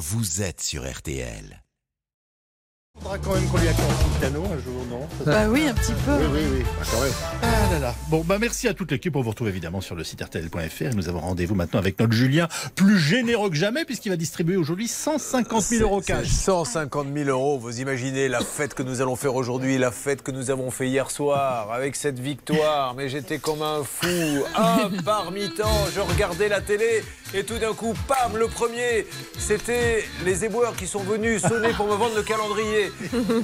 vous êtes sur RTL. Il faudra quand même qu'on lui accorde un piano un jour, non Bah oui, un petit peu. Oui, oui, oui. Ah, quand même. Ah là là. Bon, bah merci à toute l'équipe. On vous retrouve évidemment sur le site rtl.fr. Nous avons rendez-vous maintenant avec notre Julien, plus généreux que jamais, puisqu'il va distribuer aujourd'hui 150 000 euros cash. 150 000 euros. Vous imaginez la fête que nous allons faire aujourd'hui, la fête que nous avons fait hier soir avec cette victoire. Mais j'étais comme un fou. Un par mi-temps, je regardais la télé et tout d'un coup, pam, le premier, c'était les éboueurs qui sont venus sonner pour me vendre le calendrier.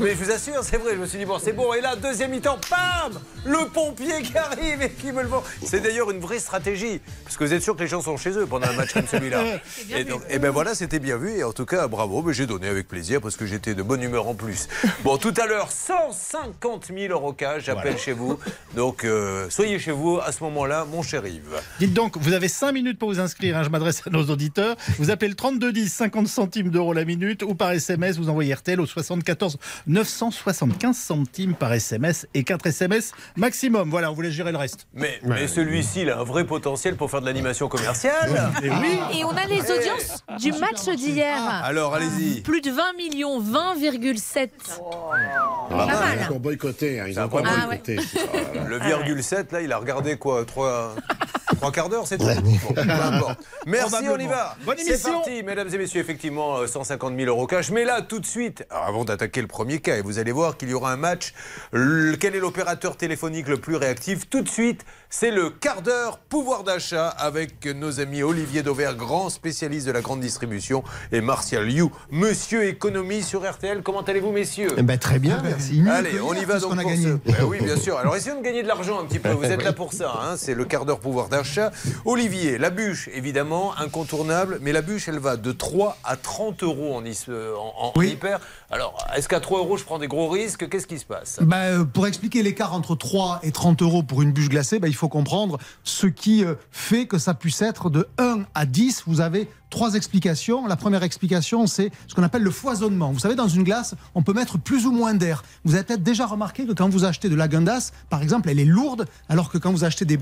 Mais je vous assure, c'est vrai. Je me suis dit bon, c'est bon. Et là, deuxième mi-temps, pam, le pompier qui arrive et qui me le vend. C'est d'ailleurs une vraie stratégie parce que vous êtes sûr que les gens sont chez eux pendant un match comme celui-là. Et donc, et ben voilà, c'était bien vu. Et en tout cas, bravo. Mais j'ai donné avec plaisir parce que j'étais de bonne humeur en plus. Bon, tout à l'heure, 150 000 euros cash. J'appelle chez vous. Donc, euh, soyez chez vous à ce moment-là, mon cher Yves. Dites donc, vous avez 5 minutes pour vous inscrire. hein, je m'adresse à nos auditeurs. Vous appelez le 3210, 50 centimes d'euros la minute, ou par SMS, vous envoyez RTL au 74 975 centimes par SMS et 4 SMS maximum. Voilà, on vous laisse gérer le reste. Mais, mais celui-ci, il a un vrai potentiel pour faire de l'animation commerciale. Et oui. Et on a les audiences du match d'hier. Alors, allez-y. Plus de 20 millions, 20,7. Ah, Pas mal. Ils ont boycotté. hein, Ils ont incroyable. boycotté. Oh. Le virgule 7, là, il a regardé quoi? Trois, trois quarts d'heure, c'est tout? Bon, peu importe. Merci, on y va. Bonne C'est émission. parti, mesdames et messieurs, effectivement, euh, 150 000 euros cash. Mais là, tout de suite, avant d'attaquer le premier cas, et vous allez voir qu'il y aura un match. Quel est l'opérateur téléphonique le plus réactif? Tout de suite, c'est le quart d'heure pouvoir d'achat avec nos amis Olivier Dauvert, grand spécialiste de la grande distribution, et Martial You, monsieur économie sur RTL. Comment allez-vous, messieurs? Eh ben, très bien, merci. Allez, on y va donc qu'on a pour gagné. ce- Ben oui, bien sûr. Alors essayons de gagner de l'argent un petit peu. Vous êtes là pour ça. hein. C'est le quart d'heure pouvoir d'achat. Olivier, la bûche, évidemment, incontournable. Mais la bûche, elle va de 3 à 30 euros en, euh, en- en Oui. hyper. Alors, est-ce qu'à 3 euros, je prends des gros risques? Qu'est-ce qui se passe? Bah, euh, pour expliquer l'écart entre 3 et 30 euros pour une bûche glacée, bah, il faut comprendre ce qui euh, fait que ça puisse être de 1 à 10. Vous avez trois explications. La première explication, c'est ce qu'on appelle le foisonnement. Vous savez, dans une glace, on peut mettre plus ou moins d'air. Vous avez peut-être déjà remarqué que quand vous achetez de la Gundas, par exemple, elle est lourde, alors que quand vous achetez des,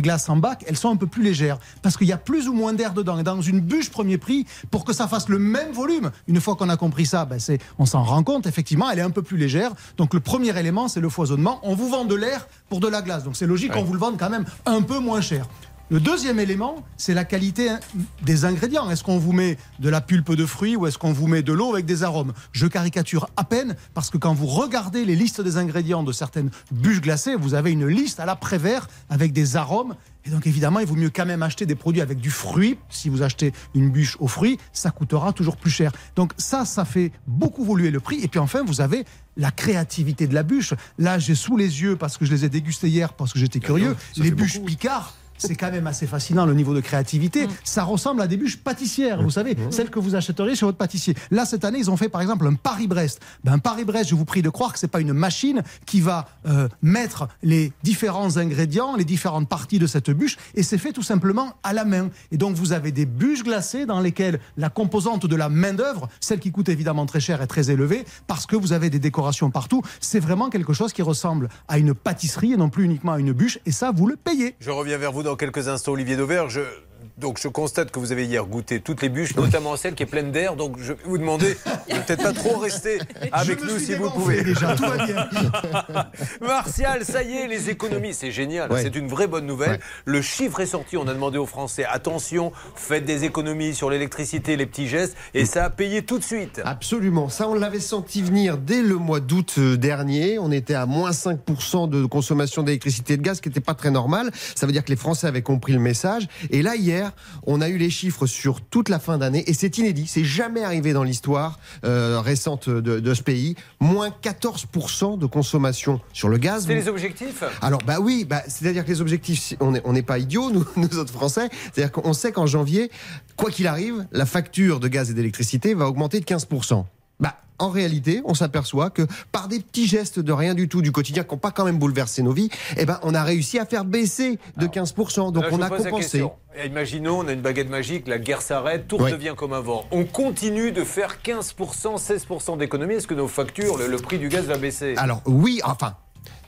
glaces en bac, elles sont un peu plus légères. Parce qu'il y a plus ou moins d'air dedans. Et dans une bûche premier prix, pour que ça fasse le même volume, une fois qu'on a compris ça, ben, on s'en rend compte, effectivement, elle est un peu plus légère. Donc le premier élément, c'est le foisonnement. On vous vend de l'air pour de la glace. Donc c'est logique qu'on vous le vende quand même un peu moins cher. Le deuxième élément, c'est la qualité hein, des ingrédients. Est-ce qu'on vous met de la pulpe de fruits ou est-ce qu'on vous met de l'eau avec des arômes? Je caricature à peine parce que quand vous regardez les listes des ingrédients de certaines bûches glacées, vous avez une liste à l'après-vert avec des arômes. Et donc évidemment, il vaut mieux quand même acheter des produits avec du fruit. Si vous achetez une bûche aux fruits, ça coûtera toujours plus cher. Donc ça, ça fait beaucoup évoluer le prix. Et puis enfin, vous avez la créativité de la bûche. Là, j'ai sous les yeux, parce que je les ai dégustés hier, parce que j'étais curieux, les bûches Picard. C'est quand même assez fascinant le niveau de créativité. Ça ressemble à des bûches pâtissières, vous savez, celles que vous achèteriez chez votre pâtissier. Là, cette année, ils ont fait par exemple un Paris-Brest. Ben, un Paris-Brest, je vous prie de croire que c'est pas une machine qui va euh, mettre les différents ingrédients, les différentes parties de cette bûche, et c'est fait tout simplement à la main. Et donc, vous avez des bûches glacées dans lesquelles la composante de la main-d'œuvre, celle qui coûte évidemment très cher, est très élevée, parce que vous avez des décorations partout. C'est vraiment quelque chose qui ressemble à une pâtisserie et non plus uniquement à une bûche, et ça, vous le payez. Je reviens vers vous dans quelques instants, Olivier Dauvert. Je... Donc je constate que vous avez hier goûté toutes les bûches, notamment celle qui est pleine d'air. Donc je vais vous demander de peut-être pas trop rester avec nous si vous pouvez. Déjà, tout va bien. Martial, ça y est, les économies, c'est génial, Ouais. c'est une vraie bonne nouvelle. Ouais. Le chiffre est sorti, on a demandé aux Français, attention, faites des économies sur l'électricité, les petits gestes, et ça a payé tout de suite. Absolument. Ça, on l'avait senti venir dès le mois d'août euh, dernier. On était à moins 5% de consommation d'électricité et de gaz, ce qui n'était pas très normal. Ça veut dire que les Français avaient compris le message. Et là, hier, on a eu les chiffres sur toute la fin d'année. Et c'est inédit. C'est jamais arrivé dans l'histoire euh, récente de, de ce pays. Moins 14% de consommation sur le gaz. C'est les objectifs Alors bah oui, bah, c'est-à-dire que les objectifs, si- on n'est on n'est pas idiots, nous, nous autres Français. C'est-à-dire qu'on sait qu'en janvier, quoi qu'il arrive, la facture de gaz et d'électricité va augmenter de 15%. Bah, en réalité, on s'aperçoit que par des petits gestes de rien du tout du quotidien qui n'ont pas quand même bouleversé nos vies, eh ben, on a réussi à faire baisser de 15%. Donc Là, on a compensé. Imaginons, on a une baguette magique, la guerre s'arrête, tout Oui. redevient comme avant. On continue de faire 15%, 16% d'économie. Est-ce que nos factures, le, le prix du gaz va baisser? Alors oui, enfin.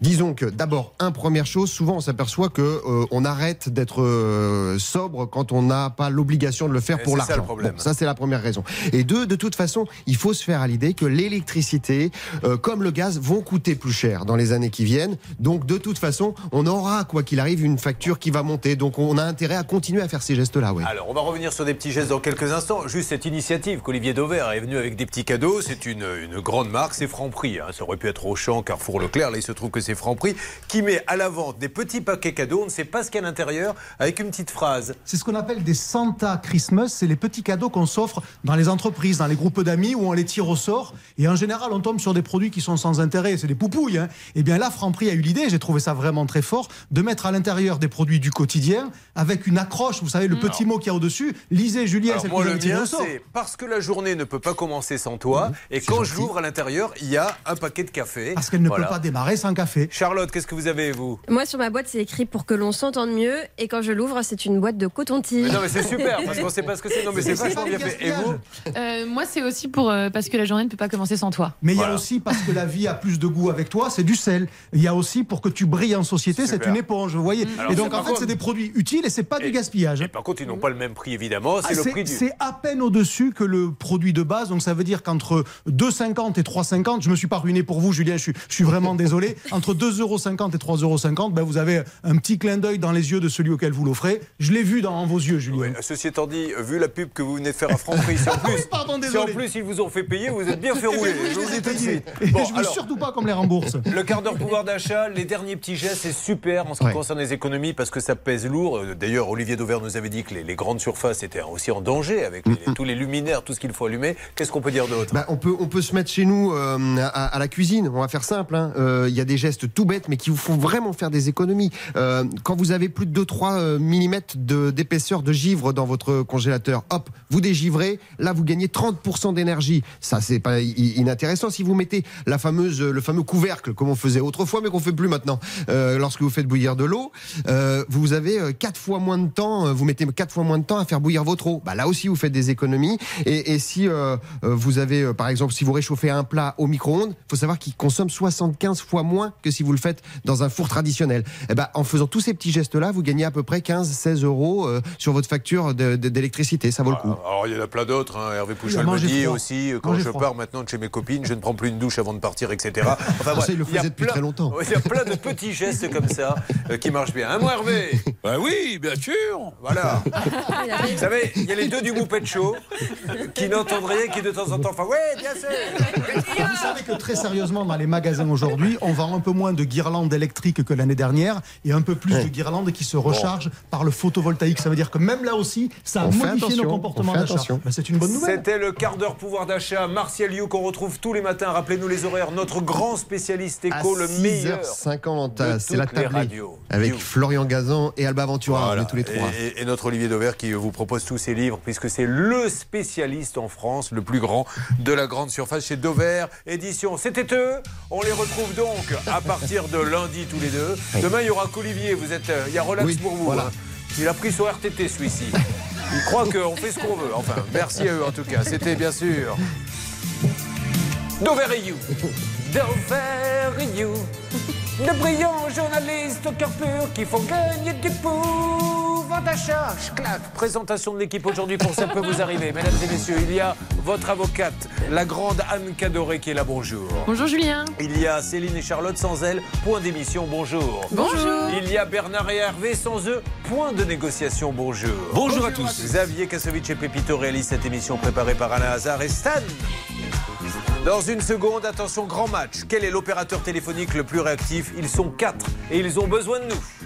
Disons que d'abord, un première chose, souvent on s'aperçoit que euh, on arrête d'être euh, sobre quand on n'a pas l'obligation de le faire Et pour c'est ça, le l'argent. problème. Bon, ça c'est la première raison. Et deux, de toute façon, il faut se faire à l'idée que l'électricité, euh, comme le gaz, vont coûter plus cher dans les années qui viennent. Donc de toute façon, on aura quoi qu'il arrive une facture qui va monter. Donc on a intérêt à continuer à faire ces gestes-là. Ouais. Alors, on va revenir sur des petits gestes dans quelques instants. Juste cette initiative qu'Olivier Dauvert est venu avec des petits cadeaux, c'est une, une grande marque, c'est Franprix. hein. Ça aurait pu être Auchan, Carrefour, Leclerc. Là, il se trouve que c'est Franprix qui met à la vente des petits paquets cadeaux. On ne sait pas ce qu'il y a à l'intérieur, avec une petite phrase. C'est ce qu'on appelle des Santa Christmas. C'est les petits cadeaux qu'on s'offre dans les entreprises, dans les groupes d'amis où on les tire au sort. Et en général, on tombe sur des produits qui sont sans intérêt. C'est des poupouilles. Hein. Et bien là, Franprix a eu l'idée, j'ai trouvé ça vraiment très fort, de mettre à l'intérieur des produits du quotidien avec une accroche. Vous savez, le petit mot qu'il y a au-dessus. Lisez, Julien, c'est moi, le mien, c'est parce que la journée ne peut pas commencer sans toi. Et quand je l'ouvre à l'intérieur, il y a un paquet de café. Parce qu'elle ne Voilà. peut pas démarrer sans café. Charlotte, qu'est-ce que vous avez, vous Moi, sur ma boîte, c'est écrit pour que l'on s'entende mieux. Et quand je l'ouvre, c'est une boîte de coton-tige. Mais Non, mais c'est super, parce qu'on ne sait pas ce que c'est. Non, mais c'est vachement pas bien fait. Et vous Euh, moi, c'est aussi pour euh, parce que la journée ne peut pas commencer sans toi. Mais il y a aussi, parce que la vie a plus de goût avec toi, c'est du sel. Il y a aussi, pour que tu brilles en société, c'est une éponge, vous voyez. Alors, et donc, en fait, contre- c'est des produits utiles et c'est pas Et- du gaspillage. Et par contre, ils n'ont pas le même prix, évidemment. Ah, C'est le prix du. c'est à peine au-dessus que le produit de base, donc ça veut dire qu'entre 2,50 et 3,50, je me suis pas ruiné pour vous, Julien, je suis, je suis vraiment désolé. Entre 2,50 et 3,50 ben vous avez un petit clin d'œil dans les yeux de celui auquel vous l'offrez. Je l'ai vu dans vos yeux, Julien. Ceci étant dit, vu la pub que vous venez de faire à Franprix, si en plus, Pardon, si en plus ils vous ont fait payer, vous êtes bien fait rouler. Je vous suite. Et Bon, je veux alors, surtout pas qu'on me les rembourse. le quart d'heure pouvoir d'achat, les derniers petits gestes, c'est super en ce qui Ouais. concerne les économies parce que ça pèse lourd. Euh, D'ailleurs, Olivier Dauvert nous avait dit que les, les grandes surfaces étaient aussi en danger avec les- tous les luminaires, tout ce qu'il faut allumer. Qu'est-ce qu'on peut dire d'autre? Bah, on, peut, on peut se mettre chez nous euh, à, à la cuisine. On va faire simple. hein. Euh, Il y a des gestes tout bêtes, mais qui vous font vraiment faire des économies. Euh, quand vous avez plus de 2-3 mm de- d'épaisseur de givre dans votre congélateur, hop, vous dégivrez. Là, vous gagnez 30% d'énergie. Ça, c'est pas inintéressant. Si vous mettez la fameuse, le fameux couvercle, comme on faisait autrefois, mais qu'on fait plus maintenant, euh, lorsque vous faites bouillir de l'eau, euh, vous avez euh, quatre fois moins de temps. euh, Vous mettez quatre fois moins de temps à faire bouillir votre eau. Bah, là aussi, vous faites des économies. Et, et si euh, euh, vous avez, euh, par exemple, si vous réchauffez un plat au micro-ondes, faut savoir qu'il consomme 75 fois moins que si vous le faites dans un four traditionnel. Et ben, en faisant tous ces petits gestes-là, vous gagnez à peu près 15-16 euros euh, sur votre facture d'électricité. Ça vaut le coup. Alors, il y en a plein d'autres. hein. Hervé Pouchol me dit froid. aussi, euh, quand je froid. pars maintenant de chez mes copines, je ne prends plus une douche avant de partir, etc. Enfin, bref, ça, il le y a faisait depuis plein- très longtemps. Il y a plein de petits gestes comme ça euh, qui marchent bien. Un mot, Hervé? Bah oui, bien sûr. Voilà. Vous savez, il y a les deux du Moupet Show qui n'entendent rien, qui de temps en temps font Ouais, bien sûr Vous savez que très sérieusement, dans les magasins aujourd'hui, on vend un peu moins de guirlandes électriques que l'année dernière et un peu plus de guirlandes qui se rechargent par le photovoltaïque. Ça veut dire que même là aussi, ça a On modifié nos comportements d'achat. Ben, C'est une bonne nouvelle. C'était le quart d'heure pouvoir d'achat. Martial You qu'on retrouve tous les matins. Rappelez-nous les horaires. Notre grand spécialiste À éco, le meilleur. 6h50, de c'est la radios. Avec You. Florian Gazan et Alba Ventura, Voilà. tous les trois. Et notre Olivier Dauvert qui vous propose tous ses livres, puisque c'est le spécialiste en France, le plus grand de la grande surface chez Dauvert Édition. C'était eux. On les retrouve donc à partir de lundi tous les deux. Demain, il y aura qu'Olivier. Vous êtes, euh, il y a relax Oui, pour vous. voilà. hein. Il a pris son RTT celui-ci. Il croit qu'on fait ce qu'on veut. Enfin, merci à eux en tout cas. C'était bien sûr. Dover et You. Dover et You. De brillants journalistes au cœur pur qui font gagner du pouvoir d'achat. Clac. Présentation de l'équipe aujourd'hui pour ça peut vous arriver. Mesdames et messieurs, il y a votre avocate, la grande Anne Cadoré qui est là. Bonjour. Bonjour Julien. Il y a Céline et Charlotte sans elles. Point d'émission. Bonjour. Bonjour. Il y a Bernard et Hervé sans eux. Point de négociation. Bonjour. Bonjour à tous. Xavier Kasovic et Pépito réalisent cette émission préparée par Alain Hazard et Stan. Dans une seconde, attention, grand match. Quel est l'opérateur téléphonique le plus réactif? Ils sont quatre et ils ont besoin de nous.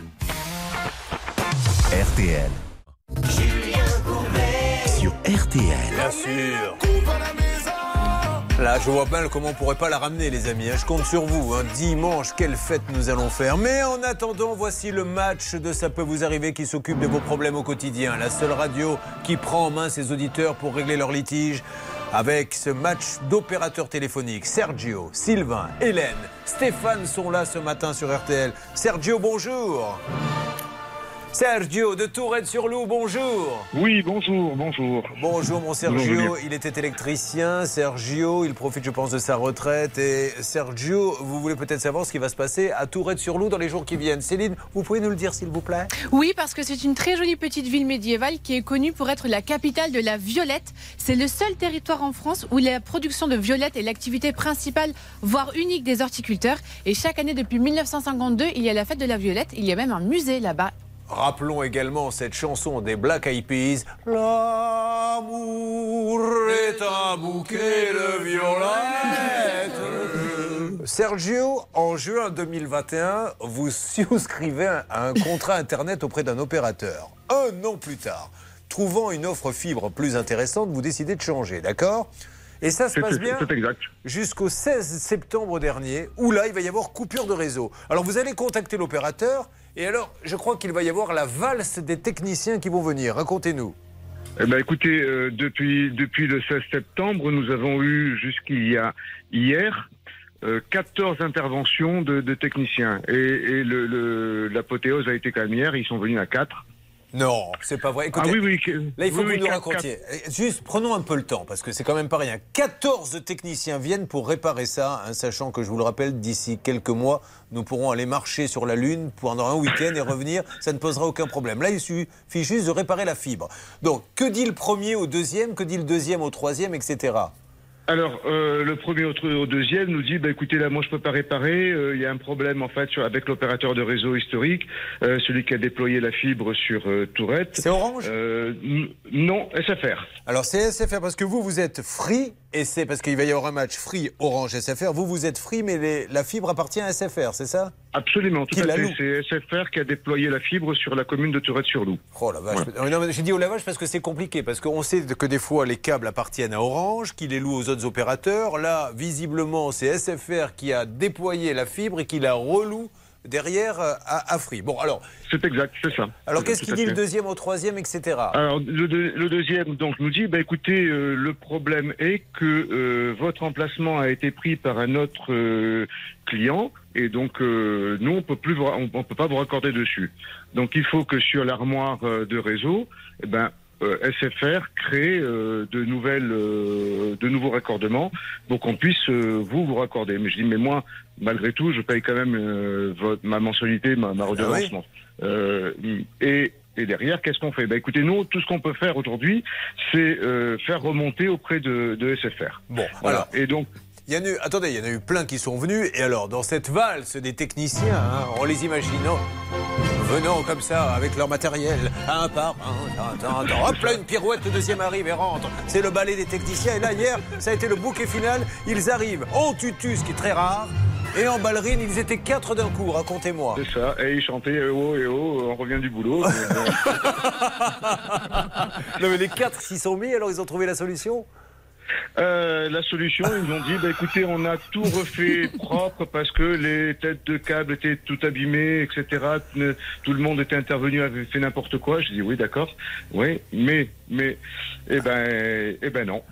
RTL. Sur RTL. Bien sûr. Là, je vois mal comment on pourrait pas la ramener, les amis. hein. Je compte sur vous. hein. Dimanche, quelle fête nous allons faire. Mais en attendant, voici le match de Ça peut vous arriver qui s'occupe de vos problèmes au quotidien. La seule radio qui prend en main ses auditeurs pour régler leurs litiges. Avec ce match d'opérateurs téléphoniques, Sergio, Sylvain, Hélène, Stéphane sont là ce matin sur RTL. Sergio, bonjour. Sergio de Tourette-sur-Loup, bonjour. Oui, bonjour, bonjour. Bonjour mon Sergio, Bonjour. il était électricien. Sergio, il profite je pense de sa retraite. Et Sergio, vous voulez peut-être savoir ce qui va se passer à Tourette-sur-Loup dans les jours qui viennent. Céline, vous pouvez nous le dire s'il vous plaît? Oui, parce que c'est une très jolie petite ville médiévale qui est connue pour être la capitale de la violette. C'est le seul territoire en France où la production de violettes est l'activité principale, voire unique des horticulteurs. Et chaque année depuis 1952, il y a la fête de la violette. Il y a même un musée là-bas. Rappelons également cette chanson des Black Eyed Peas. L'amour est un bouquet de violettes. Sergio, en juin 2021, vous souscrivez à un contrat Internet auprès d'un opérateur. Un an plus tard, trouvant une offre fibre plus intéressante, vous décidez de changer, d'accord? Et ça se passe bien jusqu'au 16 septembre dernier, où là, il va y avoir coupure de réseau. Alors, vous allez contacter l'opérateur, et alors, je crois qu'il va y avoir la valse des techniciens qui vont venir. Racontez-nous. Eh ben, écoutez, euh, depuis, depuis le 16 septembre, nous avons eu jusqu'il y a hier euh, 14 interventions de, de techniciens. Et, et le- le- l'apothéose a été quand même hier, ils sont venus à 4. Non, c'est pas vrai. Écoutez, ah oui, oui. que- Là, il faut oui, que vous nous racontiez. Eh, Juste, prenons un peu le temps, parce que c'est quand même pas rien. 14 techniciens viennent pour réparer ça, hein, sachant que, je vous le rappelle, d'ici quelques mois, nous pourrons aller marcher sur la Lune pendant un week-end et revenir. Ça ne posera aucun problème. Là, il suffit juste de réparer la fibre. Donc, que dit le premier au deuxième? Que dit le deuxième au troisième, etc. Alors, euh, le premier au, deuxième nous dit, bah, écoutez, là, moi, je peux pas réparer. euh, Il y a un problème, en fait, sur- avec l'opérateur de réseau historique, euh, celui qui a déployé la fibre sur euh, Tourette. C'est Orange? Euh, Non, SFR. Alors c'est SFR parce que vous, vous êtes Free et c'est parce qu'il va y avoir un match Free Orange SFR. Vous, vous êtes Free mais les- la fibre appartient à SFR, c'est ça? Absolument, tout Qui à la fait. loue C'est SFR qui a déployé la fibre sur la commune de Tourette-sur-Loup. Oh la vache. J'ai dit au lavage parce que c'est compliqué, parce qu'on sait que des fois les câbles appartiennent à Orange, qui les loue aux autres opérateurs. Là, visiblement, c'est SFR qui a déployé la fibre et qui la reloue derrière euh, à, à Free. Bon, alors, C'est exact, c'est ça. alors qu'est-ce qu'il dit le deuxième au troisième, etc. Alors le, deux- le deuxième donc nous dit bah écoutez euh, le problème est que euh, votre emplacement a été pris par un autre euh, client et donc euh, nous on peut plus vous- on, on peut pas vous raccorder dessus. Donc il faut que sur l'armoire euh, de réseau eh ben SFR crée euh, de nouvelles euh, de nouveaux raccordements pour qu'on puisse euh, vous vous raccorder. Mais je dis mais moi malgré tout je paye quand même euh, votre ma mensualité ma, ma redevance. oui. Euh, et et derrière, qu'est-ce qu'on fait? Bah, Écoutez, nous, tout ce qu'on peut faire aujourd'hui, c'est euh, faire remonter auprès de, de SFR. Bon, Voilà. alors, Et donc, il y en a eu, attendez, il y en a eu plein qui sont venus. Et alors, dans cette valse des techniciens, hein, en les imaginant venant comme ça avec leur matériel, un par un, un, un, un, hop là, une pirouette, le deuxième arrive et rentre. C'est le ballet des techniciens. Et là, hier, ça a été le bouquet final. Ils arrivent en tutu, ce qui est très rare, et en ballerine. Ils étaient quatre d'un coup, racontez-moi. c'est ça. Et ils chantaient eh oh, eh oh, on revient du boulot. Non, mais les quatre s'y sont mis, alors ils ont trouvé la solution? Euh, la solution, ils nous ont dit, bah, écoutez, on a tout refait propre parce que les têtes de câbles étaient tout abîmées, etc. Tout le monde était intervenu, avait fait n'importe quoi. Je dis, oui, d'accord. Oui, mais, mais, eh ben, eh ben non.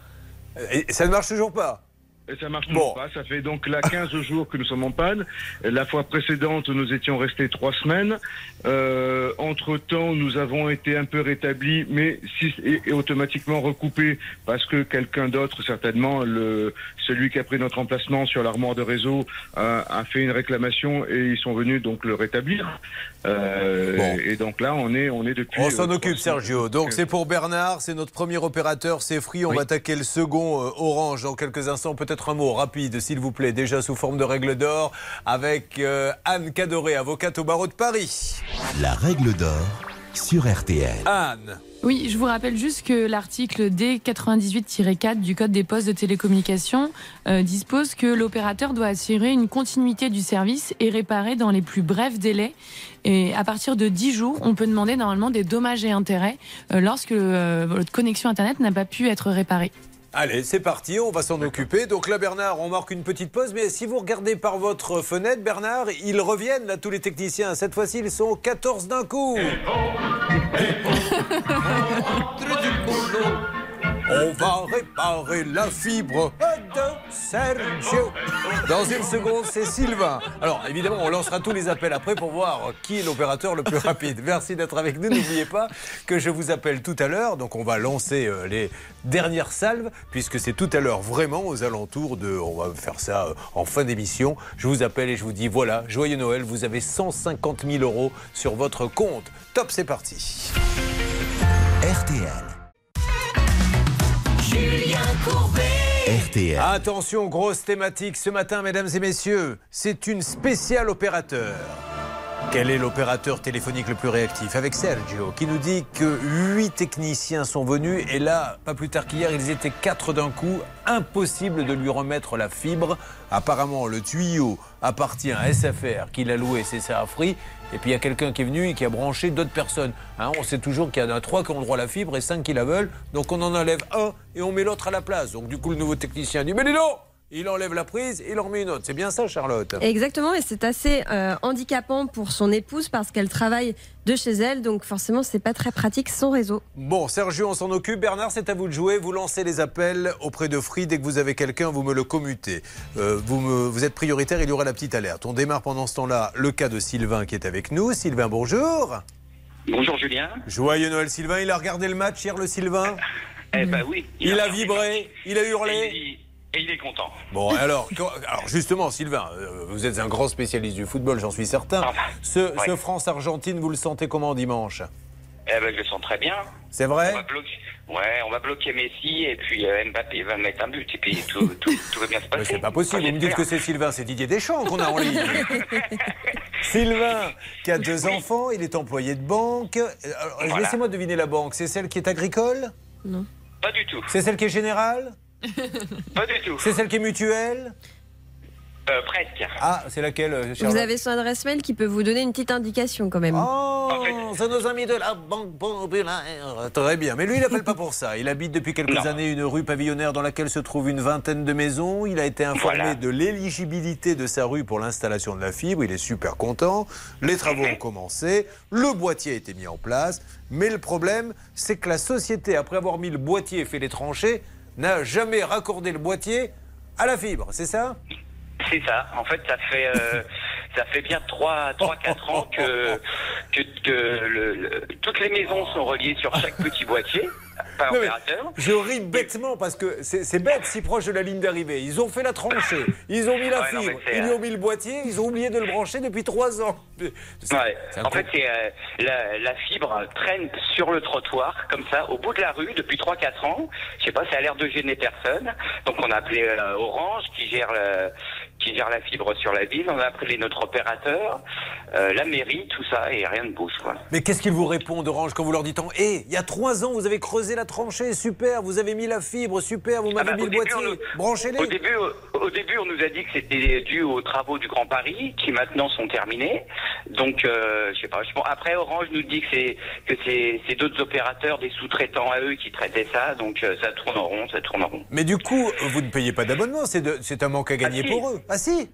Et ça ne marche toujours pas Et ça marche Bon. pas. Ça fait donc là 15 jours que nous sommes en panne. La fois précédente, nous étions restés trois semaines. Euh, entre temps, nous avons été un peu rétablis, mais si, et, et automatiquement recoupés parce que quelqu'un d'autre, certainement, le, celui qui a pris notre emplacement sur l'armoire de réseau, a, a fait une réclamation et ils sont venus donc le rétablir. Euh, Bon. Et donc là, on est, on est depuis. On euh, s'en trois occupe. Sergio. Donc c'est pour Bernard, c'est notre premier opérateur, c'est Free. On va attaquer le second euh, Orange dans quelques instants. Peut-être un mot rapide, s'il vous plaît, déjà sous forme de règle d'or, avec euh, Anne Cadoré, avocate au barreau de Paris. La règle d'or sur RTL. Anne, Oui, je vous rappelle juste que l'article D98-4 du Code des postes de télécommunications euh, dispose que l'opérateur doit assurer une continuité du service et réparer dans les plus brefs délais. Et à partir de 10 jours, on peut demander normalement des dommages et intérêts euh, lorsque euh, votre connexion Internet n'a pas pu être réparée. Allez, c'est parti, on va s'en occuper. Donc là, Bernard, on marque une petite pause. Mais si vous regardez par votre fenêtre, Bernard, ils reviennent, là, tous les techniciens. Cette fois-ci, ils sont 14 d'un coup. On va réparer la fibre de Sergio. Dans une seconde, c'est Sylvain. Alors, évidemment, on lancera tous les appels après pour voir qui est l'opérateur le plus rapide. Merci d'être avec nous. N'oubliez pas que je vous appelle tout à l'heure. Donc, on va lancer euh, les dernières salves, puisque c'est tout à l'heure vraiment aux alentours de. On va faire ça euh, en fin d'émission. Je vous appelle et je vous dis voilà, joyeux Noël, vous avez 150 000 euros sur votre compte. Top, c'est parti. RTL. Julien Courbet. RTL. Attention, grosse thématique ce matin, mesdames et messieurs. C'est une spéciale opérateur. Quel est l'opérateur téléphonique le plus réactif? Avec Sergio, qui nous dit que 8 techniciens sont venus et là, pas plus tard qu'hier, ils étaient 4 d'un coup. Impossible de lui remettre la fibre. Apparemment, le tuyau appartient à SFR, qui l'a loué, c'est ça Free. Et puis il y a quelqu'un qui est venu et qui a branché d'autres personnes. Hein, on sait toujours qu'il y en a 3 qui ont droit à la fibre et 5 qui la veulent. Donc on en enlève un et on met l'autre à la place. Donc du coup, le nouveau technicien dit Mais dis donc il enlève la prise, il en remet une autre. C'est bien ça, Charlotte Exactement, et c'est assez euh, handicapant pour son épouse parce qu'elle travaille de chez elle, donc forcément c'est pas très pratique son réseau. Bon, Sergio, on s'en occupe. Bernard, c'est à vous de jouer. Vous lancez les appels auprès de Free. Dès que vous avez quelqu'un, vous me le commutez. Euh, vous, me- vous êtes prioritaire, il y aura la petite alerte. On démarre pendant ce temps-là le cas de Sylvain qui est avec nous. Sylvain, bonjour. Bonjour Julien. Joyeux Noël, Sylvain. Il a regardé le match hier, le Sylvain Eh ben oui. Il a vibré, il a hurlé. Et il, est content. Bon, alors, alors justement, Sylvain, euh, vous êtes un grand spécialiste du football, j'en suis certain. Ce, ouais. ce France-Argentine, vous le sentez comment dimanche? Eh ben je le sens très bien. C'est vrai? On va bloquer, ouais, on va bloquer Messi et puis euh, Mbappé va mettre un but et puis tout, tout, tout va bien se passer. Mais c'est pas possible. Vous me dites que c'est Sylvain, c'est Didier Deschamps qu'on a en ligne. Sylvain, qui a deux enfants, il est employé de banque. Euh, Voilà. Laissez-moi deviner la banque. C'est celle qui est agricole? Non. Pas du tout. C'est celle qui est générale? Pas du tout. C'est celle qui est mutuelle Euh, presque. Ah, c'est laquelle, euh, Vous avez son adresse mail qui peut vous donner une petite indication quand même. Oh, c'est nos amis de la Banque Populaire. Très bien. Mais lui, il n'appelle pas pour ça. Il habite depuis quelques Non. années une rue pavillonnaire dans laquelle se trouve une vingtaine de maisons. Il a été informé Voilà. de l'éligibilité de sa rue pour l'installation de la fibre. Il est super content. Les travaux ont commencé. Le boîtier a été mis en place. Mais le problème, c'est que la société, après avoir mis le boîtier et fait les tranchées, n'a jamais raccordé le boîtier à la fibre. C'est ça? C'est ça. En fait, ça fait euh, ça fait bien 3 3 4 ans que que, que le- le- toutes les maisons sont reliées sur chaque petit boîtier par opérateur. Je ris bêtement parce que c'est bête si proche de la ligne d'arrivée. Ils ont fait la tranchée, ils ont mis la Ouais, fibre, ils euh, ont mis le boîtier, ils ont oublié de le brancher depuis trois ans. Ouais. En fait, c'est euh, la, la fibre traîne sur le trottoir, comme ça, au bout de la rue, depuis 3-4 ans. Je sais pas, ça a l'air de gêner personne. Donc, on a appelé euh, Orange, qui gère, le- qui gère la fibre sur la ville. On a appelé notre opérateur, euh, la mairie, tout ça, et rien ne bouge, quoi. Mais qu'est-ce qu'ils vous répondent, Orange, quand vous leur dites Hé, il y a trois ans, vous avez creusé la tranchée, super, vous avez mis la fibre, super, vous m'avez Ah bah, mis le boîtier, nous- branchez-les. Au début, au, au début, on nous a dit que c'était dû aux travaux du Grand Paris, qui maintenant sont terminés. Donc, euh, je sais pas. je pense- après, Orange nous dit que c'est que c'est c'est d'autres opérateurs, des sous-traitants à eux qui traitaient ça. Donc, euh, ça tourne en rond, ça tourne en rond. Mais du coup, vous ne payez pas d'abonnement, c'est de- c'est un manque à gagner Ah, si. pour eux. Ah si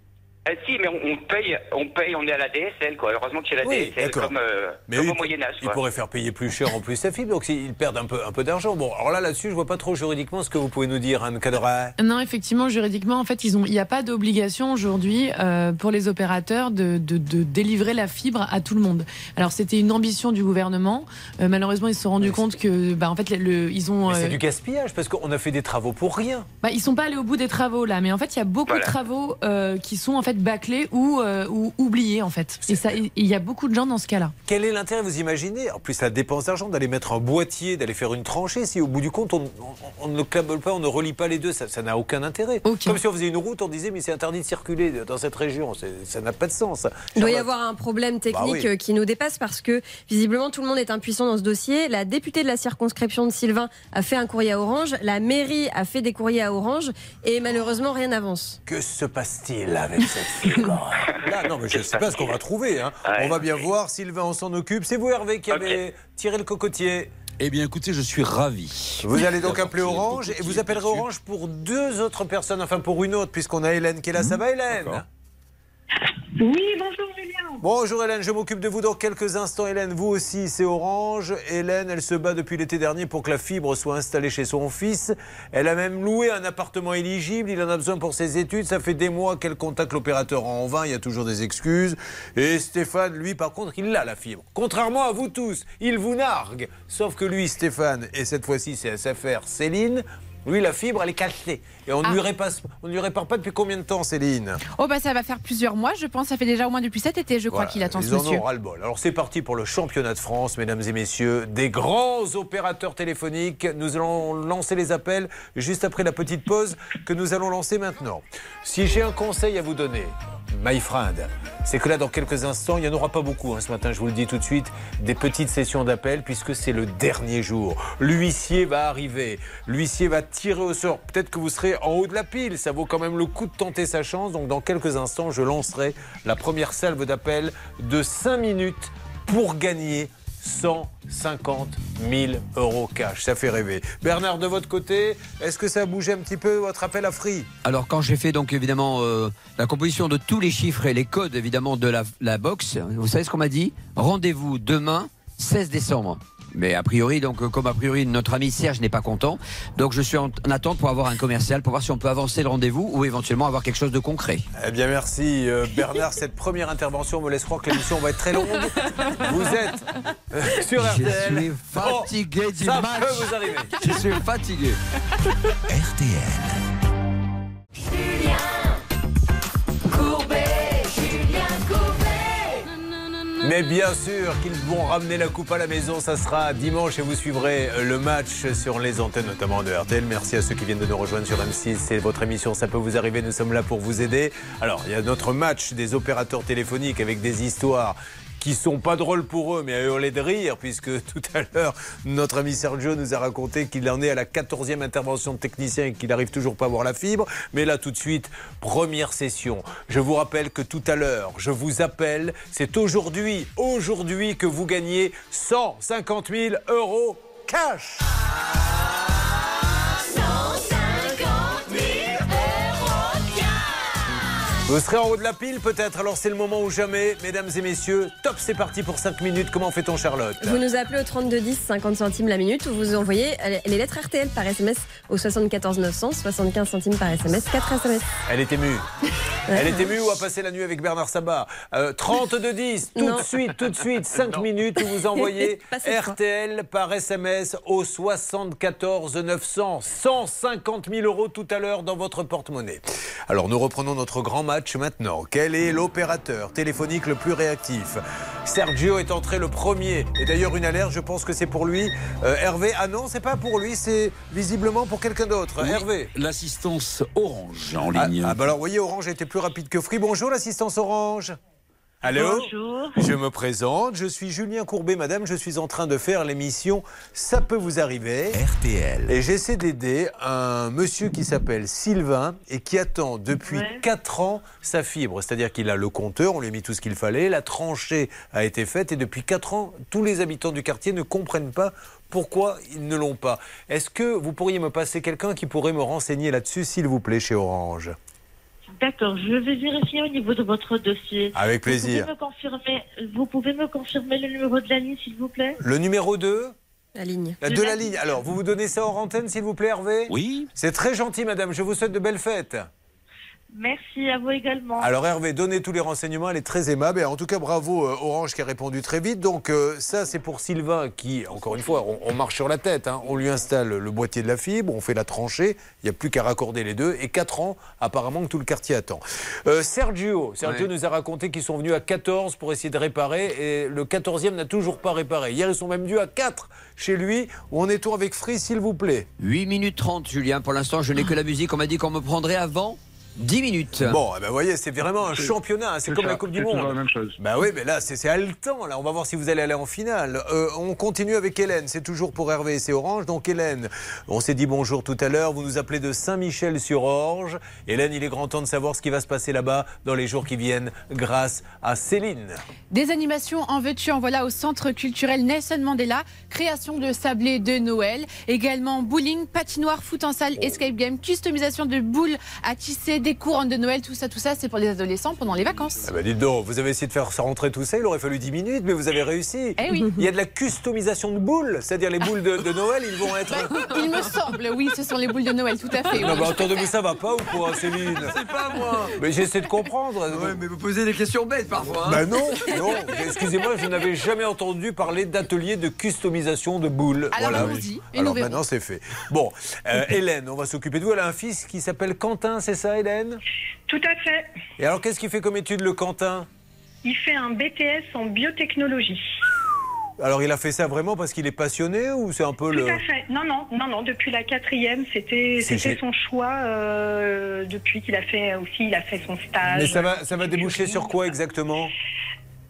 Euh, si, mais on, on paye, on paye, on est à la DSL, quoi. Heureusement qu'il y a la Oui, DSL, comme, euh, Mais comme eux, au Moyen Âge. ils quoi. pourraient faire payer plus cher en plus la fibre, donc ils perdent un peu, un peu d'argent. Bon, alors là, là-dessus, je vois pas trop juridiquement ce que vous pouvez nous dire, Anne Cadra. Non, effectivement, juridiquement, en fait, ils ont, il n'y a pas d'obligation aujourd'hui euh, pour les opérateurs de, de, de délivrer la fibre à tout le monde. Alors, c'était une ambition du gouvernement. Euh, malheureusement, ils se sont rendus compte que, bah, en fait, le, le- ils ont. C'est du gaspillage, parce qu'on a fait des travaux pour rien. bah, ils sont pas allés au bout des travaux là, mais en fait, il y a beaucoup Voilà. de travaux euh, qui sont en fait bâclés ou, euh, ou en fait. Et ça, il y a beaucoup de gens dans ce cas-là. Quel est l'intérêt, vous imaginez? En plus, la dépense d'argent, d'aller mettre un boîtier, d'aller faire une tranchée, si au bout du compte, on, on- on ne câble pas, on ne relie pas les deux, ça n'a aucun intérêt. Comme si on faisait une route, on disait, mais c'est interdit de circuler dans cette région, ça n'a pas de sens. Il doit y avoir un problème technique Bah oui. euh, qui nous dépasse parce que visiblement tout le monde est impuissant dans ce dossier. La députée de la circonscription de Sylvain a fait un courrier à Orange, la mairie a fait des courriers à Orange et malheureusement rien n'avance. Que se passe-t-il avec cette Là, non, mais je ne sais pas ce qu'on va trouver. hein. On va bien voir. Sylvain, on s'en occupe. C'est vous, Hervé, qui avez tiré le cocotier. Eh bien, écoutez, je suis ravi. Vous allez donc appeler Orange et vous appellerez. Orange pour deux autres personnes, enfin pour une autre, puisqu'on a Hélène qui est là. Ça va, Hélène? Oui, bonjour Julien. Bonjour Hélène, je m'occupe de vous dans quelques instants. Hélène, vous aussi, c'est Orange. Hélène, elle se bat depuis l'été dernier pour que la fibre soit installée chez son fils. Elle a même loué un appartement éligible. Il en a besoin pour ses études. Ça fait des mois qu'elle contacte l'opérateur en vain. Il y a toujours des excuses. Et Stéphane, lui, par contre, il a la fibre. Contrairement à vous tous, il vous nargue. Sauf que lui, Stéphane, et cette fois-ci, c'est SFR Céline. Lui, la fibre, elle est cachée. Et on ne lui, répare- on ne lui répare pas depuis combien de temps, Céline? Oh bah ça va faire plusieurs mois, je pense. Ça fait déjà au moins depuis cet été, je crois Voilà, qu'il attend ce monsieur. ont ras-le-bol. Alors c'est parti pour le championnat de France, mesdames et messieurs. Des grands opérateurs téléphoniques. Nous allons lancer les appels juste après la petite pause que nous allons lancer maintenant. Si j'ai un conseil à vous donner, my friend, c'est que là, dans quelques instants, il n'y en aura pas beaucoup hein, ce matin, je vous le dis tout de suite, des petites sessions d'appel puisque c'est le dernier jour. L'huissier va arriver. L'huissier va tirer au sort. Peut-être que vous serez en haut de la pile. Ça vaut quand même le coup de tenter sa chance. Donc, dans quelques instants, je lancerai la première salve d'appel de 5 minutes pour gagner 150 000 euros cash. Ça fait rêver. Bernard, de votre côté, est-ce que ça a bougé un petit peu votre appel à Free? Alors quand j'ai fait donc évidemment euh, la composition de tous les chiffres et les codes évidemment de la, la box, vous savez ce qu'on m'a dit? Rendez-vous demain 16 décembre. Mais a priori, donc euh, comme a priori notre ami Serge n'est pas content, donc je suis en, en attente pour avoir un commercial pour voir si on peut avancer le rendez-vous ou éventuellement avoir quelque chose de concret. Eh bien, merci euh, Bernard. Cette première intervention me laisse croire que l'émission va être très longue. Vous êtes euh, sur Je RTL. suis fatigué Oh, du ça match. peut vous arriver. Je suis fatigué. Mais bien sûr qu'ils vont ramener la coupe à la maison, ça sera dimanche et vous suivrez le match sur les antennes notamment de RTL. Merci à ceux qui viennent de nous rejoindre sur M6, c'est votre émission, ça peut vous arriver, nous sommes là pour vous aider. Alors, il y a notre match des opérateurs téléphoniques avec des histoires qui sont pas drôles pour eux, mais à hurler de rire, puisque tout à l'heure, notre ami Sergio nous a raconté qu'il en est à la 14e intervention de technicien et qu'il n'arrive toujours pas à voir la fibre. Mais là, tout de suite, première session. Je vous rappelle que tout à l'heure, je vous appelle, c'est aujourd'hui, aujourd'hui que vous gagnez 150 000 euros cash. Vous serez en haut de la pile peut-être, alors c'est le moment ou jamais. Mesdames et messieurs, top, c'est parti pour 5 minutes. Comment fait-on Charlotte Vous nous appelez au 32 10, 50 centimes la minute, ou vous envoyez les lettres RTL par SMS au 74 900, 75 centimes par SMS, 4 SMS. Elle est émue. Elle est émue ou a passé la nuit avec Bernard Sabat. Euh, 32 10, tout Non. de suite, tout de suite, 5 minutes où vous envoyez. RTL par SMS au 74 900. 150 000 euros tout à l'heure dans votre porte-monnaie. Alors nous reprenons notre grand match maintenant. Quel est l'opérateur téléphonique le plus réactif? Sergio est entré le premier. Et d'ailleurs une alerte, je pense que c'est pour lui. Euh, Hervé, ah non, c'est pas pour lui, c'est visiblement pour quelqu'un d'autre. Oui, Hervé. L'assistance Orange en Ah, ligne. Ah, bah alors, vous voyez, Orange a été plus rapide que Free. Bonjour, l'assistance Orange. Allô Bonjour. Je me présente, je suis Julien Courbet, madame, je suis en train de faire l'émission Ça peut vous arriver. RTL. Et j'essaie d'aider un monsieur qui s'appelle Sylvain et qui attend depuis Ouais. 4 ans sa fibre. C'est-à-dire qu'il a le compteur, on lui a mis tout ce qu'il fallait, la tranchée a été faite et depuis 4 ans, tous les habitants du quartier ne comprennent pas pourquoi ils ne l'ont pas. Est-ce que vous pourriez me passer quelqu'un qui pourrait me renseigner là-dessus, s'il vous plaît, chez Orange? D'accord, je vais vérifier au niveau de votre dossier. Avec plaisir. Vous pouvez me confirmer, vous pouvez me confirmer le numéro de la ligne, s'il vous plaît? Le numéro 2 La ligne. La de la ligne. Alors, vous vous donnez ça en antenne, s'il vous plaît, Hervé? Oui. C'est très gentil, madame. Je vous souhaite de belles fêtes. Merci à vous également. Alors, Hervé, donnez tous les renseignements. Elle est très aimable. Et en tout cas, bravo, euh, Orange, qui a répondu très vite. Donc, euh, ça, c'est pour Sylvain, qui, encore une fois, on, on marche sur la tête. hein. On lui installe le boîtier de la fibre, on fait la tranchée. Il n'y a plus qu'à raccorder les deux. Et 4 ans, apparemment, que tout le quartier attend. Euh, Sergio, Sergio Ouais. nous a raconté qu'ils sont venus à 14 pour essayer de réparer. Et le 14e n'a toujours pas réparé. Hier, ils sont même venus à 4 chez lui. Où en est-on avec Free, s'il vous plaît? 8 minutes 30 Julien, pour l'instant je n'ai que la musique, on m'a dit qu'on me prendrait avant 10 minutes. Bon, eh ben, vous voyez, c'est vraiment un championnat. hein. C'est comme la Coupe du Monde. même chose. Bah oui, mais là, c'est c'est haletant. Là, on va voir si vous allez aller en finale. Euh, on continue avec Hélène. C'est toujours pour Hervé et c'est Orange. Donc Hélène, on s'est dit bonjour tout à l'heure. Vous nous appelez de Saint-Michel sur Orge. Hélène, il est grand temps de savoir ce qui va se passer là-bas dans les jours qui viennent, grâce à Céline. Des animations en veux-tu, en voilà au centre culturel Nelson Mandela, création de sablés de Noël, également bowling, patinoire, foot en salle, escape game, customisation de boules à tisser, cours de Noël, tout ça, tout ça, c'est pour les adolescents pendant les vacances. Ah bah dites donc, vous avez essayé de faire rentrer tout ça, il aurait fallu 10 minutes, mais vous avez réussi. Eh oui. Il y a de la customisation de boules, c'est-à-dire les boules de, de Noël, ils vont être... Il me semble, oui, ce sont les boules de Noël, tout à fait. Non, oui. mais attendez, ça va pas ou quoi, Céline C'est pas moi. Mais j'essaie de comprendre. Ouais, mais vous posez des questions bêtes parfois. hein. Bah non, non. Excusez-moi, je n'avais jamais entendu parler d'atelier de customisation de boules. Alors, voilà. et Alors maintenant c'est fait. Bon, euh, Hélène, on va s'occuper de vous. Elle a un fils qui s'appelle Quentin, c'est ça, Hélène? Tout à fait. Et alors qu'est-ce qu'il fait comme étude le Quentin? Il fait un BTS en biotechnologie. Alors il a fait ça vraiment parce qu'il est passionné ou c'est un peu Tout le. à fait. Non, non, non, non. Depuis la quatrième, c'était gé- son choix. euh, depuis qu'il a fait aussi, il a fait son stage. Mais ça va, ça va déboucher sur quoi exactement?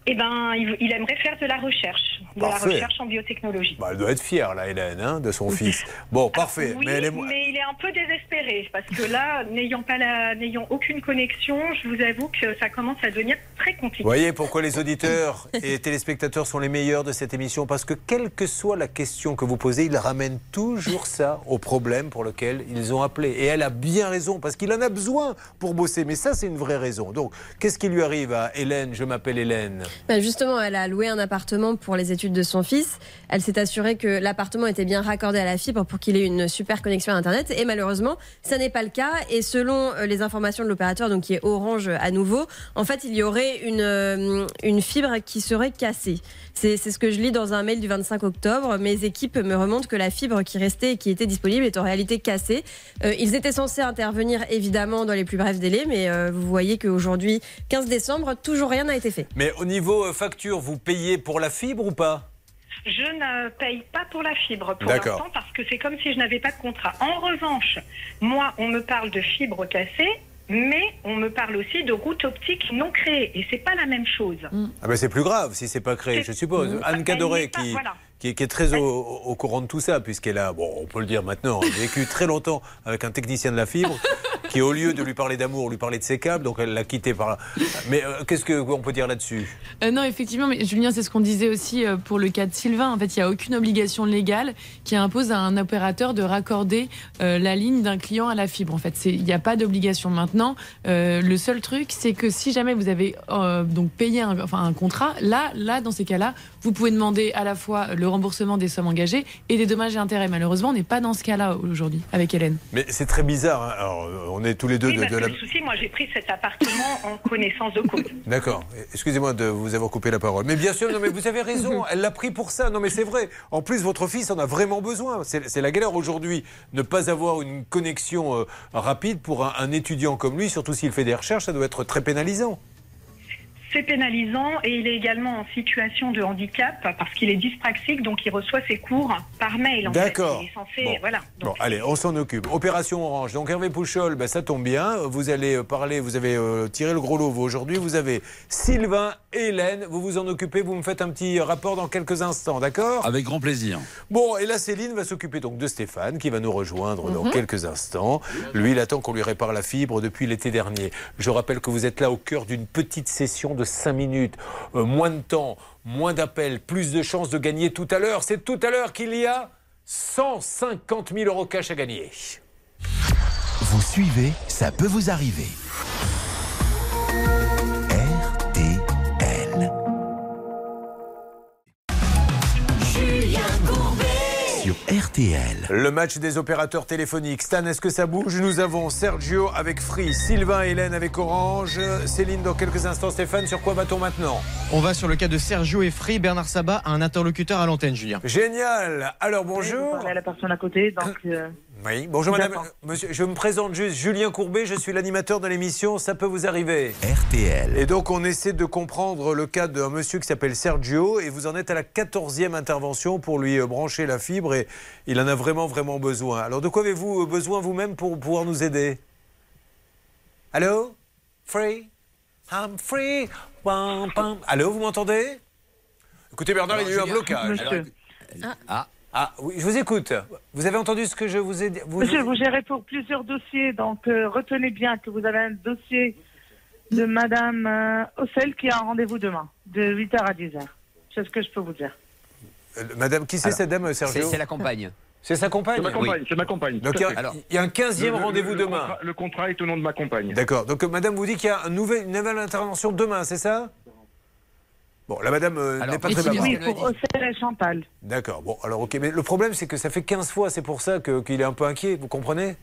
Eh ben, il, il aimerait faire de la recherche, de Parfait. la recherche en biotechnologie. bah, Elle doit être fière, là, Hélène, hein, de son fils. Bon, parfait. Oui, mais elle est... mais il est un peu désespéré parce que là, n'ayant pas la, n'ayant aucune connexion, je vous avoue que ça commence à devenir très compliqué. Vous voyez pourquoi les auditeurs et téléspectateurs sont les meilleurs de cette émission? Parce que quelle que soit la question que vous posez, ils ramènent toujours ça au problème pour lequel ils ont appelé. Et elle a bien raison, parce qu'il en a besoin pour bosser. Mais ça, c'est une vraie raison. Donc, qu'est-ce qui lui arrive à Hélène? Je m'appelle Hélène. Bah, justement, elle a loué un appartement pour les études de son fils. Elle s'est assurée que l'appartement était bien raccordé à la fibre pour qu'il ait une super connexion à Internet. Et malheureusement, ça n'est pas le cas. Et selon euh, les informations de l'opérateur, donc qui est Orange à nouveau, en fait, il y aurait une, euh, une fibre qui serait cassée. C'est ce que je lis dans un mail du 25 octobre. Mes équipes me remontent que la fibre qui restait et qui était disponible est en réalité cassée. Euh, ils étaient censés intervenir évidemment dans les plus brefs délais, mais euh, vous voyez qu'aujourd'hui, 15 décembre, toujours rien n'a été fait. Mais au niveau euh, facture, vous payez pour la fibre ou pas? Je ne paye pas pour la fibre pour l'instant parce que c'est comme si je n'avais pas de contrat. En revanche, moi, on me parle de fibre cassée, mais on me parle aussi de route optique non créée. Et c'est pas la même chose. ah ben C'est plus grave si c'est pas créé, je suppose. Mmh. Anne Cadoré, qui, voilà. Qui, qui est très au, au courant de tout ça, puisqu'elle a, bon, on peut le dire maintenant, a vécu très longtemps avec un technicien de la fibre, qui au lieu de lui parler d'amour, lui parlait de ses câbles, donc elle l'a quitté par là. Mais euh, qu'est-ce qu'on peut dire là-dessus? Euh, non, effectivement, mais Julien, c'est ce qu'on disait aussi euh, pour le cas de Sylvain. En fait, il n'y a aucune obligation légale qui impose à un opérateur de raccorder euh, la ligne d'un client à la fibre. En fait, il n'y a pas d'obligation maintenant. Le seul truc, c'est que si jamais vous avez donc payé un, enfin, un contrat, là, là, dans ces cas-là, vous pouvez demander à la fois le remboursement des sommes engagées et des dommages et intérêts. Malheureusement, on n'est pas dans ce cas-là aujourd'hui avec Hélène. Mais c'est très bizarre. hein. Alors, euh, on est tous les deux Oui, de, parce de que la. le souci, moi, j'ai pris cet appartement en connaissance de cause. D'accord. Excusez-moi de vous avoir coupé la parole. Mais bien sûr, non, mais vous avez raison. Elle l'a pris pour ça. Non, mais c'est vrai. En plus, votre fils en a vraiment besoin. C'est c'est la galère aujourd'hui. Ne pas avoir une connexion euh, rapide pour un, un étudiant comme lui, surtout s'il fait des recherches, ça doit être très pénalisant. C'est pénalisant et il est également en situation de handicap parce qu'il est dyspraxique, donc il reçoit ses cours par mail. en fait. D'accord. Bon. voilà. Bon, allez, on s'en occupe. Opération Orange. Donc Hervé Pouchol, ben, ça tombe bien. Vous allez euh, parler, vous avez euh, tiré le gros lot vous, aujourd'hui. Vous avez Sylvain Hélène. Vous vous en occupez. Vous me faites un petit rapport dans quelques instants, d'accord? Avec grand plaisir. Bon, et là, Céline va s'occuper donc de Stéphane, qui va nous rejoindre dans Mhm. quelques instants. Lui, il attend qu'on lui répare la fibre depuis l'été dernier. Je rappelle que vous êtes là au cœur d'une petite session de 5 minutes. Euh, moins de temps, moins d'appels, plus de chances de gagner tout à l'heure. C'est tout à l'heure qu'il y a 150 000 euros cash à gagner. Vous suivez, ça peut vous arriver. Sur RTL. Le match des opérateurs téléphoniques. Stan, est-ce que ça bouge? Nous avons Sergio avec Free, Sylvain et Hélène avec Orange, Céline dans quelques instants. Stéphane, sur quoi va-t-on maintenant? On va sur le cas de Sergio et Free. Bernard Sabat a un interlocuteur à l'antenne, Julien. Génial Alors bonjour. à la personne à côté, donc. euh, Oui, bonjour madame. Monsieur, je me présente juste Julien Courbet, je suis l'animateur de l'émission Ça peut vous arriver. RTL. Et donc on essaie de comprendre le cas d'un monsieur qui s'appelle Sergio et vous en êtes à la 14e intervention pour lui euh, brancher la fibre et il en a vraiment vraiment besoin. Alors de quoi avez-vous euh, besoin vous-même pour pouvoir nous aider? Allô? Free? I'm free. Pam, pam. Allô, vous m'entendez? Écoutez Bernard, il y a eu un blocage. Monsieur. Ah. Ah oui, je vous écoute. Vous avez entendu ce que je vous ai dit? Vous- Monsieur, vous gérez pour plusieurs dossiers, donc euh, retenez bien que vous avez un dossier de Madame euh, Ossel qui a un rendez-vous demain, de 8h à 10h. C'est ce que je peux vous dire. Euh, Madame, qui c'est cette dame, Sergio? c'est- c'est la compagne. C'est sa compagne? C'est ma compagne, Oui. c'est ma compagne. Donc tout il y a, fait. alors, il y a un 15e Le- le- rendez-vous demain. contrat- le contrat est au nom de ma compagne. D'accord. Donc euh, madame vous dit qu'il y a un nouvel- une nouvelle intervention demain, c'est ça? Bon, la madame euh, n'est pas très bavarde. Oui, pour Ocel et Chantal. D'accord. Bon, alors ok. Mais le problème, c'est que ça fait 15 fois, c'est pour ça qu'il est un peu inquiet, vous comprenez?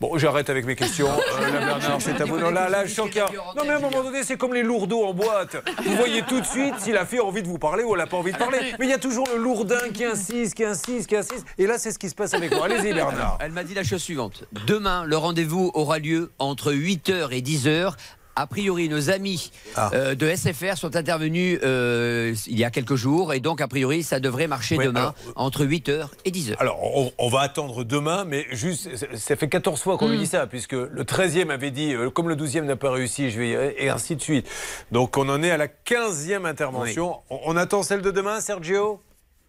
Bon, j'arrête avec mes questions. Euh, là, Bernard, c'est à vous. Non, là, là, je sens qu'il y a- Non, mais à un moment donné, c'est comme les lourdeaux en boîte. Vous voyez tout de suite si la fille a envie de vous parler ou elle n'a pas envie de parler. Mais il y a toujours le lourdin qui insiste, qui insiste, qui insiste. Et là, c'est ce qui se passe avec moi. Allez-y, Bernard. Elle m'a dit la chose suivante. Demain, le rendez-vous aura lieu entre 8h et 10h. A priori, nos amis Ah. euh, de SFR sont intervenus euh, il y a quelques jours et donc, a priori, ça devrait marcher Oui, demain alors, entre 8h et 10h. Alors, on, on va attendre demain, mais juste, ça- fait 14 fois qu'on lui dit ça, puisque le 13e avait dit, euh, comme le 12e n'a pas réussi, je vais y aller, et ainsi de suite. Donc, on en est à la 15e intervention. On, on attend celle de demain, Sergio?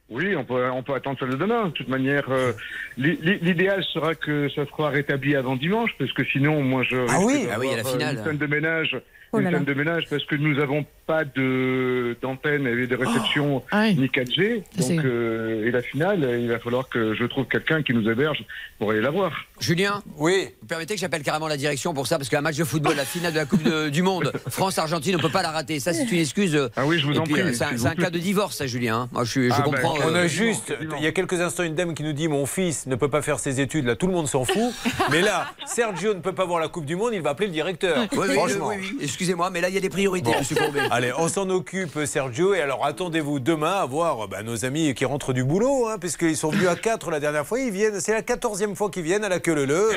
Oui, on peut, on peut attendre celle de demain. De toute manière, euh, l'i- l'i- l'idéal sera que ça soit rétabli avant dimanche, parce que sinon, moi, je Ah oui, ah oui, il y a la euh, finale. Une de ménage, Oh une scène de ménage, parce que nous n'avons pas de d'antenne et de réception ni 4G. C'est- Donc, euh, et la finale, il va falloir que je trouve quelqu'un qui nous héberge pour aller la voir. Julien Oui. Vous permettez que j'appelle carrément la direction pour ça Parce qu'un match de football, la finale de la Coupe de- du Monde, France-Argentine, on ne peut pas la rater. Ça, c'est une excuse. Ah oui, je vous Et en puis, prie, euh, C'est un, cas de divorce, ça, Julien. Moi, je, Ah, ben, comprends. On euh, a juste, il y a quelques instants, une dame qui nous dit Mon fils ne peut pas faire ses études, là tout le monde s'en fout. Mais là, Sergio ne peut pas voir la Coupe du Monde, il va appeler le directeur. Oui, oui, Franchement. oui, oui. Excusez-moi, mais là, il y a des priorités, Bon. monsieur Courbet. Allez, on s'en occupe, Sergio. Et alors, attendez-vous demain à voir bah, nos amis qui rentrent du boulot, hein, puisqu'ils sont venus à 4 la dernière fois. Ils viennent, c'est la 14e fois qu'ils viennent à la queue leu leu.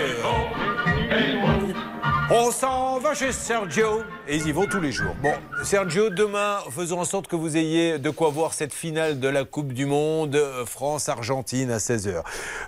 On s'en va chez Sergio et ils y vont tous les jours. Bon, Sergio, demain, faisons en sorte que vous ayez de quoi voir cette finale de la Coupe du Monde euh, France-Argentine à 16h.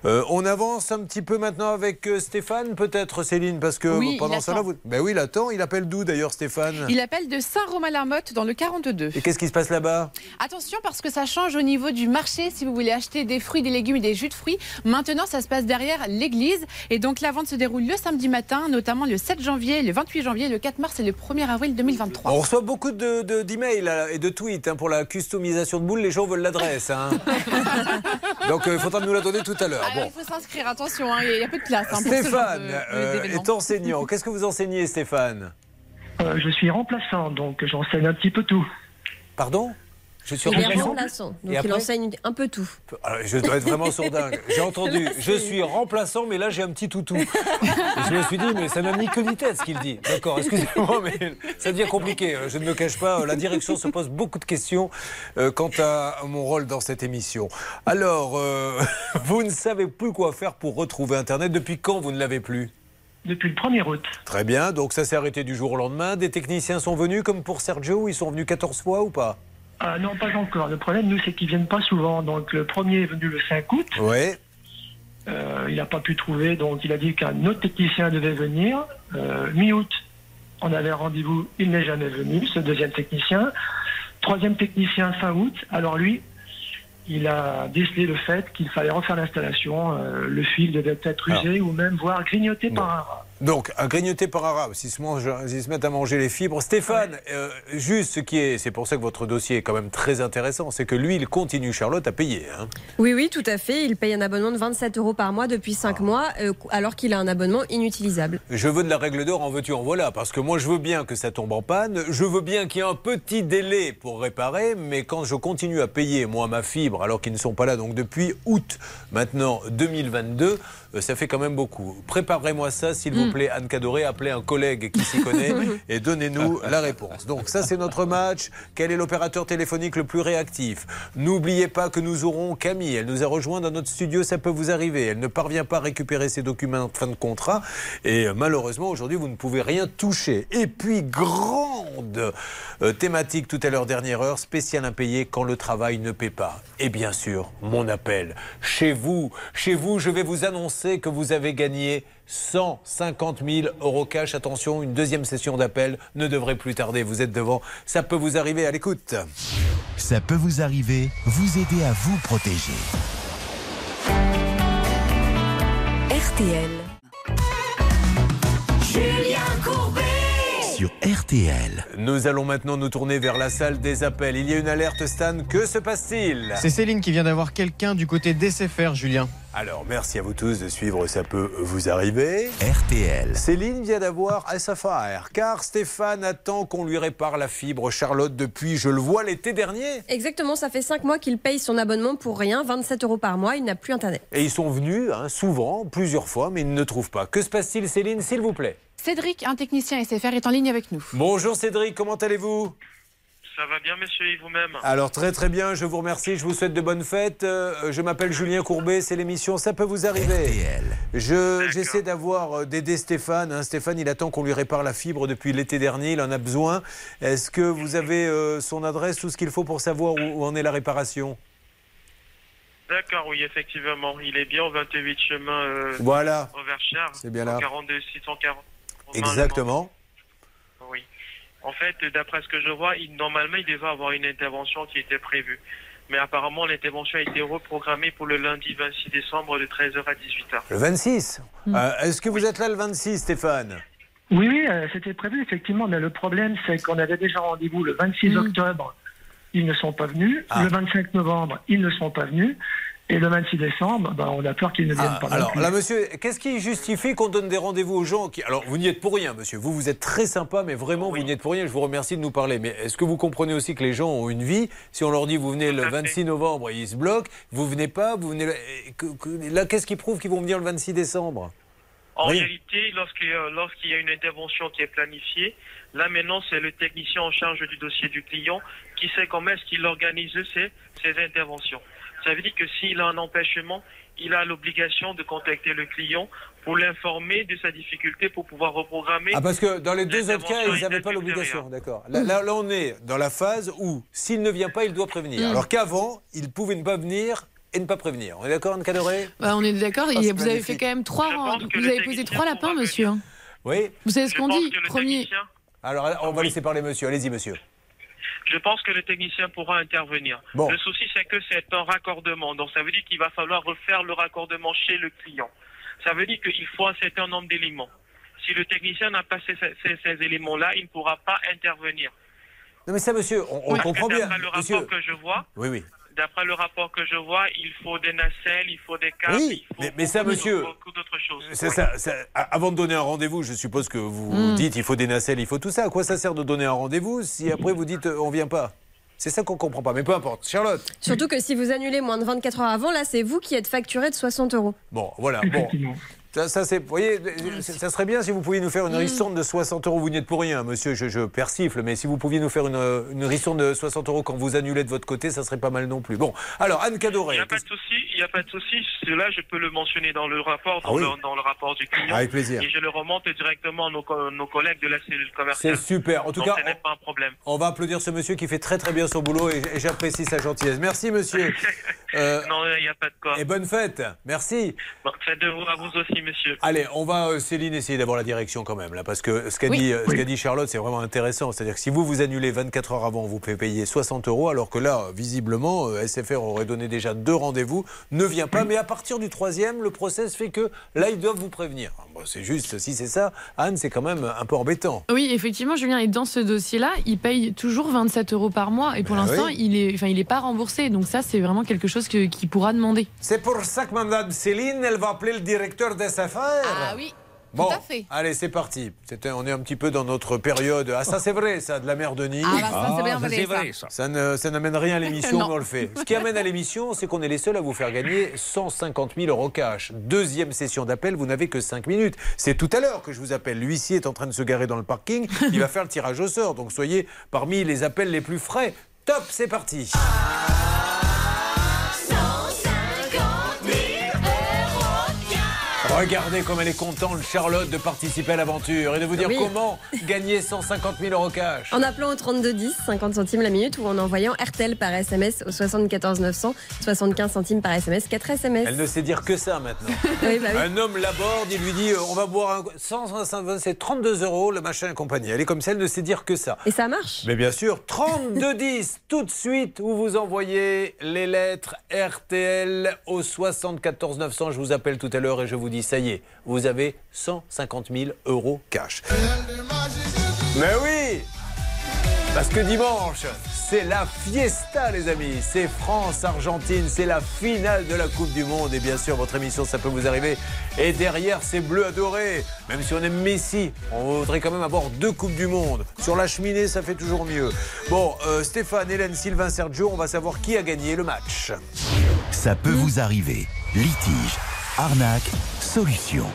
Euh, on avance un petit peu maintenant avec euh, Stéphane, peut-être Céline, parce que Oui, pendant cela, vous... Ben oui, il attend. Il appelle d'où d'ailleurs, Stéphane? Il appelle de Saint-Romain-la-Motte dans le 42. Et qu'est-ce qui se passe là-bas? Attention parce que ça change au niveau du marché si vous voulez acheter des fruits, des légumes et des jus de fruits. Maintenant, ça se passe derrière l'église et donc la vente se déroule le samedi matin, notamment le 7 janvier, le 28 janvier, le 4 mars et le 1er avril 2023. On reçoit beaucoup de- de- d'emails là, et de tweets hein, pour la customisation de boules. Les gens veulent l'adresse. hein. Donc euh, il faudra nous la donner tout à l'heure. Alors, Bon. il faut s'inscrire, attention, hein, il y a peu de place. hein, pour Stéphane de- euh, est enseignant. Qu'est-ce que vous enseignez, Stéphane? Euh, je suis remplaçant, donc j'enseigne un petit peu tout. Pond Je suis Il est remplaçant donc Et il après enseigne un peu tout. Alors, je dois être vraiment sourdingue. J'ai entendu, je suis remplaçant, mais là j'ai un petit toutou. Et je me suis dit, mais ça n'a ni queue ni tête ce qu'il dit. D'accord, excusez-moi, mais ça devient compliqué. Je ne me cache pas, la direction se pose beaucoup de questions euh, quant à mon rôle dans cette émission. Alors, euh, vous ne savez plus quoi faire pour retrouver Internet. Depuis quand vous ne l'avez plus? Depuis le 1er août. Très bien, donc ça s'est arrêté du jour au lendemain. Des techniciens sont venus, comme pour Sergio, ils sont venus 14 fois ou pas? Ah, non, pas encore. Le problème, nous, c'est qu'ils viennent pas souvent. Donc, le premier est venu le 5 août. Oui. Euh, il n'a pas pu trouver, donc il a dit qu'un autre technicien devait venir. Euh, Mi-août, on avait un rendez-vous, il n'est jamais venu, ce deuxième technicien. Troisième technicien fin août, alors lui, il a décelé le fait qu'il fallait refaire l'installation. Euh, le fil devait être usé ou même voire grignoté par un rat. Donc, un grignoté par arabe, s'ils se, mangent- se mettent à manger les fibres. Stéphane, euh, juste ce qui est, c'est pour ça que votre dossier est quand même très intéressant, c'est que lui, il continue, Charlotte, à payer. hein. Oui, oui, tout à fait. Il paye un abonnement de 27 euros par mois depuis 5 mois, euh, alors qu'il a un abonnement inutilisable. Je veux de la règle d'or, en veux-tu, en voilà. Parce que moi, je veux bien que ça tombe en panne. Je veux bien qu'il y ait un petit délai pour réparer. Mais quand je continue à payer, moi, ma fibre, alors qu'ils ne sont pas là, donc depuis août, maintenant 2022, euh, ça fait quand même beaucoup. Préparez-moi ça, s'il vous Mm. Plaît, Anne Cadoré. Appelez un collègue qui s'y connaît et donnez-nous la réponse. Donc, ça, c'est notre match. Quel est l'opérateur téléphonique le plus réactif? N'oubliez pas que nous aurons Camille. Elle nous a rejoint dans notre studio. Ça peut vous arriver. Elle ne parvient pas à récupérer ses documents de fin de contrat. Et euh, malheureusement, aujourd'hui, vous ne pouvez rien toucher. Et puis, grande euh, thématique tout à l'heure, dernière heure, spécial impayé quand le travail ne paie pas. Et bien sûr, mon appel. Chez vous, chez vous, je vais vous annoncer que vous avez gagné 150 000 euros cash. Attention, une deuxième session d'appel ne devrait plus tarder. Vous êtes devant. Ça peut vous arriver à l'écoute. Ça peut vous arriver, vous aider à vous protéger. RTL. Julien Courbet. sur RTL. Nous allons maintenant nous tourner vers la salle des appels. Il y a une alerte, Stan. Que se passe-t-il? C'est Céline qui vient d'avoir quelqu'un du côté d'SFR, Julien. Alors, merci à vous tous de suivre Ça peut vous arriver. RTL. Céline vient d'avoir SFR, car Stéphane attend qu'on lui répare la fibre Charlotte depuis, je le vois, l'été dernier. Exactement, ça fait 5 mois qu'il paye son abonnement pour rien, 27 euros par mois, il n'a plus Internet. Et ils sont venus, hein, souvent, plusieurs fois, mais ils ne trouvent pas. Que se passe-t-il, Céline, s'il vous plaît? Cédric, un technicien SFR, est en ligne avec nous. Bonjour Cédric, comment allez-vous? Ça va bien, monsieur, et vous-même Alors très très bien, je vous remercie, je vous souhaite de bonnes fêtes. Euh, je m'appelle Julien Courbet, c'est l'émission Ça peut vous arriver. Je J'essaie d'avoir euh, d'aider Stéphane. hein. Stéphane, il attend qu'on lui répare la fibre depuis l'été dernier, il en a besoin. Est-ce que vous avez euh, son adresse, tout ce qu'il faut pour savoir où, où en est la réparation? D'accord, oui, effectivement. Il est bien au 28 chemin euh, Voilà. C'est bien là. 42 640. Exactement. En fait, d'après ce que je vois, il, normalement, il devait avoir une intervention qui était prévue. Mais apparemment, l'intervention a été reprogrammée pour le lundi 26 décembre de 13h à 18h. Le 26 Euh, Est-ce que vous êtes là le 26, Stéphane? Oui, oui, euh, c'était prévu, effectivement, mais le problème, c'est qu'on avait déjà rendez-vous le 26 octobre, ils ne sont pas venus. Ah. Le 25 novembre, ils ne sont pas venus. Et le 26 décembre, ben, on a peur qu'ils ne viennent pas. Ah, Alors plus. là, monsieur, qu'est-ce qui justifie qu'on donne des rendez-vous aux gens qui... Alors, vous n'y êtes pour rien, monsieur. Vous, vous êtes très sympa, mais vraiment, vous n'y êtes pour rien. Je vous remercie de nous parler. Mais est-ce que vous comprenez aussi que les gens ont une vie? Si on leur dit, vous venez le 26 novembre et ils se bloquent, vous venez pas, vous venez... Là, qu'est-ce qui prouve qu'ils vont venir le 26 décembre? En réalité, lorsqu'il y a- lorsqu'il y a une intervention qui est planifiée, là maintenant, c'est le technicien en charge du dossier du client qui sait comment est-ce qu'il organise ses, ses interventions. Ça veut dire que s'il a un empêchement, il a l'obligation de contacter le client pour l'informer de sa difficulté pour pouvoir reprogrammer. Ah, parce que dans les deux autres cas, ils n'avaient pas l'obligation. D'accord. Là, là, là, on est dans la phase où, s'il ne vient pas, il doit prévenir. Mm. Alors qu'avant, il pouvait ne pas venir et ne pas prévenir. On est d'accord, Anne Cadoré Bah, on est d'accord, Ah, vous avez fait quand même trois. Vous avez posé trois lapins, monsieur. hein. Oui Vous savez ce qu'on dit Premier. Alors, on va laisser parler monsieur. Allez-y, monsieur. Je pense que le technicien pourra intervenir. Bon. Le souci, c'est que c'est un raccordement. Donc, ça veut dire qu'il va falloir refaire le raccordement chez le client. Ça veut dire qu'il faut un certain nombre d'éléments. Si le technicien n'a pas ces, ces- ces éléments-là, il ne pourra pas intervenir. Non, mais ça, monsieur, on, comprend bien. Le rapport Monsieur. que je vois, Oui, oui. D'après le rapport que je vois, il faut des nacelles, il faut des câbles, Oui, il faut mais, mais ça, beaucoup, monsieur, beaucoup d'autres choses. c'est ça, avant de donner un rendez-vous, je suppose que vous Mm. dites il faut des nacelles, il faut tout ça. À quoi ça sert de donner un rendez-vous si après vous dites euh, on vient pas? C'est ça qu'on comprend pas. Mais peu importe. Charlotte. Surtout que si vous annulez moins de 24 heures avant, là, c'est vous qui êtes facturé de 60 euros. Bon, voilà. Bon. Ça, ça, c'est, vous voyez, ça serait bien si vous pouviez nous faire une ristourne de 60 euros. Vous n'y êtes pour rien, monsieur, je, je persifle, mais si vous pouviez nous faire une, euh, une ristourne de 60 euros quand vous annulez de votre côté, ça serait pas mal non plus. Bon, alors, Anne Cadoré. Il n'y a pas de souci, il n'y a pas de souci. Cela, je peux le mentionner dans le rapport, dans, Ah oui. le, dans le rapport du client. Avec plaisir. Et je le remonte directement à nos, co- nos collègues de la cellule C'est commerciale. super. En tout Donc, cas, ce n'est pas un problème. on va applaudir ce monsieur qui fait très très bien son boulot et, et j'apprécie sa gentillesse. Merci, monsieur. Euh, non, il n'y a pas de quoi. et bonne fête. Merci. Bon, faites de vous à vous aussi, monsieur. Allez, on va, euh, Céline, essayer d'avoir la direction quand même, là, parce que ce qu'a Oui. dit, euh, ce Oui. qu'a dit Charlotte, c'est vraiment intéressant. C'est-à-dire que si vous vous annulez 24 heures avant, vous pouvez payer 60 euros, alors que là, visiblement, euh, SFR aurait donné déjà deux rendez-vous, ne vient pas, mais à partir du troisième, le process fait que là, ils doivent vous prévenir. Bon, c'est juste, si c'est ça, Anne, c'est quand même un peu embêtant. Oui, effectivement, Julien. Et dans ce dossier-là, il paye toujours 27 euros par mois. Et pour Ben l'instant, oui. il est, enfin, il est pas remboursé. Donc ça, c'est vraiment quelque chose que- qu'il pourra demander. C'est pour ça que Madame Céline, elle va appeler le directeur d'SFR. Ah oui. Bon, Tout à fait. allez, c'est parti. C'était- on est un petit peu dans notre période. Ah, ça, c'est vrai, ça, de la mère Denis. Ah, bah, ça, c'est bien vrai, ça. Ça ne- ça n'amène rien à l'émission, mais on le fait. Ce qui amène à l'émission, c'est qu'on est les seuls à vous faire gagner 150 000 euros cash. Deuxième session d'appel, vous n'avez que 5 minutes. C'est tout à l'heure que je vous appelle. L'huissier est en train de se garer dans le parking. Il va faire le tirage au sort. Donc soyez parmi les appels les plus frais. Top, c'est parti. Regardez comme elle est contente, Charlotte, de participer à l'aventure et de vous dire Oui. comment gagner 150 000 euros cash. En appelant au 3210, 50 centimes la minute, ou en envoyant RTL par SMS au 74 900, 75 centimes par SMS, 4 SMS. Elle ne sait dire que ça maintenant. Oui, bah oui. Un homme l'aborde, il lui dit euh, on va boire un 100, c'est 32 euros le machin et compagnie. Elle est comme ça, elle ne sait dire que ça. Et ça marche Mais bien sûr, 3210 tout de suite où vous envoyez les lettres RTL au 74 900. Je vous appelle tout à l'heure et je vous dis ça y est, vous avez 150 000 euros cash. Mais oui Parce que dimanche, c'est la fiesta, les amis. C'est France-Argentine, c'est la finale de la Coupe du Monde. Et bien sûr, votre émission, ça peut vous arriver. Et derrière, c'est bleu adoré. Même si on aime Messi, on voudrait quand même avoir deux Coupes du Monde. Sur la cheminée, ça fait toujours mieux. Bon, euh, Stéphane, Hélène, Sylvain, Sergio, on va savoir qui a gagné le match. Ça peut vous arriver. Litige, arnaque, solution.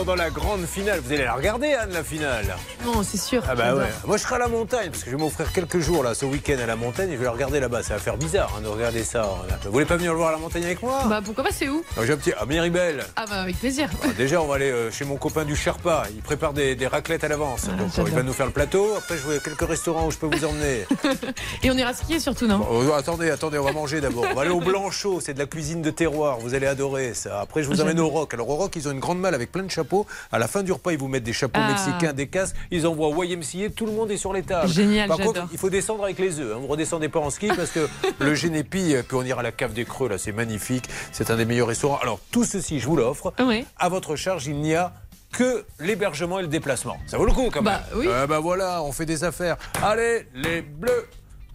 Attendant la grande finale, vous allez la regarder, Anne, la finale Non, c'est sûr. Ah bah ouais. Moi je serai à la montagne parce que je vais m'offrir quelques jours là ce week-end à la montagne et je vais la regarder là-bas. Ça va faire bizarre hein, de regarder ça. Vous voulez pas venir le voir à la montagne avec moi? Bah pourquoi pas, c'est où? Alors, J'ai un petit à Méribel. Ah bah avec plaisir. Ah, Déjà, on va aller euh, chez mon copain du Sherpa. Il prépare des, des raclettes à l'avance. Ah, Donc, euh, il va nous faire le plateau. Après, je vois quelques restaurants où je peux vous emmener. Et on ira skier surtout, non? Oh, attendez, attendez, on va manger d'abord. On va aller au Blanchot, c'est de la cuisine de terroir. Vous allez adorer ça. Après, je vous emmène au Rock. Alors, au Rock, ils ont une grande malle avec plein de chapeaux. À la fin du repas, ils vous mettent des chapeaux Ah. mexicains, des casques. Ils envoient YMCA. Tout le monde est sur les tables. Génial, Par contre, il faut descendre avec les œufs. hein. Vous ne redescendez pas en ski parce que le Génépi, euh, puis on ira à la cave des Creux, là, c'est magnifique. C'est un des meilleurs restaurants. Alors, tout ceci, je vous l'offre. À votre charge, il n'y a que l'hébergement et le déplacement. Ça vaut le coup quand même. Bah, oui. Euh, bah voilà, on fait des affaires. Allez, les bleus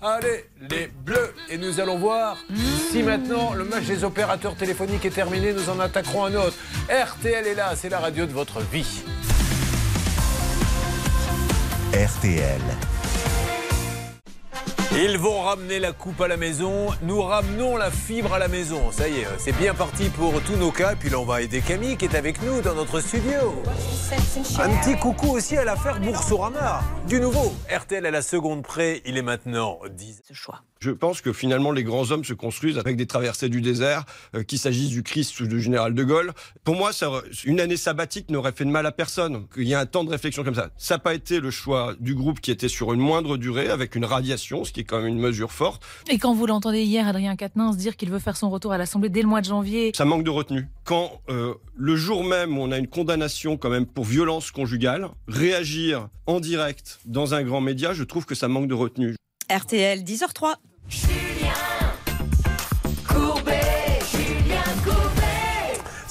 Allez, les bleus Et nous allons voir si maintenant le match des opérateurs téléphoniques est terminé. Nous en attaquerons un autre. RTL est là, c'est la radio de votre vie. RTL. Ils vont ramener la coupe à la maison. Nous ramenons la fibre à la maison. Ça y est, c'est bien parti pour tous nos cas. Puis là, on va aider Camille qui est avec nous dans notre studio. Un petit coucou aussi à l'affaire Boursorama. Du nouveau, RTL à la seconde près. Il est maintenant 10. Ce choix. Je pense que finalement les grands hommes se construisent avec des traversées du désert, euh, qu'il s'agisse du Christ ou du général de Gaulle. Pour moi, ça, une année sabbatique n'aurait fait de mal à personne. Qu'il y ait un temps de réflexion comme ça. Ça n'a pas été le choix du groupe qui était sur une moindre durée, avec une radiation, ce qui est quand même une mesure forte. Et quand vous l'entendez hier, Adrien Quatennens dire qu'il veut faire son retour à l'Assemblée dès le mois de janvier. Ça manque de retenue. Quand euh, le jour même, on a une condamnation quand même pour violence conjugale, réagir en direct dans un grand média, je trouve que ça manque de retenue. RTL 10h03. 是呀。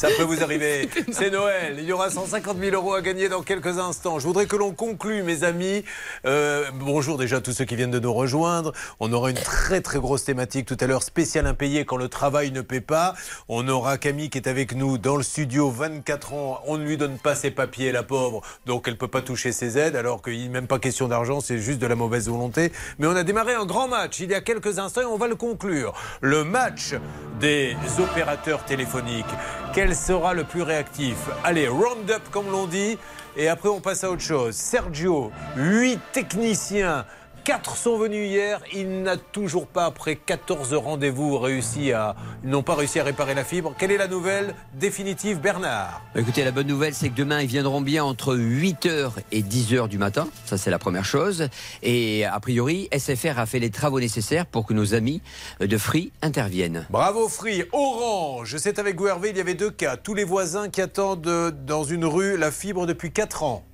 Ça peut vous arriver. C'est Noël. Il y aura 150 000 euros à gagner dans quelques instants. Je voudrais que l'on conclue, mes amis. Euh, bonjour déjà à tous ceux qui viennent de nous rejoindre. On aura une très très grosse thématique tout à l'heure, spéciale impayé quand le travail ne paie pas. On aura Camille qui est avec nous dans le studio, 24 ans. On ne lui donne pas ses papiers, la pauvre, donc elle peut pas toucher ses aides, alors qu'il n'est même pas question d'argent, c'est juste de la mauvaise volonté. Mais on a démarré un grand match il y a quelques instants et on va le conclure. Le match des opérateurs téléphoniques. Quel sera le plus réactif Allez, round-up comme l'on dit, et après on passe à autre chose. Sergio, 8 techniciens. 4 sont venus hier, il n'a toujours pas, après 14 rendez-vous, réussi à, ils n'ont pas réussi à réparer la fibre. Quelle est la nouvelle définitive, Bernard? Bah, Écoutez, la bonne nouvelle, c'est que demain, ils viendront bien entre 8h et 10h du matin. Ça, c'est la première chose. Et a priori, SFR a fait les travaux nécessaires pour que nos amis de Free interviennent. Bravo Free, Orange, c'est avec vous Hervé, il y avait deux cas. Tous les voisins qui attendent euh, dans une rue la fibre depuis 4 ans.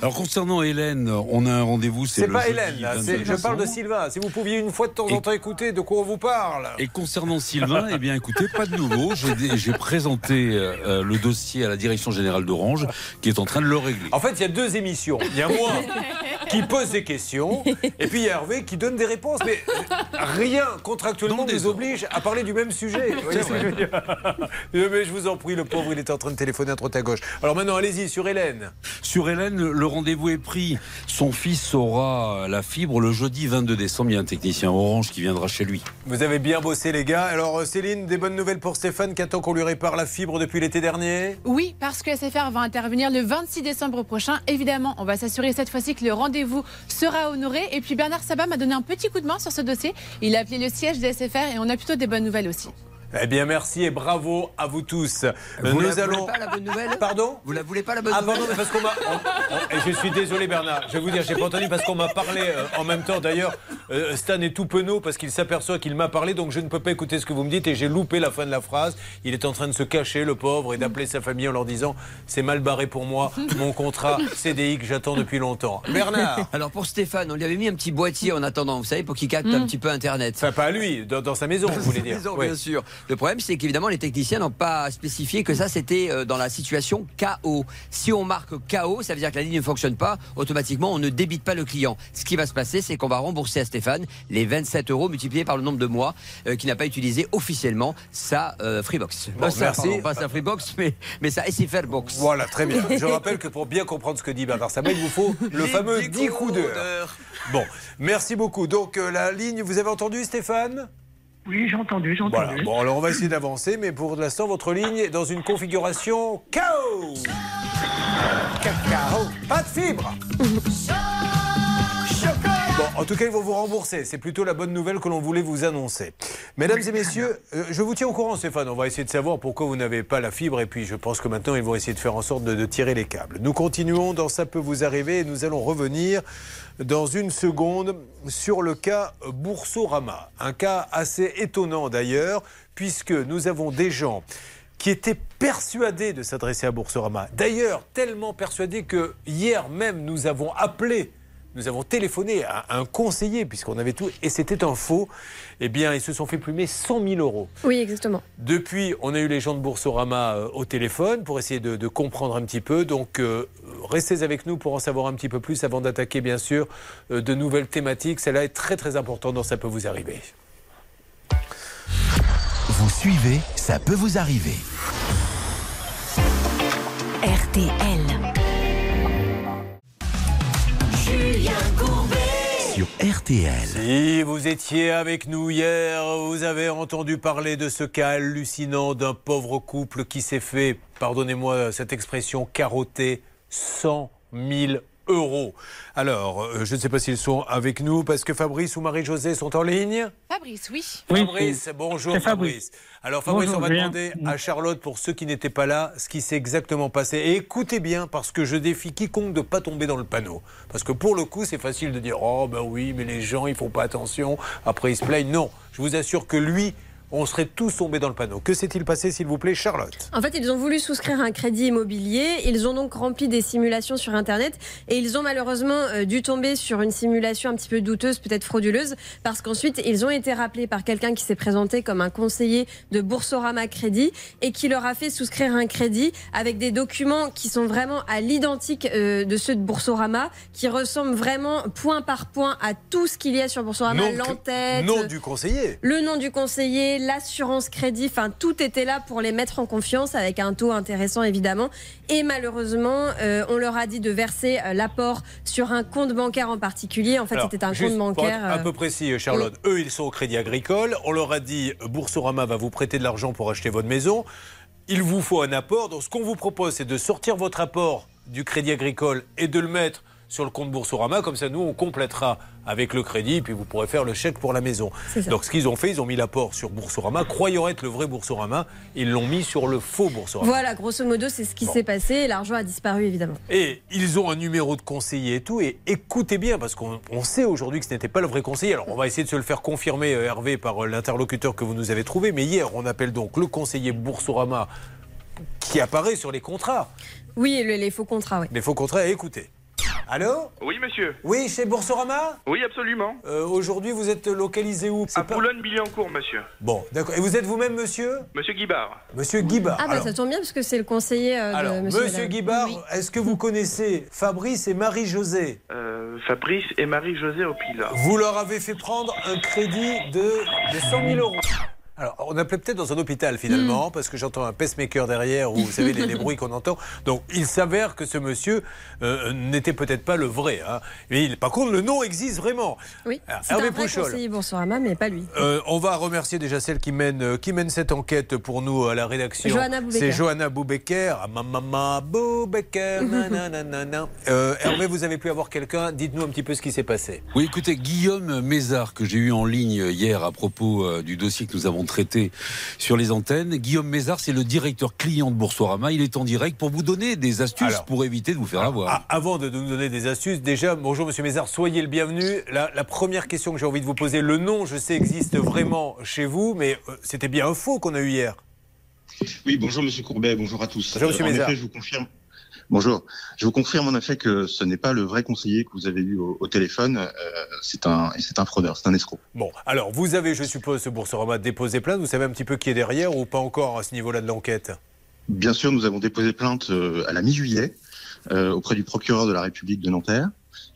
Alors concernant Hélène, on a un rendez-vous. C'est pas Hélène, là, 22 c'est- je parle de. Sylvain. Si vous pouviez une fois de temps en temps écouter de quoi on vous parle. Et concernant Sylvain, eh bien écoutez, pas de nouveau. J'ai présenté euh, le dossier à la direction générale d'Orange qui est en train de le régler. En fait, il y a deux émissions. Il y a moi qui pose des questions et puis il y a Hervé qui donne des réponses. Mais rien contractuellement ne nous oblige à parler du même sujet. Vous voyez Mais je vous en prie, le pauvre, il est en train de téléphoner à droite à gauche. Alors maintenant, allez-y sur Hélène. Sur Hélène, le rendez-vous est pris. Son fils aura la fibre le jeudi 22 décembre. Il y a un technicien Orange qui viendra chez lui. Vous avez bien bossé, les gars. Alors, euh, Céline, des bonnes nouvelles pour Stéphane qui attend qu'on lui répare la fibre depuis l'été dernier? Oui, parce que SFR va intervenir le 26 décembre prochain. Évidemment, on va s'assurer cette fois-ci que le rendez-vous sera honoré. Et puis Bernard Sabat m'a donné un petit coup de main sur ce dossier. Il a appelé le siège de SFR et on a plutôt des bonnes nouvelles aussi. Eh bien, merci et bravo à vous tous. Vous Nous la voulez allons. pas la bonne nouvelle Pardon Vous la voulez pas la bonne Ah nouvelle pardon, mais parce qu'on m'a. on- je suis désolé Bernard, je vais vous dire, j'ai pas entendu parce qu'on m'a parlé euh, en même temps. D'ailleurs, euh, Stan est tout penaud parce qu'il s'aperçoit qu'il m'a parlé, donc je ne peux pas écouter ce que vous me dites et j'ai loupé la fin de la phrase. Il est en train de se cacher, le pauvre, et d'appeler sa famille en leur disant c'est mal barré pour moi, mon contrat CDI que j'attends depuis longtemps. Bernard Alors pour Stéphane, on lui avait mis un petit boîtier en attendant, vous savez, pour qu'il capte un petit peu Internet. Enfin, pas à lui, dans, dans sa maison, vous voulez dire. Maison, Oui. Bien sûr. Le problème, c'est qu'évidemment, les techniciens n'ont pas spécifié que ça, c'était euh, dans la situation KO. Si on marque KO, ça veut dire que la ligne ne fonctionne pas. Automatiquement, on ne débite pas le client. Ce qui va se passer, c'est qu'on va rembourser à Stéphane les 27 euros multipliés par le nombre de mois euh, qu'il n'a pas utilisé officiellement sa euh, Freebox. Bon, ça, merci. pardon, pas sa Freebox, mais, mais sa SFR Box. Voilà, très bien. Je rappelle que pour bien comprendre ce que dit Bernard Sabat, il vous faut le fameux 10 coups d'heure. Bon, merci beaucoup. Donc, euh, la ligne, vous avez entendu Stéphane? Oui, j'ai entendu, j'ai Voilà. entendu. Bon, alors on va essayer d'avancer, mais pour l'instant, votre ligne est dans une configuration KO. Cacao. Pas de fibre. Bon, en tout cas, ils vont vous rembourser. C'est plutôt la bonne nouvelle que l'on voulait vous annoncer. Mesdames et messieurs, euh, je vous tiens au courant, Stéphane. On va essayer de savoir pourquoi vous n'avez pas la fibre. Et puis, je pense que maintenant, ils vont essayer de faire en sorte de, de tirer les câbles. Nous continuons dans Ça peut vous arriver et nous allons revenir dans une seconde sur le cas Boursorama. Un cas assez étonnant d'ailleurs, puisque nous avons des gens qui étaient persuadés de s'adresser à Boursorama. D'ailleurs, tellement persuadés que hier même, nous avons appelé, nous avons téléphoné à un conseiller, puisqu'on avait tout, et c'était un faux. Eh bien, ils se sont fait plumer 100 000 euros. Oui, exactement. Depuis, on a eu les gens de Boursorama euh, au téléphone pour essayer de, de comprendre un petit peu. Donc, euh, restez avec nous pour en savoir un petit peu plus avant d'attaquer, bien sûr, euh, de nouvelles thématiques. Celle-là est très, très importante dans Ça peut vous arriver. Vous suivez, ça peut vous arriver. RTL. Julien Courbet. sur RTL. Si vous étiez avec nous hier, vous avez entendu parler de ce cas hallucinant d'un pauvre couple qui s'est fait, pardonnez-moi cette expression, carotter 100 000 euros. Alors, euh, je ne sais pas s'ils sont avec nous parce que Fabrice ou Marie-Josée sont en ligne. Fabrice, oui. Fabrice, bonjour Fabrice. Fabrice. Alors Fabrice, Bonjour, on va demander à Charlotte, pour ceux qui n'étaient pas là, ce qui s'est exactement passé. Et écoutez bien, parce que je défie quiconque de ne pas tomber dans le panneau. Parce que pour le coup, c'est facile de dire, oh ben oui, mais les gens, ils font pas attention. Après, ils se plaignent. Non, je vous assure que lui, on serait tous tombés dans le panneau. Que s'est-il passé, s'il vous plaît, Charlotte? En fait, ils ont voulu souscrire un crédit immobilier. Ils ont donc rempli des simulations sur Internet et ils ont malheureusement euh, dû tomber sur une simulation un petit peu douteuse, peut-être frauduleuse, parce qu'ensuite, ils ont été rappelés par quelqu'un qui s'est présenté comme un conseiller de Boursorama Crédit et qui leur a fait souscrire un crédit avec des documents qui sont vraiment à l'identique euh, de ceux de Boursorama, qui ressemblent vraiment point par point à tout ce qu'il y a sur Boursorama, l'entête. Nom du conseiller. Le nom du conseiller, l'assurance crédit, enfin tout était là pour les mettre en confiance avec un taux intéressant évidemment. Et malheureusement, euh, on leur a dit de verser euh, l'apport sur un compte bancaire en particulier. En fait, c'était un compte pour être bancaire. Un euh, peu précis, Charlotte. Eux, ils sont au Crédit Agricole. On leur a dit Boursorama va vous prêter de l'argent pour acheter votre maison. Il vous faut un apport. Donc, ce qu'on vous propose, c'est de sortir votre apport du Crédit Agricole et de le mettre sur le compte Boursorama. Comme ça, nous, on complétera avec le crédit, puis vous pourrez faire le chèque pour la maison. Donc, ce qu'ils ont fait, ils ont mis l'apport sur Boursorama, croyant être le vrai Boursorama. Ils l'ont mis sur le faux Boursorama. Voilà, grosso modo, c'est ce qui Bon. s'est passé. L'argent a disparu évidemment. Et ils ont un numéro de conseiller et tout. Et écoutez bien, parce qu'on on sait aujourd'hui que ce n'était pas le vrai conseiller. Alors, on va essayer de se le faire confirmer, euh, Hervé, par euh, l'interlocuteur que vous nous avez trouvé. Mais hier, on appelle donc le conseiller Boursorama qui apparaît sur les contrats. Oui, le- les faux contrats, oui. Les faux contrats, écoutez. Allô Oui, monsieur. Oui, chez Boursorama Oui, absolument. Euh, Aujourd'hui, vous êtes localisé où À Boulogne-Billancourt, monsieur. Bon, d'accord. Et vous êtes vous-même, monsieur Monsieur Guibard. Monsieur Guibard. Ah bah Alors- ça tombe bien parce que c'est le conseiller euh, Alors, de monsieur, Monsieur, Madame. Guibard, est-ce que vous connaissez Fabrice et Marie-Josée Euh, Fabrice et Marie-Josée au Pilar. Vous leur avez fait prendre un crédit de, de 100 000 euros. Alors, on appelait peut-être dans un hôpital finalement, parce que j'entends un pacemaker derrière, ou vous savez, les, les bruits qu'on entend. Donc, il s'avère que ce monsieur euh, n'était peut-être pas le vrai. Hein. Mais il- par contre, le nom existe vraiment. Oui, Alors, c'est un Hervé vrai Pouchol. Boursorama, mais pas lui. Euh, on va remercier déjà celle qui mène, euh, qui mène cette enquête pour nous à la rédaction. Johanna Boubecker. C'est Johanna Boubecker. Ah, ma maman Boubecker. Euh, Hervé, vous avez pu avoir quelqu'un. Dites-nous un petit peu ce qui s'est passé. Oui, écoutez, Guillaume Mézard, que j'ai eu en ligne hier à propos euh, du dossier que nous avons traité sur les antennes. Guillaume Mézard, c'est le directeur client de Boursorama. Il est en direct pour vous donner des astuces Alors, pour éviter de vous faire avoir. Ah, avant de nous donner des astuces, déjà, bonjour Monsieur Mézard, soyez le bienvenu. La, la première question que j'ai envie de vous poser, le nom, je sais, existe vraiment chez vous, mais euh, c'était bien un faux qu'on a eu hier. Oui, bonjour Monsieur Courbet, bonjour à tous. Bonjour, Monsieur en Mézard. effet, je vous confirme. Bonjour. Je vous confirme en effet que ce n'est pas le vrai conseiller que vous avez eu au, au téléphone. Euh, c'est un, c'est un fraudeur, c'est un escroc. Bon, alors vous avez, je suppose, ce Boursorama déposé plainte. Vous savez un petit peu qui est derrière ou pas encore à ce niveau-là de l'enquête? Bien sûr, nous avons déposé plainte euh, à la mi-juillet euh, auprès du procureur de la République de Nanterre.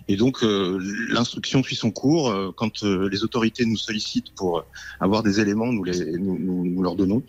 Et donc, euh, l'instruction suit son cours. Euh, Quand euh, les autorités nous sollicitent pour avoir des éléments, nous, les, nous, nous, nous leur donnons.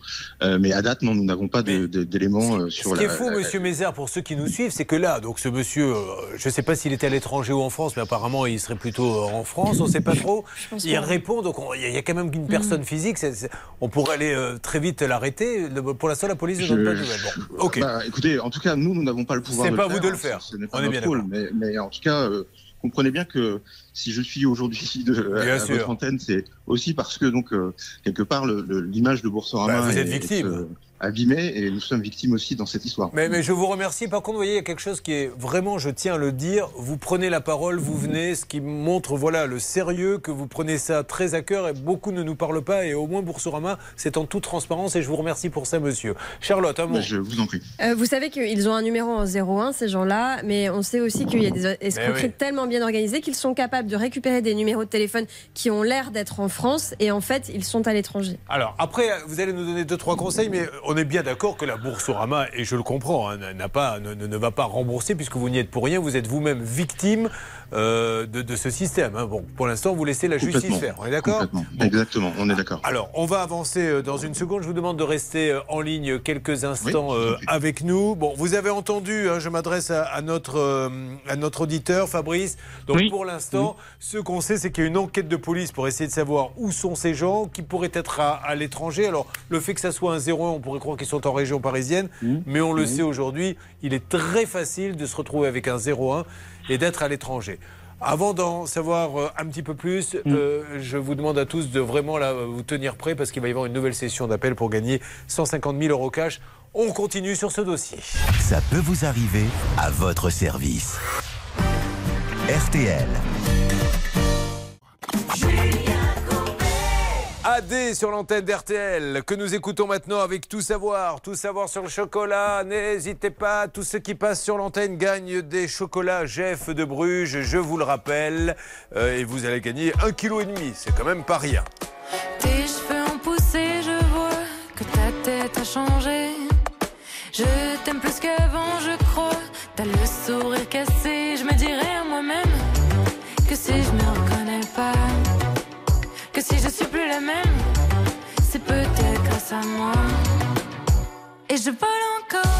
Euh, mais à date, non, nous n'avons pas de- de- d'éléments euh, sur Ce qui la. est fou, la- Monsieur Mézard, pour ceux qui nous suivent, c'est que là, donc ce monsieur, euh, je ne sais pas s'il était à l'étranger ou en France, mais apparemment il serait plutôt euh, en France, on ne sait pas trop. Il répond, donc on- il y, a- il y a quand même une personne physique. c'est- c'est- on pourrait aller euh, très vite l'arrêter. Pour l'instant, la police ne donne pas de nouvelles. Bon, ok. Bah, écoutez, en tout cas, nous, nous n'avons pas le pouvoir. C'est pas le vous de le hein, faire. Ce, ce n'est pas On est bien rôle, mais, mais en tout cas, euh, comprenez bien que si je suis aujourd'hui de, à, votre antenne, c'est aussi parce que donc euh, quelque part l'image de Boursorama Bah, vous est, êtes victime. est, abîmée et nous sommes victimes aussi dans cette histoire. Mais, mais je vous remercie. Par contre, vous voyez, il y a quelque chose qui est vraiment, je tiens à le dire, vous prenez la parole, vous venez, ce qui montre voilà le sérieux, que vous prenez ça très à cœur et beaucoup ne nous parlent pas. Et au moins, Boursorama, c'est en toute transparence et je vous remercie pour ça, monsieur. Charlotte, un mot. Je vous en prie. Euh, vous savez qu'ils ont un numéro en 01, ces gens-là, mais on sait aussi qu'il y a des escroqueries oui. tellement bien organisées qu'ils sont capables de récupérer des numéros de téléphone qui ont l'air d'être en France et en fait, ils sont à l'étranger. Alors, après, vous allez nous donner deux, trois conseils, mais on est bien d'accord que la Boursorama, et je le comprends, hein, ne- ne va pas rembourser puisque vous n'y êtes pour rien. Vous êtes vous-même victime euh, de, de ce système. hein. Bon, pour l'instant, vous laissez la justice faire. On est d'accord. Exactement, on est d'accord. alors, on va avancer euh, dans une seconde. Je vous demande de rester euh, en ligne quelques instants Oui, euh, avec nous. Bon, vous avez entendu, hein, je m'adresse à, à notre, euh, à notre auditeur, Fabrice. Donc, pour l'instant, ce qu'on sait, c'est qu'il y a une enquête de police pour essayer de savoir où sont ces gens qui pourraient être à, à l'étranger. Alors, le fait que ça soit un 01, on pourrait croire qu'ils sont en région parisienne, mais on le Mmh. sait aujourd'hui, il est très facile de se retrouver avec un 01 et d'être à l'étranger. Avant d'en savoir euh, un petit peu plus, Mmh. euh, je vous demande à tous de vraiment là, vous tenir prêts parce qu'il va y avoir une nouvelle session d'appel pour gagner 150 000 euros cash. On continue sur ce dossier. Ça peut vous arriver à votre service. RTL. AD sur l'antenne d'RTL, que nous écoutons maintenant avec Tout Savoir. Tout Savoir sur le chocolat. N'hésitez pas, tous ceux qui passent sur l'antenne gagnent des chocolats Jeff de Bruges, je vous le rappelle. Euh, et vous allez gagner un kilo et demi, c'est quand même pas rien. Tes cheveux ont poussé, je vois que ta tête a changé. Je t'aime plus qu'avant, je crois. T'as le sourire cassé, je me dirais à moi-même que si je me reconnais pas, que si je suis c'est peut-être grâce à moi. Et je vole encore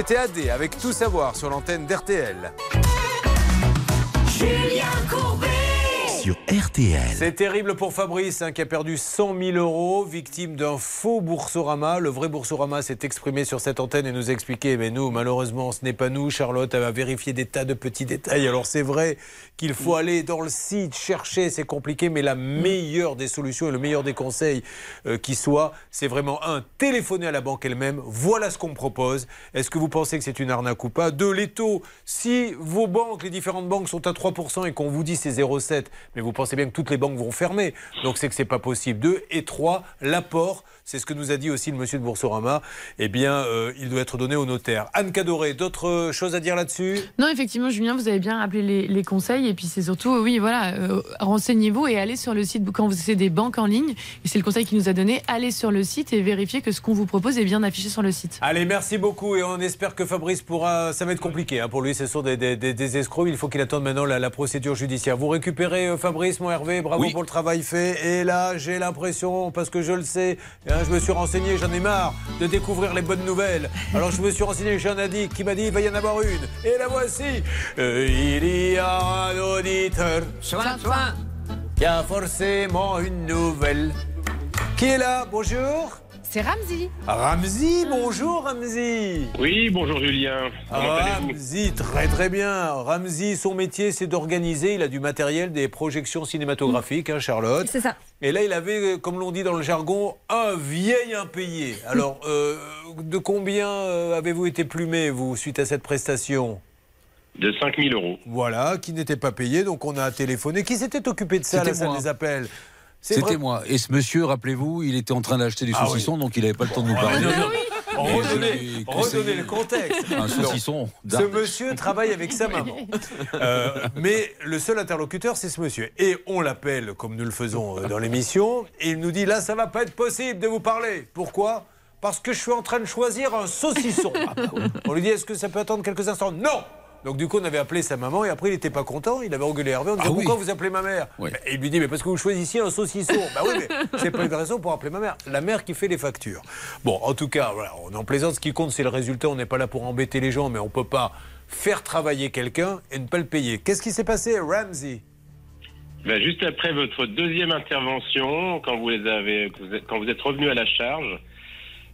C'était AD avec Tout Savoir sur l'antenne d'RTL. RTL. C'est terrible pour Fabrice hein, qui a perdu 100 000 euros, victime d'un faux Boursorama. Le vrai Boursorama s'est exprimé sur cette antenne et nous a expliqué, mais nous, malheureusement, ce n'est pas nous. Charlotte a vérifié des tas de petits détails. Alors c'est vrai qu'il faut aller dans le site, chercher, c'est compliqué, mais la meilleure des solutions et le meilleur des conseils euh, qui soit, c'est vraiment un, téléphoner à la banque elle-même. Voilà ce qu'on me propose. Est-ce que vous pensez que c'est une arnaque ou pas? Deux, les taux. Si vos banques, les différentes banques sont à 3% et qu'on vous dit c'est 0,7, mais vous pensez bien que toutes les banques vont fermer. Donc c'est que c'est pas possible. Deux et trois, l'apport. C'est ce que nous a dit aussi le monsieur de Boursorama. Eh bien, euh, il doit être donné au notaire. Anne Cadoré, d'autres choses à dire là-dessus? Non, effectivement, Julien, vous avez bien rappelé les, les conseils. Et puis, c'est surtout, oui, voilà, euh, renseignez-vous et allez sur le site quand vous essayez des banques en ligne. Et c'est le conseil qu'il nous a donné. Allez sur le site et vérifiez que ce qu'on vous propose est bien affiché sur le site. Allez, merci beaucoup et on espère que Fabrice pourra. Ça va être compliqué hein, pour lui, ce sont des, des, des- des escrocs. Il faut qu'il attende maintenant la, la procédure judiciaire. Vous récupérez euh, Fabrice, mon Hervé, bravo pour le travail fait. Et là, j'ai l'impression, parce que je le sais, hein, je me suis renseigné, j'en ai marre de découvrir les bonnes nouvelles. Alors je me suis renseigné, j'ai un addict qui m'a dit il va y en avoir une. Et la voici. Euh, il y a un auditeur qui a forcément une nouvelle. Qui est là? Bonjour. C'est Ramzi. Ramzi, bonjour Ramzi. Oui, bonjour Julien. Allez-vous Ramzi, très très bien. Ramzi, son métier, c'est d'organiser. Il a du matériel, des projections cinématographiques, hein, Charlotte. C'est ça. Et là, il avait, euh, comme l'on dit dans le jargon, un vieil impayé. Alors, euh, de combien euh, avez-vous été plumé, vous, suite à cette prestation? De 5000 euros. Voilà, qui n'était pas payé, donc on a téléphoné. Qui s'était occupé de ça, à la salle des appels? C'était moi. Et ce monsieur, rappelez-vous, il était en train d'acheter des Ah saucissons, donc il n'avait pas le temps de nous Ah, parler. ai redonnez conseillé le contexte. Un saucisson. Ce monsieur travaille avec sa maman. Euh, mais le seul interlocuteur, c'est ce monsieur. Et on l'appelle, comme nous le faisons euh, dans l'émission, et il nous dit là, ça va pas être possible de vous parler. Pourquoi? Parce que je suis en train de choisir un saucisson. Ah bah oui. On lui dit est-ce que ça peut attendre quelques instants? Non donc du coup, on avait appelé sa maman et après, il n'était pas content. Il avait engueulé Hervé. On disait Ah oui. pourquoi vous appelez ma mère Oui. Et il lui dit mais parce que vous choisissiez un saucisson. bah oui, mais c'est pas une raison pour appeler ma mère. La mère qui fait les factures. Bon, en tout cas, voilà, on en plaisante. Ce qui compte, c'est le résultat. On n'est pas là pour embêter les gens, mais on peut pas faire travailler quelqu'un et ne pas le payer. Qu'est-ce qui s'est passé, Ramsey? Ben, juste après votre deuxième intervention, quand vous, les avez, que vous êtes- quand vous êtes revenu à la charge,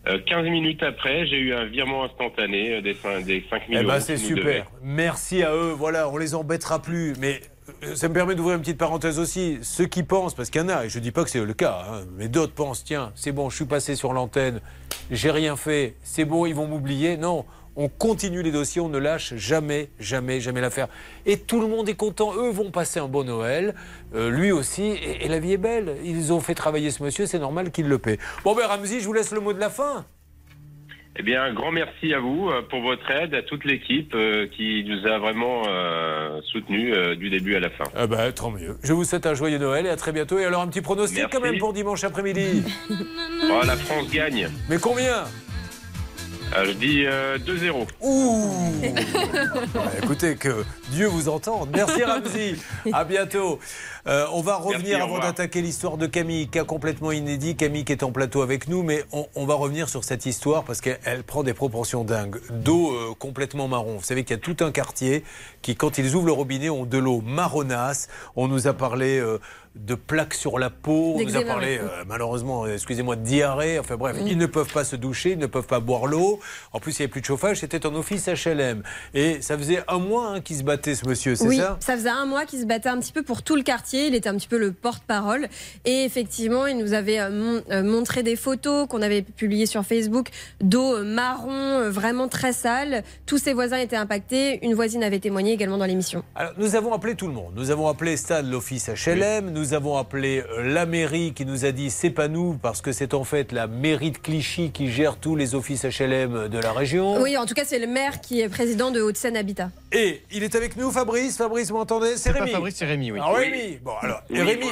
euh, 15 minutes après, j'ai eu un virement instantané euh, des, cin- des 5000 Eh ben, c'est super. Merci à eux. Voilà, on les embêtera plus. Mais euh, ça me permet d'ouvrir une petite parenthèse aussi. Ceux qui pensent, parce qu'il y en a, et je dis pas que c'est le cas, hein, mais d'autres pensent, tiens, c'est bon, je suis passé sur l'antenne, j'ai rien fait, c'est bon, ils vont m'oublier. Non. On continue les dossiers, on ne lâche jamais, jamais, jamais l'affaire. Et tout le monde est content. Eux vont passer un bon Noël, euh, lui aussi, et, et la vie est belle. Ils ont fait travailler ce monsieur, c'est normal qu'il le paie. Bon, ben Ramzi, je vous laisse le mot de la fin. Eh bien, un grand merci à vous euh, pour votre aide, à toute l'équipe euh, qui nous a vraiment euh, soutenus euh, du début à la fin. Ah ben, tant mieux. Je vous souhaite un joyeux Noël et à très bientôt. Et alors, un petit pronostic Merci. quand même pour dimanche après-midi. Oh, la France gagne. Mais combien? Euh, je dis euh, 2-0. Ouh Bah, Écoutez, que Dieu vous entende. Merci Ramzi. À bientôt. Euh, on va revenir avant d'attaquer l'histoire de Camille, cas complètement inédit. Camille qui est en plateau avec nous, mais on, on va revenir sur cette histoire parce qu'elle elle prend des proportions dingues. D'eau euh, complètement marron. Vous savez qu'il y a tout un quartier qui, quand ils ouvrent le robinet, ont de l'eau marronasse. On nous a parlé euh, de plaques sur la peau. On nous a parlé, euh, malheureusement, excusez-moi, de diarrhée. Enfin bref, ils ne peuvent pas se doucher, ils ne peuvent pas boire l'eau. En plus, il n'y avait plus de chauffage. C'était en office HLM. Et ça faisait un mois hein, qu'il se battait, ce monsieur, c'est oui, ça? faisait un mois qu'il se battait un petit peu pour tout le quartier. Il était un petit peu le porte-parole. Et effectivement, il nous avait euh, euh, montré des photos qu'on avait publiées sur Facebook d'eau euh, marron, vraiment très sale. Tous ses voisins étaient impactés. Une voisine avait témoigné également dans l'émission. Alors, nous avons appelé tout le monde. Nous avons appelé Stan, l'office HLM. Nous avons appelé la mairie qui nous a dit c'est pas nous parce que c'est en fait la mairie de Clichy qui gère tous les offices HLM de la région. Oui, en tout cas, c'est le maire qui est président de Haute-Seine Habitat. Et il est avec nous, Fabrice. Fabrice, vous m'entendez? C'est Rémi. Fabrice, c'est Rémi, oui. Alors, Rémi, bon alors, Oui, Rémi,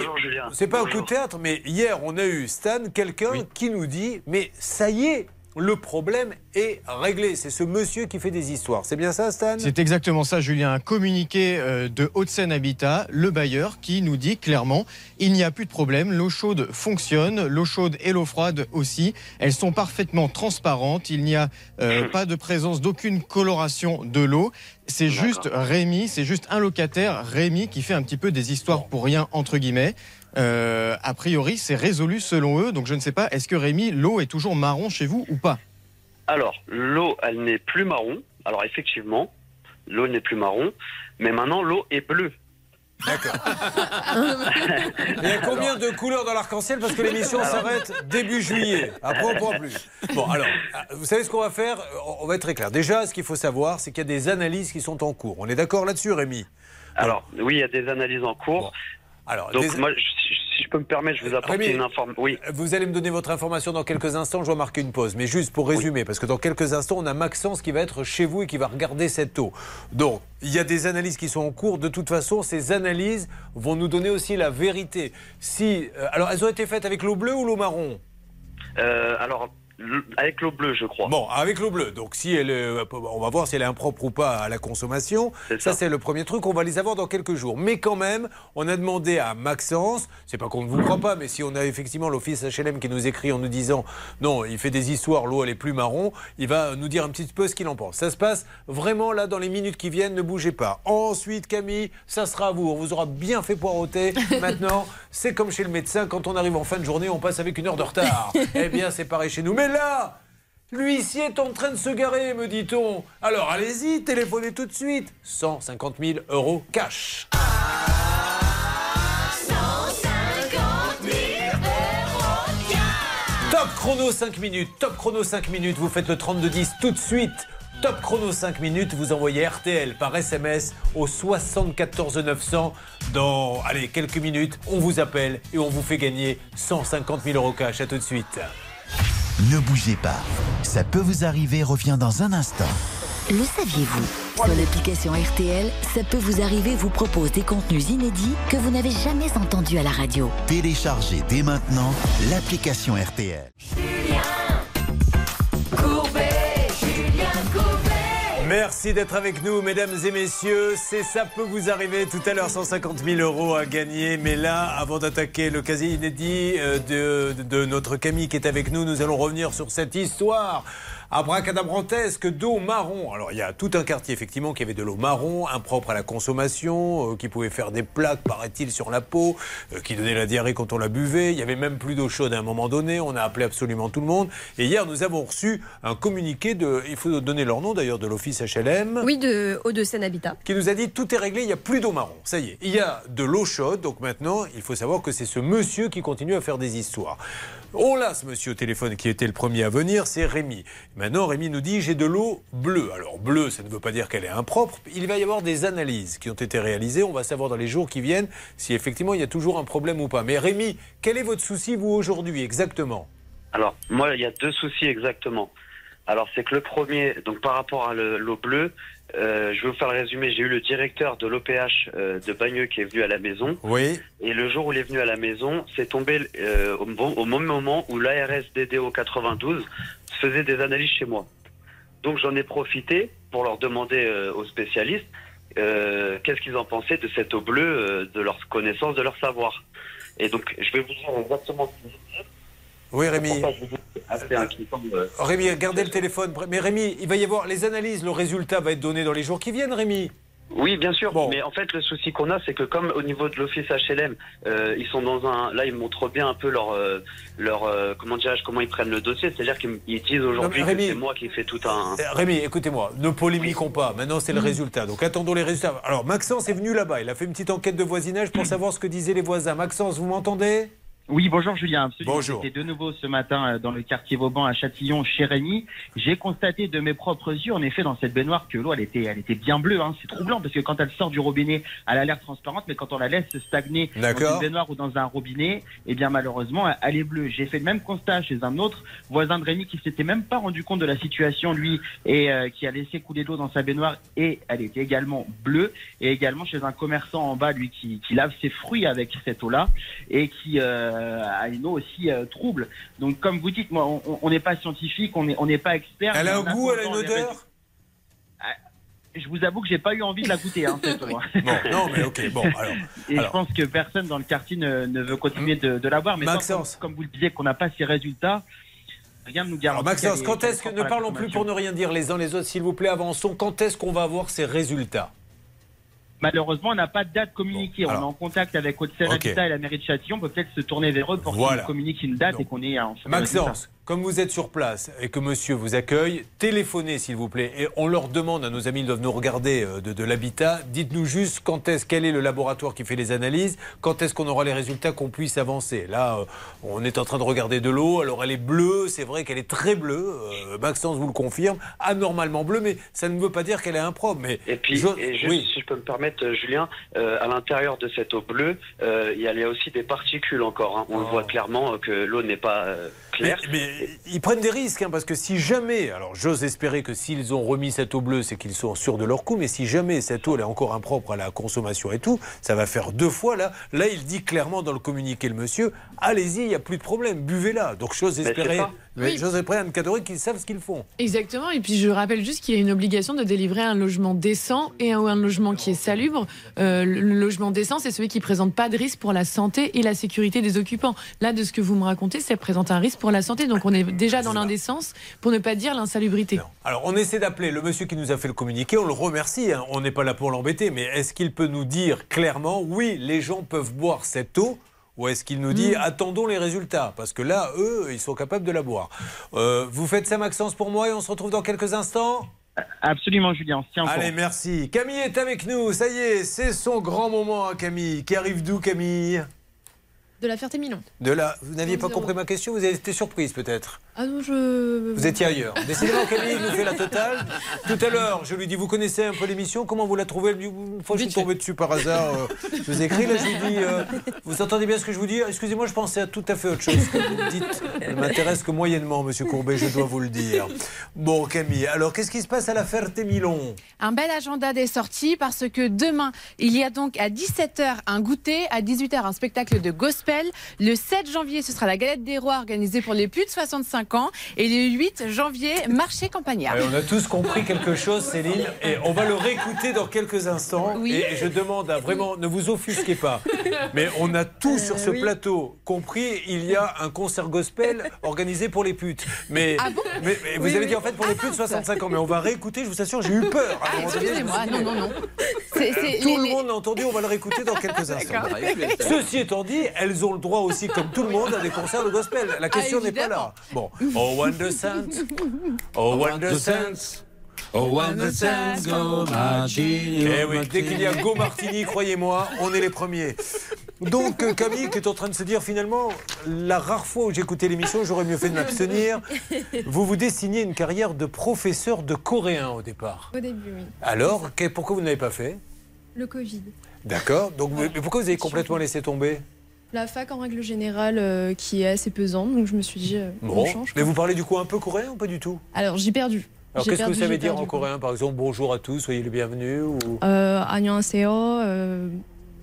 c'est pas un coup de théâtre, mais hier on a eu Stan, quelqu'un qui nous dit, mais ça y est, le problème est réglé. C'est ce monsieur qui fait des histoires. C'est bien ça, Stan? C'est exactement ça, Julien. Un communiqué euh, de Haute-Seine Habitat, le bailleur, qui nous dit clairement il n'y a plus de problème, l'eau chaude fonctionne, l'eau chaude et l'eau froide aussi. Elles sont parfaitement transparentes. Il n'y a euh, pas de présence d'aucune coloration de l'eau. C'est juste Rémi, c'est juste un locataire, Rémi, qui fait un petit peu des histoires pour rien, entre guillemets. Euh, a priori, c'est résolu selon eux. Donc je ne sais pas, est-ce que Rémi, l'eau est toujours marron chez vous ou pas? Alors, l'eau, elle n'est plus marron. Alors, effectivement, l'eau n'est plus marron. Mais maintenant, l'eau est bleue. Il y a combien de couleurs dans l'arc-en-ciel? Parce que l'émission s'arrête début juillet. Après, on ne pourra plus. Bon, alors, vous savez ce qu'on va faire? On va être très clair. Déjà, ce qu'il faut savoir, c'est qu'il y a des analyses qui sont en cours. On est d'accord là-dessus, Rémi? Alors, oui, il y a des analyses en cours. Alors, Donc, des- moi, je- si, je peux me permettre, je vous apporte Rémi, une information. Oui. Vous allez me donner votre information dans quelques instants. Je dois marquer une pause. Mais juste pour résumer, parce que dans quelques instants, on a Maxence qui va être chez vous et qui va regarder cette eau. Donc, il y a des analyses qui sont en cours. De toute façon, ces analyses vont nous donner aussi la vérité. Si, euh, alors, elles ont été faites avec l'eau bleue ou l'eau marron? Euh, alors, Avec l'eau bleue, je crois. Bon, avec l'eau bleue. Donc, si elle, est- on va voir si elle est impropre ou pas à la consommation. Ça, c'est le premier truc. On va les avoir dans quelques jours. Mais quand même, on a demandé à Maxence. C'est pas qu'on ne vous croit pas, mais si on a effectivement l'office HLM qui nous écrit en nous disant non, il fait des histoires, l'eau elle est plus marron, il va nous dire un petit peu ce qu'il en pense. Ça se passe vraiment là dans les minutes qui viennent. Ne bougez pas. Ensuite, Camille, ça sera à vous. On vous aura bien fait poireauter. Maintenant, c'est comme chez le médecin. Quand on arrive en fin de journée, on passe avec une heure de retard. eh bien, c'est pareil chez nous. Mais là, L'huissier est en train de se garer, me dit-on. Alors allez-y, téléphonez tout de suite. 150 000 euros cash. Top chrono 5 minutes, top chrono 5 minutes, vous faites le 32-10 tout de suite. Top chrono 5 minutes, vous envoyez RTL par SMS au 74 900. Dans allez, quelques minutes, on vous appelle et on vous fait gagner 150 000 euros cash. À tout de suite. Ne bougez pas. Ça peut vous arriver revient dans un instant. Le saviez-vous? Sur l'application RTL, ça peut vous arriver vous propose des contenus inédits que vous n'avez jamais entendus à la radio. Téléchargez dès maintenant l'application RTL. Merci d'être avec nous, mesdames et messieurs. C'est ça peut vous arriver tout à l'heure, 150 000 euros à gagner. Mais là, avant d'attaquer le quasi inédit euh, de notre Camille qui est avec nous, nous allons revenir sur cette histoire abracadabrantesque d'eau marron. Alors, il y a tout un quartier, effectivement, qui avait de l'eau marron, impropre à la consommation, euh, qui pouvait faire des plaques, paraît-il, sur la peau, euh, qui donnait la diarrhée quand on la buvait. Il y avait même plus d'eau chaude à un moment donné. On a appelé absolument tout le monde. Et hier, nous avons reçu un communiqué de, il faut donner leur nom d'ailleurs, de l'office HLM Oui, de Hauts-de-Seine Habitat. qui nous a dit tout est réglé, il n'y a plus d'eau marron. Ça y est, il y a de l'eau chaude. Donc maintenant, il faut savoir que c'est ce monsieur qui continue à faire des histoires. On l'a, ce monsieur au téléphone qui était le premier à venir, c'est Rémi. Maintenant, Rémi nous dit j'ai de l'eau bleue. Alors, bleue, ça ne veut pas dire qu'elle est impropre. Il va y avoir des analyses qui ont été réalisées. On va savoir dans les jours qui viennent si effectivement il y a toujours un problème ou pas. Mais Rémi, quel est votre souci, vous, aujourd'hui, exactement? Alors, moi, il y a deux soucis exactement. Alors, c'est que le premier, donc par rapport à le- l'eau bleue, euh, je vais vous faire le résumé. J'ai eu le directeur de l'OPH euh, de Bagneux qui est venu à la maison. Oui. Et le jour où il est venu à la maison, c'est tombé euh, au, au même moment où l'ARS DDO 92 faisait des analyses chez moi. Donc, j'en ai profité pour leur demander euh, aux spécialistes euh, qu'est-ce qu'ils en pensaient de cette eau bleue, euh, de leur connaissance, de leur savoir. Et donc, je vais vous dire exactement ce qu'ils disent. Oui, Rémi. Inquiétant, euh, Rémi, gardez le téléphone. Mais Rémi, il va y avoir les analyses. Le résultat va être donné dans les jours qui viennent, Rémi. Oui, bien sûr. Mais en fait, le souci qu'on a, c'est que comme au niveau de l'office HLM, euh, ils sont dans un. Là, ils montrent bien un peu leur, euh, leur, euh, comment dirais-je, comment ils prennent le dossier. C'est-à-dire qu'ils ils disent aujourd'hui que c'est moi qui fais tout un. Euh, Rémi, écoutez-moi, ne polémiquons pas. Maintenant, c'est le résultat. Donc, attendons les résultats. Alors, Maxence est venu là-bas. Il a fait une petite enquête de voisinage pour savoir ce que disaient les voisins. Maxence, vous m'entendez? Oui, bonjour Julien. Absolument. Bonjour. J'étais de nouveau ce matin euh, dans le quartier Vauban à Châtillon, chez Rémy. J'ai constaté de mes propres yeux, en effet, dans cette baignoire, que l'eau, elle était, elle était bien bleue. Hein. C'est troublant parce que quand elle sort du robinet, elle a l'air transparente, mais quand on la laisse stagner dans une baignoire ou dans un robinet, eh bien malheureusement, elle- est bleue. J'ai fait le même constat chez un autre voisin de Rémy qui s'était même pas rendu compte de la situation, lui, et euh, qui a laissé couler l'eau dans sa baignoire et elle était également bleue. Et également chez un commerçant en bas, lui, qui, qui lave ses fruits avec cette eau-là et qui euh, a une eau aussi euh, trouble. Donc, comme vous dites, moi, on- n'est pas scientifique, on n'est on n'est pas expert. Elle a un goût, elle a une odeur Ah, Je vous avoue que j'ai pas eu envie de la goûter, hein, cette. Bon, non, mais ok, bon, alors. Et alors. je pense que personne dans le quartier ne, ne veut continuer de, de la boire. Mais tant, comme, comme vous le disiez, qu'on n'a pas ces résultats, rien ne nous garantit. Alors, Maxence, est- quand est-ce que. Ne à parlons plus pour ne rien dire les uns les autres, s'il vous plaît, avançons. Quand est-ce qu'on va avoir ces résultats? Malheureusement, on n'a pas de date communiquée. on est en contact avec Haute-Seine Ok. Habitat et la mairie de Châtillon. On peut peut-être se tourner vers eux pour Voilà. qu'ils communiquent une date et qu'on ait un. Maxence, comme vous êtes sur place et que monsieur vous accueille, téléphonez s'il vous plaît. Et on leur demande à nos amis, ils doivent nous regarder euh, de, de l'habitat. Dites-nous juste quand est-ce, quel est le laboratoire qui fait les analyses, quand est-ce qu'on aura les résultats qu'on puisse avancer. Là, euh, on est en train de regarder de l'eau. Alors elle est bleue, c'est vrai qu'elle est très bleue. Euh, Maxence vous le confirme, anormalement bleue, mais ça ne veut pas dire qu'elle est impropre. Mais Et puis, je- et juste, oui. si je peux me permettre, Julien, euh, à l'intérieur de cette eau bleue, euh, il y a aussi des particules encore. hein. On le voit clairement que l'eau n'est pas claire. Oh. Mais, mais ils prennent des risques, hein, parce que si jamais, alors j'ose espérer que s'ils ont remis cette eau bleue, c'est qu'ils sont sûrs de leur coup, mais si jamais cette eau elle est encore impropre à la consommation et tout, ça va faire deux fois là. Là, il dit clairement dans le communiqué, le monsieur, allez-y, il n'y a plus de problème, buvez-la. Donc c'est espérer. Mais Oui. José Pré, Anne Cadoré qui savent ce qu'ils font. Exactement, et puis je rappelle juste qu'il y a une obligation de délivrer un logement décent et un, un logement qui est salubre. Euh, le le logement décent, c'est celui qui présente pas de risque pour la santé et la sécurité des occupants. Là, de ce que vous me racontez, ça présente un risque pour la santé, donc on est déjà dans l'indécence, pour ne pas dire l'insalubrité. Alors, on essaie d'appeler le monsieur qui nous a fait le communiqué. On le remercie. hein. On n'est pas là pour l'embêter. Mais est-ce qu'il peut nous dire clairement, oui, les gens peuvent boire cette eau ou est-ce qu'il nous dit Mm. attendons les résultats Parce que là, eux, ils sont capables de la boire. Euh, vous faites ça, Maxence, pour moi et on se retrouve dans quelques instants? Absolument, Julien, au Allez, merci. Camille est avec nous. Ça y est, c'est son grand moment, hein, Camille. Qui arrive d'où, Camille? De la Ferté-Milon. De là. Vous n'aviez pas compris ma question Vous avez été surprise, peut-être Ah non, je. Vous étiez ailleurs. Décidément, Camille nous fait la totale. Tout à l'heure, je lui dis Vous connaissez un peu l'émission Comment vous la trouvez? Une fois, je suis tombé dessus par hasard. euh, je vous ai écrit, là, je lui dis euh, Vous entendez bien ce que je vous dis? Excusez-moi, je pensais à tout à fait autre chose que vous me dites. Elle m'intéresse que moyennement, monsieur Courbet, je dois vous le dire. Bon, Camille, alors qu'est-ce qui se passe à la Ferté-Milon Un bel agenda des sorties parce que demain, il y a donc à 17h un goûter, à 18h un spectacle de gospel. Le 7 janvier, ce sera la galette des rois organisée pour les plus de 65 ans. Et le 8 janvier, marché campagnard. On a tous compris quelque chose, Céline, et on va le réécouter dans quelques instants. Et je demande à vraiment, ne vous offusquez pas, mais on a tout sur ce oui. plateau compris. Il y a un concert gospel organisé pour les putes. Mais, Ah bon mais, mais vous Oui, avez oui. dit en fait pour les plus de 65 ans, mais on va réécouter. Je vous assure, j'ai eu peur. Ah, excusez-moi, non, non, non. Tout les- le les- monde l'a entendu, on va le réécouter dans quelques instants. Ceci étant dit, elles ont le droit aussi, comme tout le monde, à des concerts de gospel. La question n'est pas là. Bon, oh Wonder Saint, oh Wonder Saint. Oh, Wonder Saints, go Martini, Eh oui, dès qu'il y a. Go Martini, croyez-moi, on est les premiers. Donc euh, Camille qui est en train de se dire finalement, la rare fois où j'ai écouté l'émission, j'aurais mieux fait de m'abstenir. Vous vous dessinez une carrière de professeur de coréen au départ. Au début, oui. Alors, pourquoi vous n'avez pas fait? Le Covid. D'accord. Donc, mais pourquoi vous avez complètement laissé tomber? La fac, en règle générale, euh, qui est assez pesante, donc je me suis dit, euh, on Bon. change. Mais quoi. vous parlez du coup un peu coréen ou pas du tout Alors, j'ai perdu. Alors J'ai qu'est-ce que perdu, vous savez j'ai dire en perdu. coréen Par exemple, bonjour à tous, soyez les bienvenus ou... Euh, 안녕하세요. euh,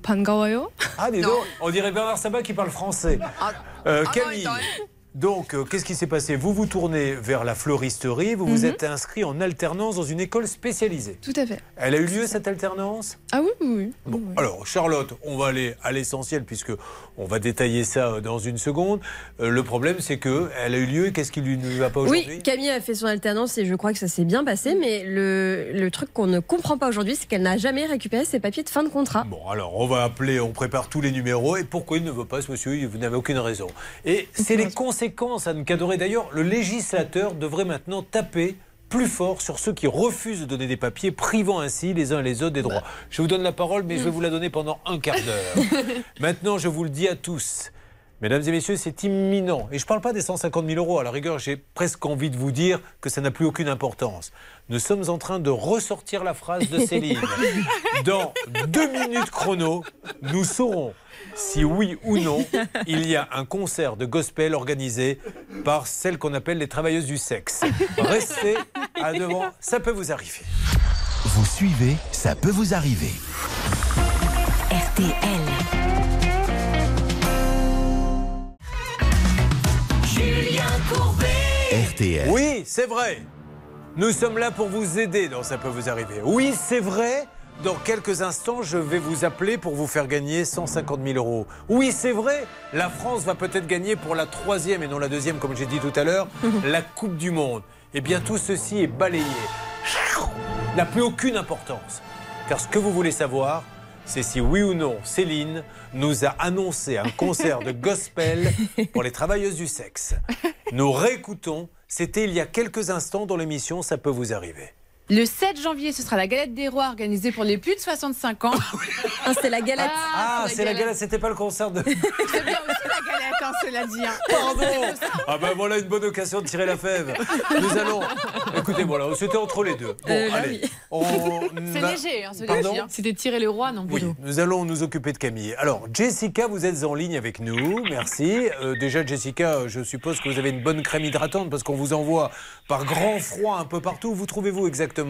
반가워요. Ah, dis donc, on dirait Bernard Sabat qui parle français. Euh, Camille, donc, euh, qu'est-ce qui s'est passé? Vous vous tournez vers la fleuristerie, vous vous Mhm. êtes inscrit en alternance dans une école spécialisée. Tout à fait. Elle a eu lieu cette alternance? Ah oui, oui, oui. Bon, alors Charlotte, on va aller à l'essentiel puisque on va détailler ça euh, dans une seconde. Euh, le problème, c'est que elle a eu lieu. Qu'est-ce qui lui ne va pas aujourd'hui? Oui, Camille a fait son alternance et je crois que ça s'est bien passé, mais le, le truc qu'on ne comprend pas aujourd'hui, c'est qu'elle n'a jamais récupéré ses papiers de fin de contrat. Bon, alors on va appeler, on prépare tous les numéros. Et pourquoi il ne veut pas ce monsieur Vous n'avez aucune raison. Et c'est les conséquences, Anne Cadoré. D'ailleurs, le législateur devrait maintenant taper plus fort sur ceux qui refusent de donner des papiers, privant ainsi les uns et les autres des droits. Je vous donne la parole, mais je vais vous la donner pendant un quart d'heure. Maintenant, je vous le dis à tous. Mesdames et messieurs, c'est imminent. Et je ne parle pas des 150 000 euros. À la rigueur, j'ai presque envie de vous dire que ça n'a plus aucune importance. Nous sommes en train de ressortir la phrase de Céline. Dans deux minutes chrono, nous saurons si oui ou non il y a un concert de gospel organisé par celles qu'on appelle les travailleuses du sexe. Restez à devant, ça peut vous arriver. Vous suivez, ça peut vous arriver. RTL. Julien Courbet. RTL. Oui, c'est vrai. Nous sommes là pour vous aider dans Ça peut vous arriver. Oui, c'est vrai. Dans quelques instants, je vais vous appeler pour vous faire gagner 150 000 euros. Oui, c'est vrai. La France va peut-être gagner pour la troisième et non la deuxième, comme j'ai dit tout à l'heure, la Coupe du Monde. Eh bien, tout ceci est balayé. N'a plus aucune importance. Car ce que vous voulez savoir, c'est si oui ou non Céline nous a annoncé un concert de gospel pour les travailleuses du sexe. Nous réécoutons. C'était il y a quelques instants dans l'émission Ça peut vous arriver. Le 7 janvier, ce sera la galette des rois organisée pour les plus de 65 ans. c'est la galette. Ah, c'est la galette, c'était pas le concert de. C'est bien aussi la galette, hein, cela dit. hein. Pardon Ah ben voilà une bonne occasion de tirer la fève. Nous allons. Écoutez, voilà, c'était entre les deux. Bon, Euh, là, allez. oui. On C'est léger, hein, c'est Pardon léger. C'était tirer le roi, non Oui, plutôt. nous allons nous occuper de Camille. Alors, Jessica, vous êtes en ligne avec nous. Merci. Euh, déjà, Jessica, je suppose que vous avez une bonne crème hydratante parce qu'on vous envoie par grand froid un peu partout. Où vous trouvez-vous exactement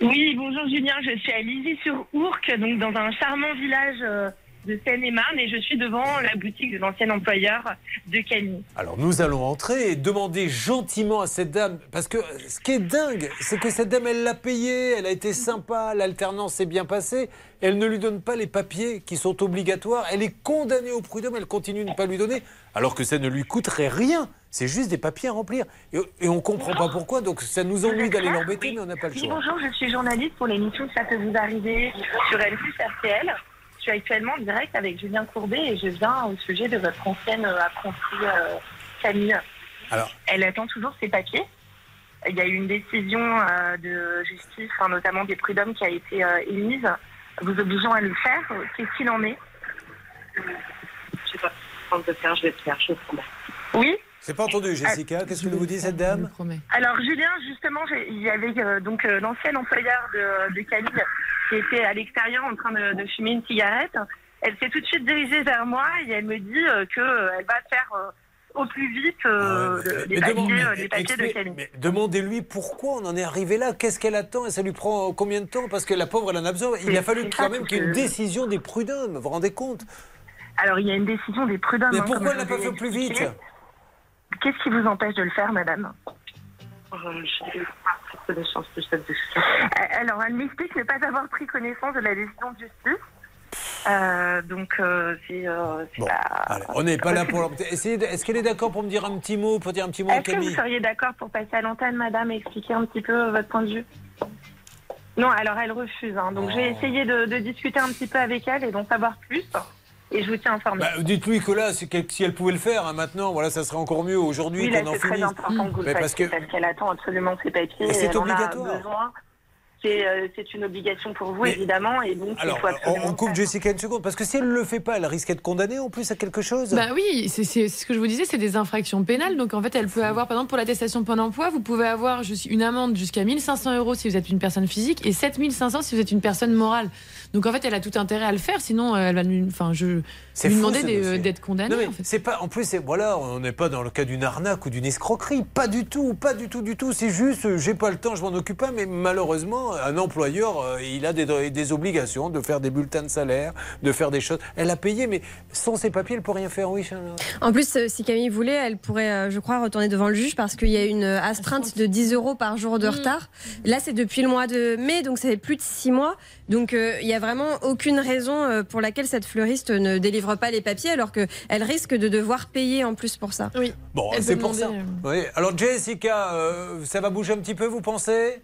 Oui, bonjour Julien, je suis à Lizy-sur-Ourcq, donc dans un charmant village euh, de Seine-et-Marne et je suis devant la boutique de l'ancien employeur de Camille. Alors nous allons entrer et demander gentiment à cette dame, parce que ce qui est dingue, c'est que cette dame, elle l'a payé, elle a été sympa, l'alternance s'est bien passée, elle ne lui donne pas les papiers qui sont obligatoires, elle est condamnée au prud'homme, elle continue de ne pas lui donner, alors que ça ne lui coûterait rien, c'est juste des papiers à remplir. Et, et on ne comprend pas pourquoi, donc ça nous ennuie d'aller l'embêter, mais on n'a pas le Oui, choix. bonjour, je suis journaliste pour l'émission Ça peut vous arriver sur L6 RTL. Je suis actuellement en direct avec Julien Courbet et je viens au sujet de votre ancienne euh, apprentie euh, Camille. Alors, Elle attend toujours ses papiers. Il y a eu une décision euh, de justice, enfin, notamment des prud'hommes, qui a été euh, émise, vous obligeant à le faire? Qu'est-ce qu'il en est? Je sais pas. Je vais faire, je vais le faire, je. Oui c'est pas entendu, Jessica, qu'est-ce que vous dit cette dame Alors Julien, justement, il y avait euh, donc euh, l'ancien employeur de, de Camille qui était à l'extérieur en train de, de fumer une cigarette. Elle s'est tout de suite dirigée vers moi et elle me dit euh, que euh, elle va faire euh, au plus vite euh, le- les papiers, demande- euh, les papiers de Camille. mais Demandez-lui pourquoi on en est arrivé là, qu'est-ce qu'elle attend et ça lui prend combien de temps? Parce que la pauvre, elle en a besoin. Il a fallu quand même qu'il y ait une que- décision des prud'hommes, vous vous rendez compte? Alors il y a une décision des prud'hommes. Mais hein, pourquoi elle n'a pas fait plus expliqué. vite Qu'est-ce qui vous empêche de le faire, madame Alors, elle m'explique ne pas avoir pris connaissance de la décision de justice. Euh, donc, euh, c'est euh, c'est pas. Allez, on n'est pas là pour de- Est-ce qu'elle est d'accord pour me dire un petit mot, pour dire un petit mot à Est-ce que vous seriez d'accord pour passer à l'antenne, madame, et expliquer un petit peu votre point de vue? Non, alors elle refuse. hein. donc, j'ai essayé de, de discuter un petit peu avec elle et d'en savoir plus. Et je vous tiens informé. Bah, Dites-lui que là, si elle pouvait le faire hein, maintenant, voilà, ça serait encore mieux aujourd'hui oui, qu'on en c'est très finisse. important que vous le Mais parce fassiez que parce qu'elle attend absolument ses papiers. Et c'est en a obligatoire. besoin. C'est euh, c'est une obligation pour vous, Mais- évidemment, et donc alors, il faut on, absolument on coupe Jessica une seconde parce que si elle ne le fait pas, elle risque d'être condamnée en plus à quelque chose. Bah oui, c'est ce que je vous disais, c'est des infractions pénales. Donc en fait, elle peut avoir, par exemple, pour l'attestation Pôle emploi, vous pouvez avoir une amende jusqu'à 1500 euros si vous êtes une personne physique et 7500 si vous êtes une personne morale. Donc en fait, elle a tout intérêt à le faire, sinon euh, elle va lui, enfin, je lui fou, demander dossier. d'être condamnée. Non, en fait. c'est pas. En plus, voilà, on n'est pas dans le cas d'une arnaque ou d'une escroquerie. Pas du tout, pas du tout, du tout. C'est juste, euh, j'ai pas le temps, je m'en occupe pas. Mais malheureusement, un employeur, euh, il a des, des obligations de faire des bulletins de salaire, de faire des choses. Elle a payé, mais sans ses papiers, elle peut rien faire. Oui. En plus, euh, si Camille voulait, elle pourrait, euh, je crois, retourner devant le juge parce qu'il y a une astreinte de 10 euros par jour de retard. Là, c'est depuis le mois de mai, donc ça fait plus de 6 mois. Donc, euh, il n'y a vraiment aucune raison euh, pour laquelle cette fleuriste ne délivre pas les papiers alors qu'elle risque de devoir payer en plus pour ça. Oui. Bon, c'est pour ça. Oui. Alors, Jessica, euh, ça va bouger un petit peu, vous pensez?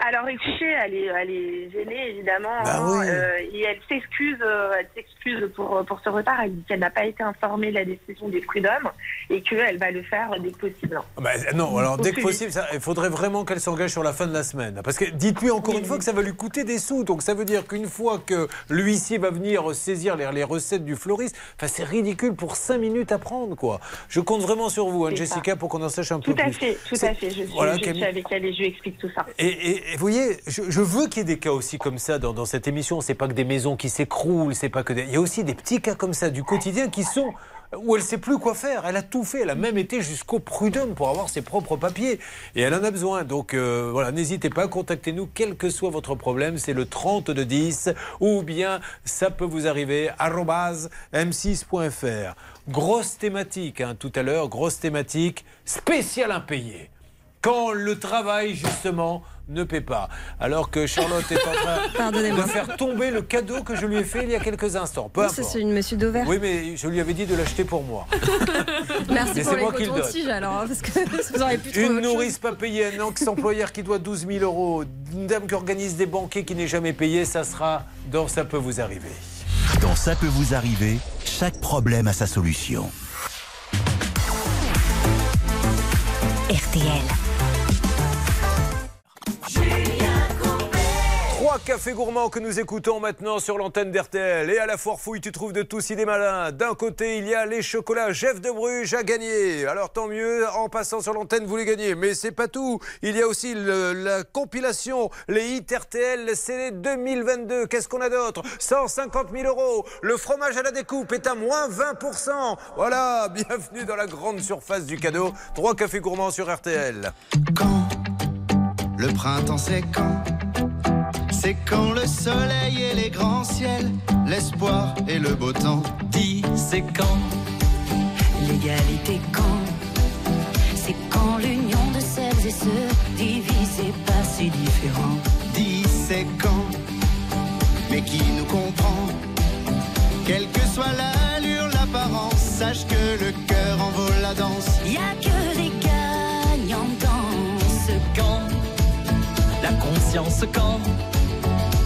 Alors écoutez, elle est, elle est gênée évidemment Bah hein, oui. euh, et elle s'excuse, euh, elle s'excuse pour pour ce retard. Elle dit qu'elle n'a pas été informée de la décision des prud'hommes et qu'elle va le faire dès que possible. Bah, non, alors Au dès que plus possible, ça- il faudrait vraiment qu'elle s'engage sur la fin de la semaine. Parce que dites-lui encore une fois que ça va lui coûter des sous. Donc ça veut dire qu'une fois que l'huissier va venir saisir les, les recettes du fleuriste, enfin, c'est ridicule pour 5 minutes à prendre. Quoi. Je compte vraiment sur vous, hein, Jessica, pour qu'on en sache un peu Tout à plus. fait, tout à fait. Je suis, Voilà, je suis avec elle et je lui explique tout ça. Et, et- et vous voyez, je, veux qu'il y ait des cas aussi comme ça dans, cette émission. C'est pas que des maisons qui s'écroulent, c'est pas que. Il y a aussi des petits cas comme ça du quotidien qui sont où elle sait plus quoi faire. Elle a tout fait. Elle a même été jusqu'au prud'homme pour avoir ses propres papiers. Et elle en a besoin. Donc euh, voilà, n'hésitez pas, contactez-nous, quel que soit votre problème. C'est le 30 de 10 ou bien ça peut vous arriver arobase m6.fr. Grosse thématique hein, tout à l'heure, grosse thématique spéciale impayé quand le travail, justement, ne paie pas. Alors que Charlotte est en train de faire tomber le cadeau que je lui ai fait il y a quelques instants. Peu c'est celui de Monsieur Dauvert. Oui, mais je lui avais dit de l'acheter pour moi. Merci Mais pour c'est les moi qui le donne. cotons-tiges alors, hein, parce que vous auriez pu trouver Une chose. nourrice pas payée, un ex-employeur qui doit 12 000 euros, une dame qui organise des banquets qui n'est jamais payée, ça sera dans Ça peut vous arriver. Dans Ça peut vous arriver, chaque problème a sa solution. RTL. Trois cafés gourmands que nous écoutons maintenant sur l'antenne d'RTL. Et à la foire fouille, tu trouves de tout si des malins. D'un côté, il y a les chocolats Jeff de Bruges à gagner. Alors tant mieux, en passant sur l'antenne, vous les gagnez. Mais c'est pas tout. Il y a aussi la compilation, les hits RTL, CD 2022. Qu'est-ce qu'on a d'autre? 150 000 euros. Le fromage à la découpe est à moins 20%. Voilà, bienvenue dans la grande surface du cadeau. Trois cafés gourmands sur RTL. Le printemps c'est quand C'est quand le soleil et les grands ciels l'espoir et le beau temps. Dis, c'est quand L'égalité quand C'est quand l'union de celles et ceux divisés pas si différents. Dis, c'est quand Mais qui nous comprend? Quelle que soit l'allure, l'apparence, sache que le cœur en vaut la danse. Y a que des gagnants dans ce camp. La conscience quand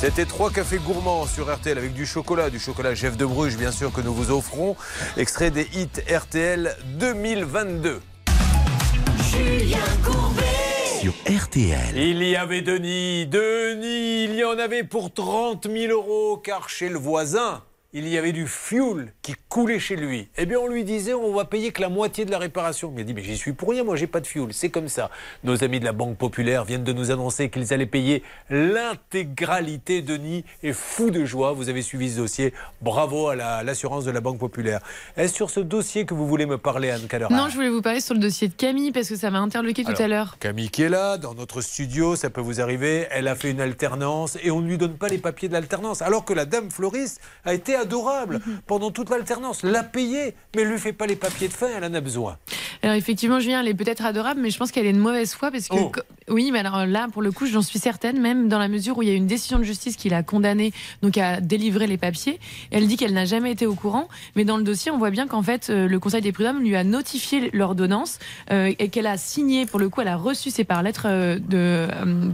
C'était trois cafés gourmands sur RTL avec du chocolat, du chocolat Jeff de Bruges bien sûr que nous vous offrons. Extrait des hits RTL 2022. Julien Courbet Sur RTL. Il y avait Denis, Denis, il y en avait pour 30 000 euros car chez le voisin, il y avait du fuel qui coulait chez lui. Eh bien, on lui disait, on va payer que la moitié de la réparation. Il a dit, mais j'y suis pour rien, moi j'ai pas de fuel. C'est comme ça. Nos amis de la Banque Populaire viennent de nous annoncer qu'ils allaient payer l'intégralité. Denis est fou de joie. Vous avez suivi ce dossier. Bravo à la- l'assurance de la Banque Populaire. Est-ce sur ce dossier que vous voulez me parler, Anne Cadera Non, je voulais vous parler sur le dossier de Camille parce que ça m'a interloqué tout à l'heure. Camille qui est là, dans notre studio, ça peut vous arriver. Elle a fait une alternance et on ne lui donne pas les papiers de l'alternance. Alors que la dame fleuriste a été adorable Mhm. pendant toute l'alternance. L'a payée, mais elle ne lui fait pas les papiers de fin, elle en a besoin. Alors effectivement, Julien, elle est peut-être adorable, mais je pense qu'elle est de mauvaise foi parce que Oh. oui, mais alors là, pour le coup, j'en suis certaine, même dans la mesure où il y a une décision de justice qui l'a condamnée donc à délivrer les papiers. Elle dit qu'elle n'a jamais été au courant, mais dans le dossier, on voit bien qu'en fait, euh, le Conseil des prud'hommes lui a notifié l'ordonnance euh, et qu'elle a signé. Pour le coup, elle a reçu c'est par lettre euh, de,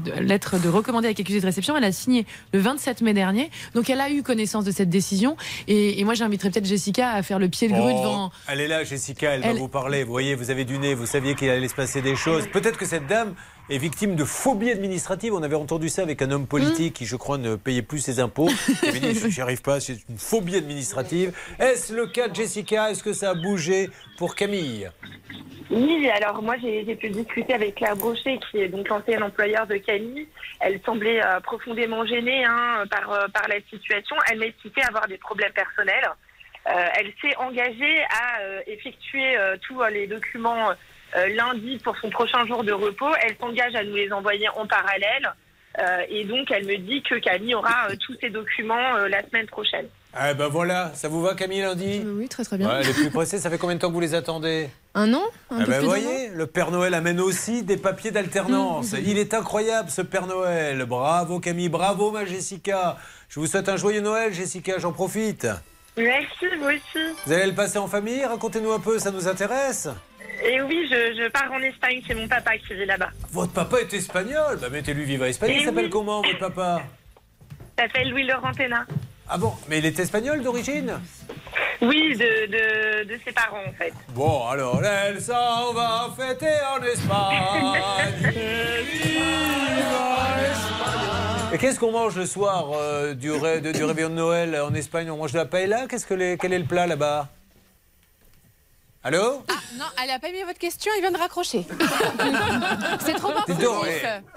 de lettre de recommandé avec accusé de réception. Elle a signé le 27 mai dernier, donc elle a eu connaissance de cette décision. Et, et moi, j'inviterais peut-être Jessica à faire le pied de grue Oh, devant. Elle est là, Jessica, elle, va Elle- vous parler. Vous voyez, vous avez du nez, vous saviez qu'il allait se passer des choses. Peut-être que cette dame est victime de phobie administrative. On avait entendu ça avec un homme politique qui, je crois, ne payait plus ses impôts. Il m'a dit, j'y arrive pas, c'est une phobie administrative. Est-ce le cas de Jessica? Est-ce que ça a bougé pour Camille? Oui, alors moi j'ai j'ai pu discuter avec Claire Brochet, qui est donc l'ancienne employeur de Camille. Elle semblait euh, profondément gênée hein, par, euh, par la situation. Elle m'expliquait avoir des problèmes personnels. Euh, elle s'est engagée à euh, effectuer euh, tous euh, les documents euh, lundi pour son prochain jour de repos. Elle s'engage à nous les envoyer en parallèle. Euh, et donc elle me dit que Camille aura euh, tous ces documents euh, la semaine prochaine. Eh ben voilà, ça vous va Camille lundi? Oui, très très bien. Ouais, Elle est plus pressée, ça fait combien de temps que vous les attendez? Un an Un Eh peu ben, plus d'un an voyez, le Père Noël amène aussi des papiers d'alternance. Mmh. Il est incroyable ce Père Noël. Bravo Camille, bravo ma Jessica. Je vous souhaite un joyeux Noël Jessica, j'en profite. Merci, vous aussi. Vous allez le passer en famille? Racontez-nous un peu, ça nous intéresse? Et oui, je, je pars en Espagne, c'est mon papa qui vit là-bas. Votre papa est espagnol Bah mettez-lui Viva Espagne. Il s'appelle oui. comment votre papa? Il s'appelle Louis Laurentena. Ah bon Mais il est espagnol d'origine? Oui, de, de, de ses parents en fait. Bon alors, elle s'en va fêter en Espagne. Et viva Espagne. Et qu'est-ce qu'on mange le soir euh, du, ré- de- du réveillon de Noël en Espagne? On mange de la paella? Qu'est-ce que les- Quel est le plat là-bas? Allô Ah non, elle a pas aimé votre question, il vient de raccrocher. C'est trop intrusif.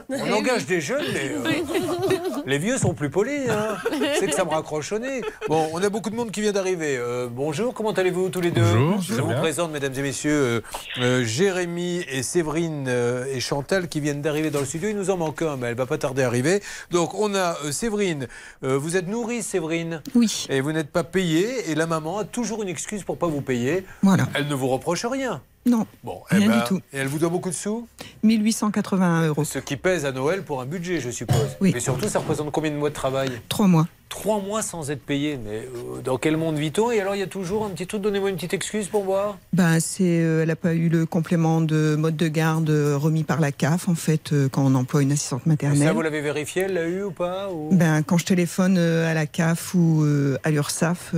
on engage des jeunes, mais euh, les vieux sont plus polis. Hein. C'est que ça me raccroche au nez. Bon, on a beaucoup de monde qui vient d'arriver. Euh, bonjour, comment allez-vous tous les deux Bonjour, Je vous bien. présente, mesdames et messieurs, euh, euh, Jérémy et Séverine euh, et Chantal qui viennent d'arriver dans le studio. Il nous en manque un, mais elle va pas tarder à arriver. Donc, on a euh, Séverine. Euh, vous êtes nourrice, Séverine Oui. Et vous n'êtes pas payée. Et la maman a toujours une excuse pour pas vous payer. Voilà. Elle ne vous reproche rien. Non. Bon, Rien eh ben, du tout. Et elle vous doit beaucoup de sous 1881 euros. Ce qui pèse à Noël pour un budget, je suppose. Oui. Mais surtout, ça représente combien de mois de travail? Trois mois. Trois mois sans être payé. Mais euh, dans quel monde vit-on? Et alors, il y a toujours un petit truc, donnez-moi une petite excuse pour voir. Ben, c'est, euh, elle n'a pas eu le complément de mode de garde euh, remis par la CAF, en fait, euh, quand on emploie une assistante Ça, maternelle. vous l'avez vérifié? Elle l'a eu ou pas? Ou- Ben, quand je téléphone à la CAF ou à l'URSSAF,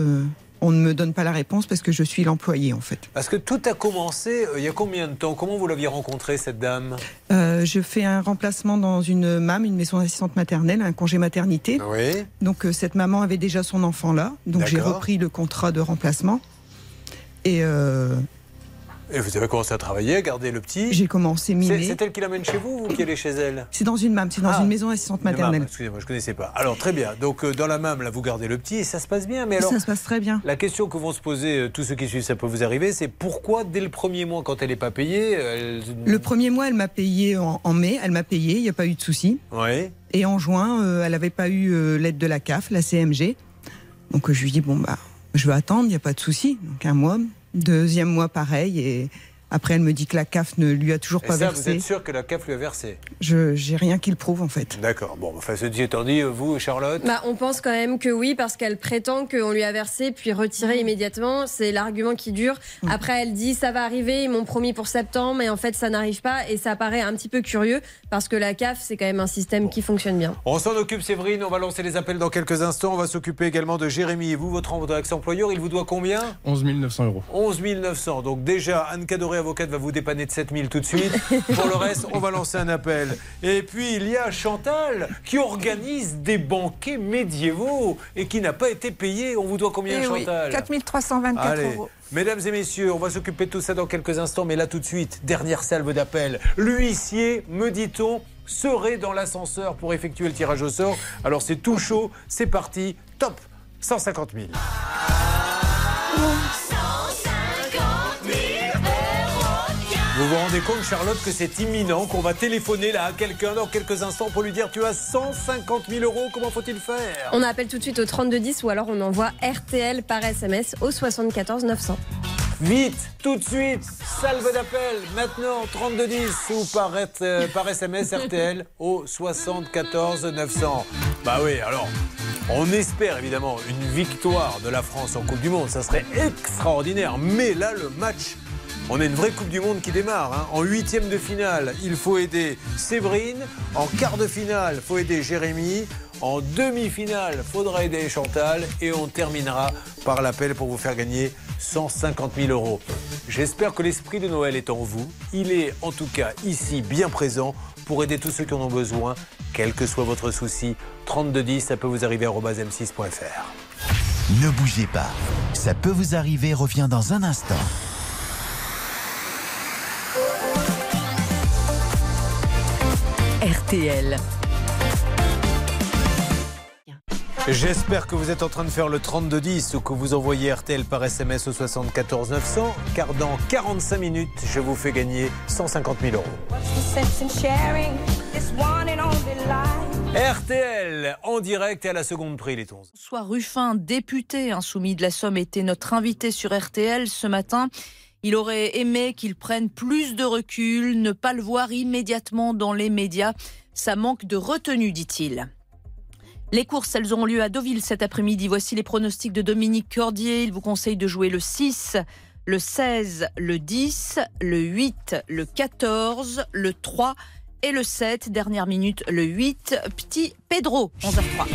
on ne me donne pas la réponse parce que je suis l'employé, en fait. Parce que tout a commencé euh, il y a combien de temps? Comment vous l'aviez rencontrée, cette dame? Euh, je fais un remplacement dans une MAM, une maison d'assistante maternelle, un congé maternité. Oui. Donc euh, cette maman avait déjà son enfant là, donc j'ai repris le contrat de remplacement. Et euh, Et vous avez commencé à travailler, à garder le petit j'ai commencé mi-mai. c'est elle qui l'amène chez vous ou qui allez chez elle C'est dans une MAM, c'est dans Ah, une maison MAM, maternelle. Excusez-moi, je ne connaissais pas. Alors, très bien. Donc, euh, dans la MAM, là, vous gardez le petit et ça se passe bien. Mais alors, Ça se passe très bien. La question que vont se poser euh, tous ceux qui suivent, ça peut vous arriver, c'est pourquoi dès le premier mois, quand elle n'est pas payée, elle... Le premier mois, elle m'a payé en, en mai, elle m'a payé, il n'y a pas eu de souci. Ouais. Et en juin, euh, elle n'avait pas eu l'aide de la CAF, la CMG. Donc je lui dis, bon, bah, je vais attendre, il n'y a pas de souci. Donc un mois, deuxième mois, pareil. Et après, elle me dit que la CAF ne lui a toujours Et pas ça, vous versé. êtes sûr que la CAF lui a versé Je j'ai rien qui le prouve, en fait. D'accord. Bon, enfin, ceci étant dit, vous, Charlotte Bah, on pense quand même que oui, parce qu'elle prétend qu'on lui a versé puis retiré immédiatement. C'est l'argument qui dure. Après, elle dit ça va arriver, ils m'ont promis pour septembre, mais en fait, ça n'arrive pas. Et ça paraît un petit peu curieux, parce que la CAF, c'est quand même un système qui fonctionne bien. On s'en occupe, Séverine. On va lancer les appels dans quelques instants. On va s'occuper également de Jérémy. Et vous, votre votre ex-employeur, il vous doit combien? 11 900 euros. 11 900. Donc déjà, Anne Cadoré, avocate, va vous dépanner de 7 000 tout de suite. Pour le reste, on va lancer un appel. Et puis, il y a Chantal qui organise des banquets médiévaux et qui n'a pas été payé. On vous doit combien, Eh oui, Chantal 4324 Allez. euros. Mesdames et messieurs, on va s'occuper de tout ça dans quelques instants, mais là tout de suite, dernière salve d'appel. L'huissier, me dit-on, serait dans l'ascenseur pour effectuer le tirage au sort. Alors c'est tout chaud, c'est parti, top 150 000. Vous vous rendez compte, Charlotte, que c'est imminent, qu'on va téléphoner là à quelqu'un dans quelques instants pour lui dire tu as 150 000 euros, comment faut-il faire? On appelle tout de suite au 3210 ou alors on envoie RTL par SMS au 74 900. Vite, tout de suite, salve d'appel, maintenant 3210 ou par, euh, par SMS RTL au 74 900. Bah oui, alors, on espère évidemment une victoire de la France en Coupe du Monde, ça serait extraordinaire, mais là le match... On a une vraie Coupe du Monde qui démarre. hein. En huitième de finale, il faut aider Séverine. En quart de finale, il faut aider Jérémy. En demi-finale, il faudra aider Chantal. Et on terminera par l'appel pour vous faire gagner 150 000 euros. J'espère que l'esprit de Noël est en vous. Il est en tout cas ici bien présent pour aider tous ceux qui en ont besoin, quel que soit votre souci. 3210, ça peut vous arriver à m6.fr. Ne bougez pas. Ça peut vous arriver revient dans un instant. RTL. J'espère que vous êtes en train de faire le 3210 ou que vous envoyez RTL par SMS au 74 900, car dans 45 minutes, je vous fais gagner 150 000 euros. RTL en direct et à la seconde prix, les 11. François Ruffin, député insoumis de la Somme, était notre invité sur RTL ce matin. Il aurait aimé qu'il prenne plus de recul, ne pas le voir immédiatement dans les médias. Ça manque de retenue, dit-il. Les courses, elles auront lieu à Deauville cet après-midi. Voici les pronostics de Dominique Cordier. Il vous conseille de jouer le 6, le 16, le 10, le 8, le 14, le 3 et le 7. Dernière minute, le 8. Petit Pedro, 11h03.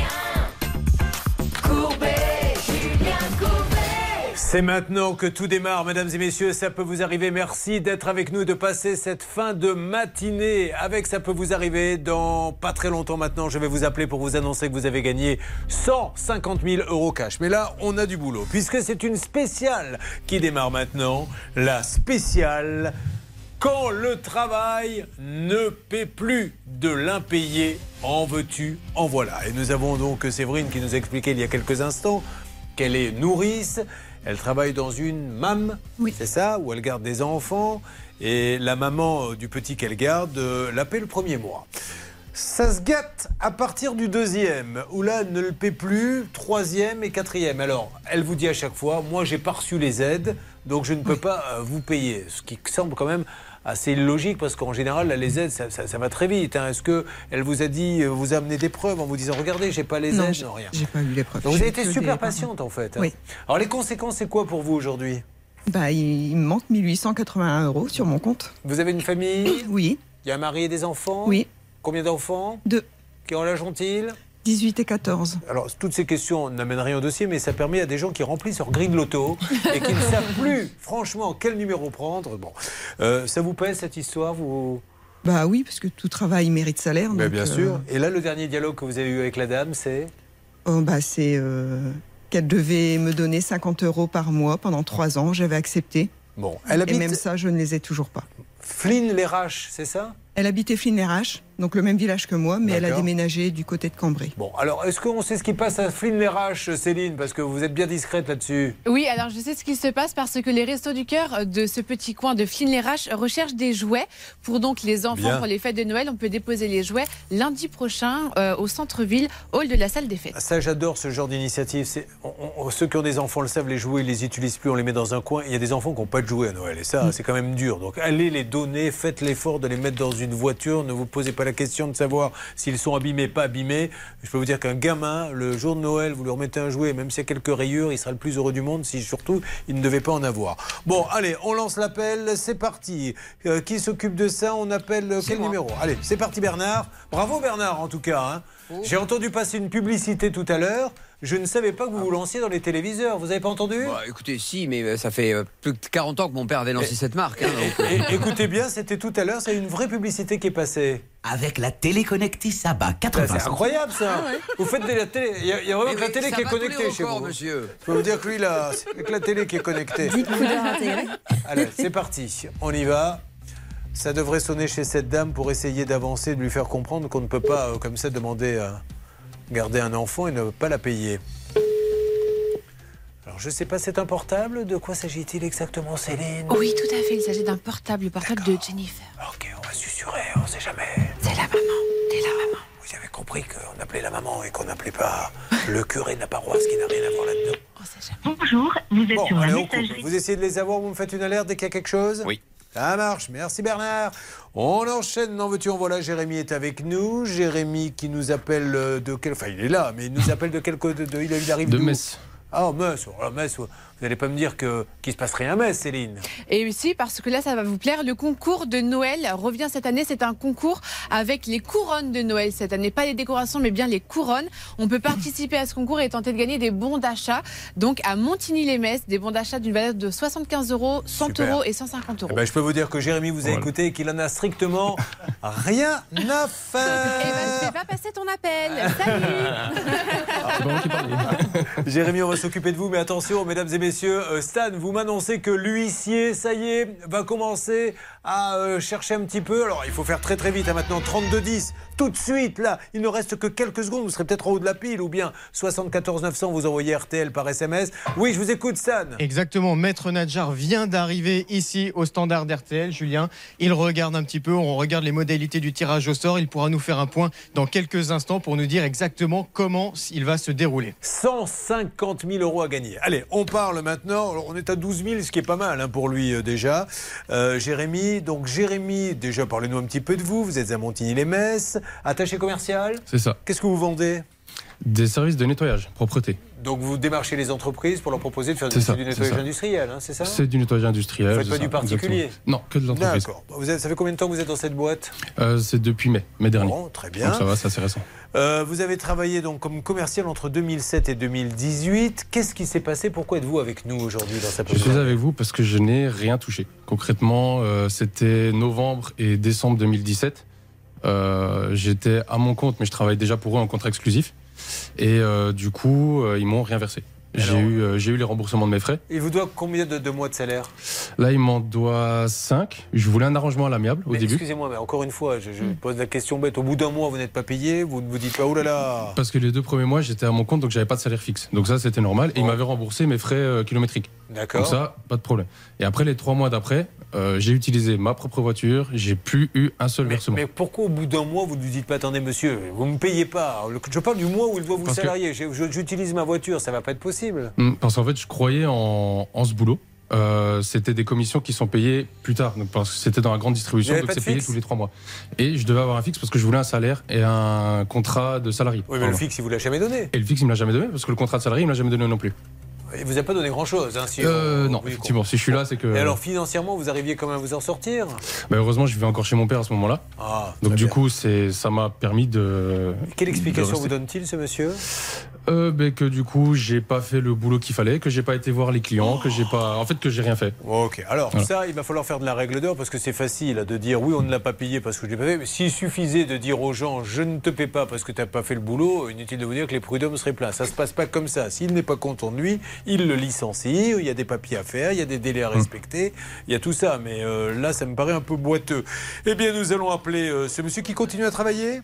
C'est maintenant que tout démarre, mesdames et messieurs, ça peut vous arriver. Merci d'être avec nous, de passer cette fin de matinée avec ça peut vous arriver. Dans pas très longtemps maintenant, je vais vous appeler pour vous annoncer que vous avez gagné 150 000 euros cash. Mais là, on a du boulot, puisque c'est une spéciale qui démarre maintenant. La spéciale quand le travail ne paie plus de l'impayé, en veux-tu, en voilà? Et nous avons donc Séverine qui nous a expliqué il y a quelques instants qu'elle est nourrice. Elle travaille dans une MAM, c'est ça, où elle garde des enfants. Et la maman euh, du petit qu'elle garde euh, la paie le premier mois. Ça se gâte à partir du deuxième, où là, elle ne le paie plus, troisième et quatrième. Alors, elle vous dit à chaque fois, moi, j'ai pas reçu les aides, donc je ne peux pas euh, vous payer. Ce qui semble quand même assez illogique, parce qu'en général, là, les aides, ça, ça- ça va très vite. hein. Est-ce que elle vous a dit, euh, vous a amené des preuves en vous disant, regardez, j'ai pas les Non, aides Non, rien. j'ai pas eu les preuves. Donc, vous J'ai avez été super patiente, en fait. hein. Oui. Alors, les conséquences, c'est quoi pour vous aujourd'hui? Bah, il il me manque 1881 euros sur mon compte. Vous avez une famille? Oui. Il y a un mari et des enfants? Oui. Combien d'enfants? Deux. Quel âge ont-ils 18 et 14. Alors, toutes ces questions n'amènent rien au dossier, mais ça permet à des gens qui remplissent leur grille de loto et qui ne savent plus, franchement, quel numéro prendre. Bon, Euh, ça vous pèse cette histoire vous... Bah oui, parce que tout travail mérite salaire. Donc, Bien euh, sûr. Et là, le dernier dialogue que vous avez eu avec la dame, c'est oh, bah, c'est euh, qu'elle devait me donner 50 euros par mois pendant trois ans. J'avais accepté. Bon, elle habite Et même ça, je ne les ai toujours pas. Flynn les Raches, c'est ça? Elle habitait Flin-les-Raches, donc le même village que moi, mais elle a déménagé du côté de Cambrai. Bon, alors, est-ce qu'on sait ce qui passe à Flynn les Raches, Céline? Parce que vous êtes bien discrète là-dessus. Oui, alors je sais ce qui se passe parce que les Restos du Cœur de ce petit coin de Flin-les-Raches recherchent des jouets pour donc les enfants Bien. pour les fêtes de Noël. On peut déposer les jouets lundi prochain euh, au centre-ville, hall de la salle des fêtes. Ça, j'adore ce genre d'initiative. C'est- on- on- ceux qui ont des enfants le savent, les jouets, ils les utilisent plus, on les met dans un coin. Il y a des enfants qui n'ont pas de jouets à Noël. Et ça, Mm. c'est quand même dur. Donc, allez les donner, faites l'effort de les mettre dans une voiture. Ne vous posez pas la question de savoir s'ils sont abîmés, pas abîmés. Je peux vous dire qu'un gamin, le jour de Noël, vous lui remettez un jouet, même s'il y a quelques rayures, il sera le plus heureux du monde si surtout il ne devait pas en avoir. Bon, allez, on lance l'appel. C'est parti. Euh, qui s'occupe de ça On appelle euh, quel numéro? Allez, c'est parti, Bernard. Bravo, Bernard, en tout cas. hein. J'ai entendu passer une publicité tout à l'heure. Je ne savais pas que vous vous lanciez dans les téléviseurs. Vous n'avez pas entendu? Bah, écoutez, si, mais euh, ça fait euh, plus de 40 ans que mon père avait lancé cette marque. hein, donc, euh, Et- écoutez bien, c'était tout à l'heure, c'est une vraie publicité qui est passée. Avec la télé connectée Saba 80 C'est incroyable ça. Vous faites de la télé. Il y a, il y a vraiment Mais que la oui, télé qui est connectée chez vous. monsieur. Je peux vous dire que lui là, c'est que la télé qui est connectée. Dites couleur intégrée. Allez, c'est parti. On y va. Ça devrait sonner chez cette dame pour essayer d'avancer, de lui faire comprendre qu'on ne peut pas, euh, comme ça, demander garder un enfant et ne pas la payer. Alors, je sais pas, c'est un portable? De quoi s'agit-il exactement, Céline? Oui, tout à fait. Il s'agit d'un portable, le portable de Jennifer. Ok, on va susurrer, on sait jamais. C'est la maman. C'est la maman. Vous avez compris qu'on appelait la maman et qu'on n'appelait pas le curé de la paroisse qui n'a rien à voir là-dedans? Bonjour, vous êtes Bon, sur la allez, on messagerie. Vous essayez de les avoir, vous me faites une alerte dès qu'il y a quelque chose? Oui. Ça marche, merci Bernard. On enchaîne, non veux-tu, en voilà, Jérémy est avec nous. Jérémy qui nous appelle euh, de quel... Enfin, il est là, mais il nous appelle de quel côté de... Il arrive De Metz. Ah, Metz, oh, Metz, vous n'allez pas me dire que qu'il se passe rien à Metz, Céline Et aussi, parce que là, ça va vous plaire, le concours de Noël revient cette année. C'est un concours avec les couronnes de Noël cette année. Pas les décorations, mais bien les couronnes. On peut participer à ce concours et tenter de gagner des bons d'achat. Donc, à Montigny-les-Metz, des bons d'achat d'une valeur de 75 euros, 100 Super. euros et 150 euros. Eh ben, Je peux vous dire que Jérémy vous a écouté et qu'il en a strictement rien à Eh ben, faire. je vais pas passer ton appel. Salut Jérémy, on va s'occuper de vous, mais attention, mesdames et messieurs, euh, Stan, vous m'annoncez que l'huissier, ça y est, va commencer à euh, chercher un petit peu. Alors, il faut faire très très vite, hein, maintenant, 32-10, tout de suite, là, il ne reste que quelques secondes, vous serez peut-être en haut de la pile, ou bien 74 900, vous envoyez RTL par SMS. Oui, je vous écoute, Stan. Exactement, Maître Nadjar vient d'arriver ici au standard d'RTL, Julien. Il regarde un petit peu, on regarde les modalités du tirage au sort. Il pourra nous faire un point dans quelques instants pour nous dire exactement comment il va se dérouler. 150 000 euros à gagner. Allez, on parle maintenant. On est à 12 000, ce qui est pas mal hein, pour lui euh, déjà. Euh, Jérémy, donc Jérémy, déjà parlez-nous un petit peu de vous. Vous êtes à Montigny-les-Metz, attaché commercial. C'est ça. Qu'est-ce que vous vendez Des services de nettoyage, propreté. Donc vous démarchez les entreprises pour leur proposer de faire du, ça, du c'est nettoyage industriel, hein, c'est ça C'est du nettoyage industriel. Vous faites pas ça, du particulier exactement. Non, que de l'entreprise. D'accord. Vous êtes- ça fait combien de temps que vous êtes dans cette boîte Euh, c'est depuis mai, mai dernier. Bon, très bien. Donc ça va, c'est assez récent. Euh, Vous avez travaillé donc comme commercial entre 2007 et 2018. Qu'est-ce qui s'est passé? Pourquoi êtes-vous avec nous aujourd'hui dans sa Je suis avec vous parce que je n'ai rien touché. Concrètement, euh, c'était novembre et décembre 2017. Euh, J'étais à mon compte, mais je travaillais déjà pour eux en contrat exclusif. Et euh, du coup, euh, ils m'ont rien versé. J'ai eu, euh, j'ai eu les remboursements de mes frais. Il vous doit combien de, de mois de salaire? Là, il m'en doit 5. Je voulais un arrangement à l'amiable au Mais début. Excusez-moi, mais encore une fois, je, je pose la question bête. Au bout d'un mois, vous n'êtes pas payé, vous ne vous dites pas, oh là là Parce que les deux premiers mois, j'étais à mon compte, donc j'avais pas de salaire fixe. Donc ça, c'était normal. Et ils m'avaient remboursé mes frais euh, kilométriques. D'accord. Donc ça, pas de problème. Et après les trois mois d'après, euh, j'ai utilisé ma propre voiture. J'ai plus eu un seul versement. Mais pourquoi au bout d'un mois, vous ne nous dites pas, attendez monsieur, vous ne me payez pas? Je parle du mois où il doit vous Parce salarier. J'utilise ma voiture, ça va pas être possible. Hmm, Parce qu'en fait, je croyais en, en ce boulot. Euh, c'était des commissions qui sont payées plus tard, donc parce que c'était dans la grande distribution, donc c'est payé tous les trois mois. Et je devais avoir un fixe parce que je voulais un salaire et un contrat de salarié. Oui, mais le fixe, il vous l'a jamais donné. Et le fixe, il me l'a jamais donné parce que le contrat de salarié, il me l'a jamais donné non plus. Il vous a pas donné grand-chose. Hein, si Euh, on- non, effectivement, si je suis là, c'est que. Et alors financièrement, vous arriviez quand même à vous en sortir? Bah, heureusement, je vivais encore chez mon père à ce moment-là. Ah, donc du bien. coup, c'est, ça m'a permis de. Quelle explication vous donne-t-il, ce monsieur? Euh, ben, Que du coup, j'ai pas fait le boulot qu'il fallait, que j'ai pas été voir les clients, que j'ai pas. En fait, que j'ai rien fait. Ok, alors Voilà. ça, il va falloir faire de la règle d'or parce que c'est facile hein, de dire oui, on ne l'a pas payé parce que je l'ai pas fait. Mais s'il suffisait de dire aux gens je ne te paie pas parce que tu n'as pas fait le boulot, inutile de vous dire que les prud'hommes seraient pleins. Ça se passe pas comme ça. S'il n'est pas content de lui, il le licencie. Il y a des papiers à faire, il y a des délais à respecter, il y a tout ça. Mais euh, là, ça me paraît un peu boiteux. Eh bien, nous allons appeler euh, ce monsieur qui continue à travailler.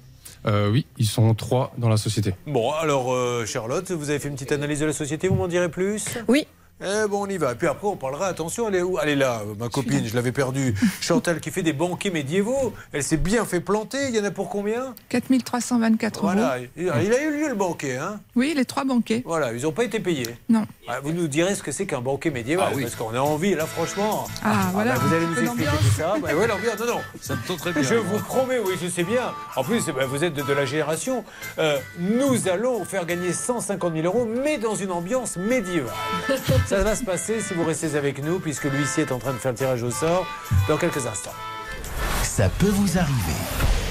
Euh, oui, ils sont trois dans la société. Bon, alors euh, Charlotte, vous avez fait une petite analyse de la société, vous m'en direz plus? Oui. Eh bon, on y va. Et puis après, on parlera. Attention, elle est où? Elle est là, ma copine, je l'avais perdue. Chantal qui fait des banquets médiévaux. Elle s'est bien fait planter. Il y en a pour combien? 4324 euros. Voilà. Il a il a eu lieu le banquet, hein? Oui, les trois banquets. Voilà, ils n'ont pas été payés. Non. Ah, vous nous direz ce que c'est qu'un banquet médiéval, Ah oui. parce qu'on a envie, là, franchement. Ah, voilà. bah, vous allez nous expliquer tout ça. Bah, ouais, l'ambiance, non, non. Ça me tente très bien. Je vous promets, oui, je sais bien. En plus, bah, vous êtes de, de la génération. Euh, nous allons faire gagner 150 000 euros, mais dans une ambiance médiévale. Ça va se passer si vous restez avec nous, puisque l'huissier est en train de faire le tirage au sort dans quelques instants. Ça peut vous arriver.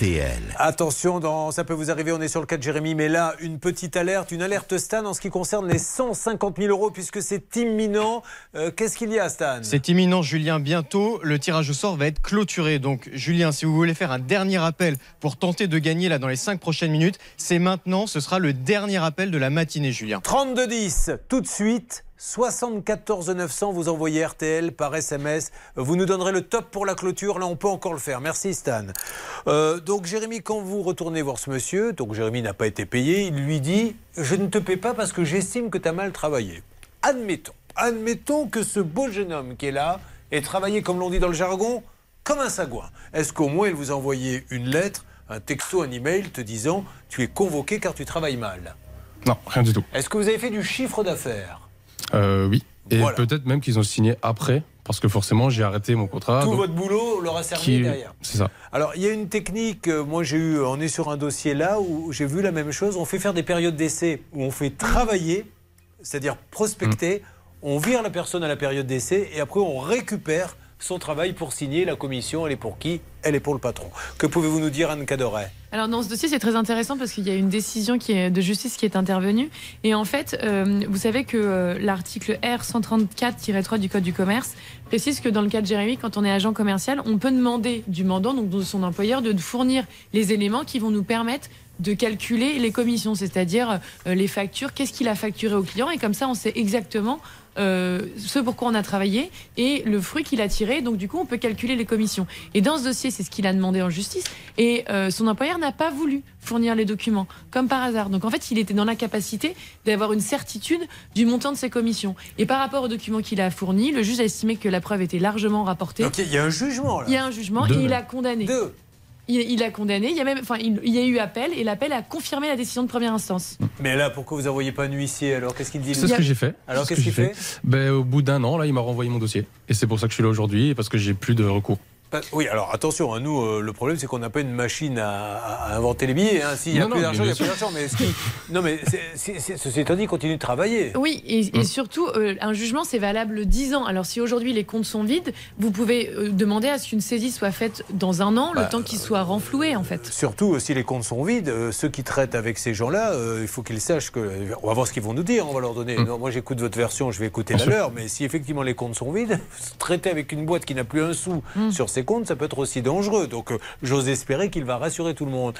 RTL. Attention, dans, ça peut vous arriver, on est sur le cas de Jérémy, mais là, une petite alerte, une alerte Stan en ce qui concerne les 150 000 euros, puisque c'est imminent. Euh, Qu'est-ce qu'il y a, Stan? C'est imminent, Julien. Bientôt, le tirage au sort va être clôturé. Donc, Julien, si vous voulez faire un dernier appel pour tenter de gagner là dans les 5 prochaines minutes, c'est maintenant. Ce sera le dernier appel de la matinée, Julien. 3210, tout de suite. 74 900, vous envoyez RTL par SMS. Vous nous donnerez le top pour la clôture. Là, on peut encore le faire. Merci, Stan. Euh, donc, Jérémy, quand vous retournez voir ce monsieur, donc Jérémy n'a pas été payé, il lui dit Je ne te paie pas parce que j'estime que tu as mal travaillé. Admettons, admettons que ce beau jeune homme qui est là ait travaillé, comme l'on dit dans le jargon, comme un sagouin. Est-ce qu'au moins il vous a envoyé une lettre, un texto, un email te disant Tu es convoqué car tu travailles mal? Non, rien du tout. Est-ce que vous avez fait du chiffre d'affaires? Euh, oui. Et Voilà. peut-être même qu'ils ont signé après, parce que forcément, j'ai arrêté mon contrat. Tout donc- votre boulot leur a servi qui- derrière. C'est ça. Alors, il y a une technique, euh, moi j'ai eu, on est sur un dossier là où j'ai vu la même chose, on fait faire des périodes d'essai où on fait travailler, c'est-à-dire prospecter, on vire la personne à la période d'essai et après on récupère son travail pour signer la commission, elle est pour qui? Elle est pour le patron. Que pouvez-vous nous dire Anne Cadoret? Alors dans ce dossier, c'est très intéressant parce qu'il y a une décision qui est de justice qui est intervenue. Et en fait, euh, vous savez que euh, l'article R 134-3 du Code du commerce précise que dans le cas de Jérémy, quand on est agent commercial, on peut demander du mandant, donc de son employeur, de fournir les éléments qui vont nous permettre de calculer les commissions, c'est-à-dire euh, les factures, qu'est-ce qu'il a facturé au client, et comme ça on sait exactement euh, ce pourquoi on a travaillé et le fruit qu'il a tiré. Donc du coup, on peut calculer les commissions. Et dans ce dossier, c'est ce qu'il a demandé en justice. Et euh, son employeur n'a pas voulu fournir les documents, comme par hasard. Donc en fait, il était dans l'incapacité d'avoir une certitude du montant de ses commissions. Et par rapport aux documents qu'il a fournis, le juge a estimé que la preuve était largement rapportée. Donc il y a un jugement là. Il y a un jugement Deux et il a condamné. Deux. Il, il a condamné. Il y a même, enfin, il, il y a eu appel et l'appel a confirmé la décision de première instance. Mais là, pourquoi vous n'envoyez pas un huissier alors? Qu'est-ce qu'il dit C'est ce que j'ai fait. Alors qu'est-ce ce que qu'il j'ai fait ben, Au bout d'un an, là, il m'a renvoyé mon dossier. Et c'est pour ça que je suis là aujourd'hui, et parce que j'ai plus de recours. Pas- Oui, alors attention, hein, nous, euh, le problème, c'est qu'on n'a pas une machine à, à inventer les billets. hein. S'il y a Non, plus d'argent, il y a plus d'argent. Mais ce qui- Non, mais c'est- c'est- c'est- ceci étant dit, continue de travailler. Oui, et, et surtout, euh, un jugement, c'est valable 10 ans. Alors, si aujourd'hui les comptes sont vides, vous pouvez euh, demander à ce qu'une saisie soit faite dans un an, Bah, le temps qu'il soit renfloué, en fait. Surtout, euh, si les comptes sont vides, euh, ceux qui traitent avec ces gens-là, euh, il faut qu'ils sachent que. On va voir ce qu'ils vont nous dire, on va leur donner. Non, moi, j'écoute votre version, je vais écouter la leur. Mais si effectivement les comptes sont vides, traiter avec une boîte qui n'a plus un sou Mm. sur ses comptes, ça peut être aussi dangereux. Donc, euh, j'ose espérer qu'il va rassurer tout le monde.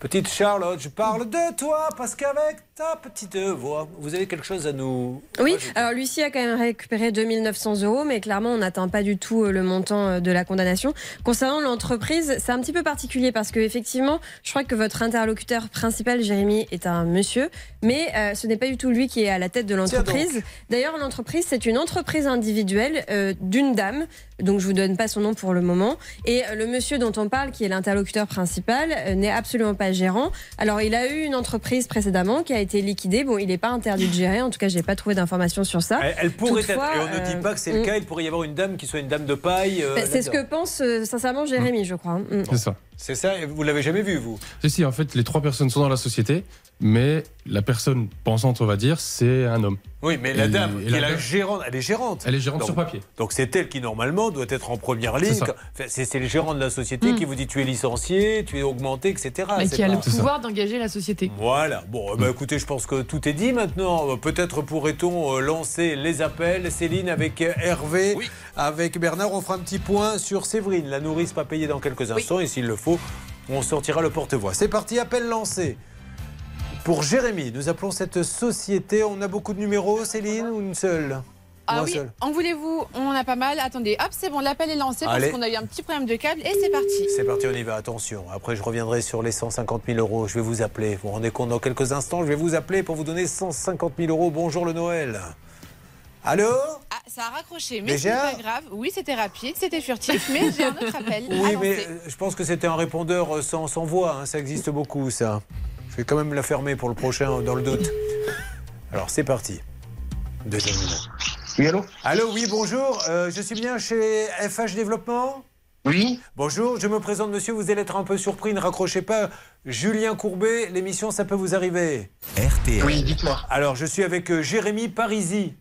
Petite Charlotte, je parle de toi parce qu'avec ta petite voix, vous avez quelque chose à nous. Oui, alors Lucie a quand même récupéré 2900 euros, mais clairement, on n'atteint pas du tout euh, le montant euh, de la condamnation. Concernant l'entreprise, c'est un petit peu particulier parce que effectivement, je crois que votre interlocuteur principal, Jérémy, est un monsieur, mais euh, ce n'est pas du tout lui qui est à la tête de l'entreprise. D'ailleurs, l'entreprise, c'est une entreprise individuelle euh, d'une dame, donc je vous donne pas son nom pour le moment. Et le monsieur dont on parle, qui est l'interlocuteur principal, euh, n'est absolument pas gérant. Alors, il a eu une entreprise précédemment qui a été liquidée. Bon, il n'est pas interdit de gérer. En tout cas, j'ai pas trouvé d'informations sur ça. Elle, elle pourrait Toutefois, être, et on ne dit euh, pas que c'est le mm. cas, il pourrait y avoir une dame qui soit une dame de paille. euh, Bah, c'est ce que pense euh, sincèrement Jérémy, je crois. Mm. C'est ça. C'est ça, et vous l'avez jamais vu, vous Si, si, en fait, les trois personnes sont dans la société, mais la personne pensante, on va dire, c'est un homme. Oui, mais la Et- dame, et qui est la dame- gérante, elle est gérante. Elle est gérante Donc- sur papier. Donc c'est elle qui normalement doit être en première ligne. C'est ça. Enfin, C'est c'est le gérant de la société Mm. qui vous dit tu es licencié, tu es augmenté, etc. Mais qui a le pouvoir d'engager la société. Voilà. Bon, eh ben, écoutez, je pense que tout est dit maintenant. Euh, Peut-être pourrait-on euh, lancer les appels. Céline avec euh, Hervé, avec Bernard, on fera un petit point sur Séverine, la nourrice pas payée dans quelques instants. Et s'il le faut, on sortira le porte-voix. C'est parti, appel lancé. Pour Jérémy, nous appelons cette société. On a beaucoup de numéros, Céline, ou une seule? Ah oui, seul? en voulez-vous? On en a pas mal. Attendez, hop, c'est bon, l'appel est lancé Allez. parce qu'on a eu un petit problème de câble et c'est parti. C'est parti, on y va, attention. Après, je reviendrai sur les 150 000 euros. Je vais vous appeler. Vous vous rendez compte, dans quelques instants, je vais vous appeler pour vous donner 150 000 euros. Bonjour le Noël. Allô Ah, ça a raccroché, mais c'est pas grave. Oui, c'était rapide, c'était furtif, mais j'ai un autre appel. Oui, mais euh, je pense que c'était un répondeur euh, sans, sans voix. hein. Ça existe beaucoup, ça. Je vais quand même la fermer pour le prochain, euh, dans le doute. Alors, c'est parti. Deuxième numéro. Oui, allô Allô, oui, bonjour. Euh, je suis bien chez FH Développement Oui. Bonjour, je me présente, monsieur. Vous allez être un peu surpris, ne raccrochez pas. Julien Courbet, l'émission, ça peut vous arriver. RTL. Oui, dites-moi. Alors, je suis avec Jérémy Parisi,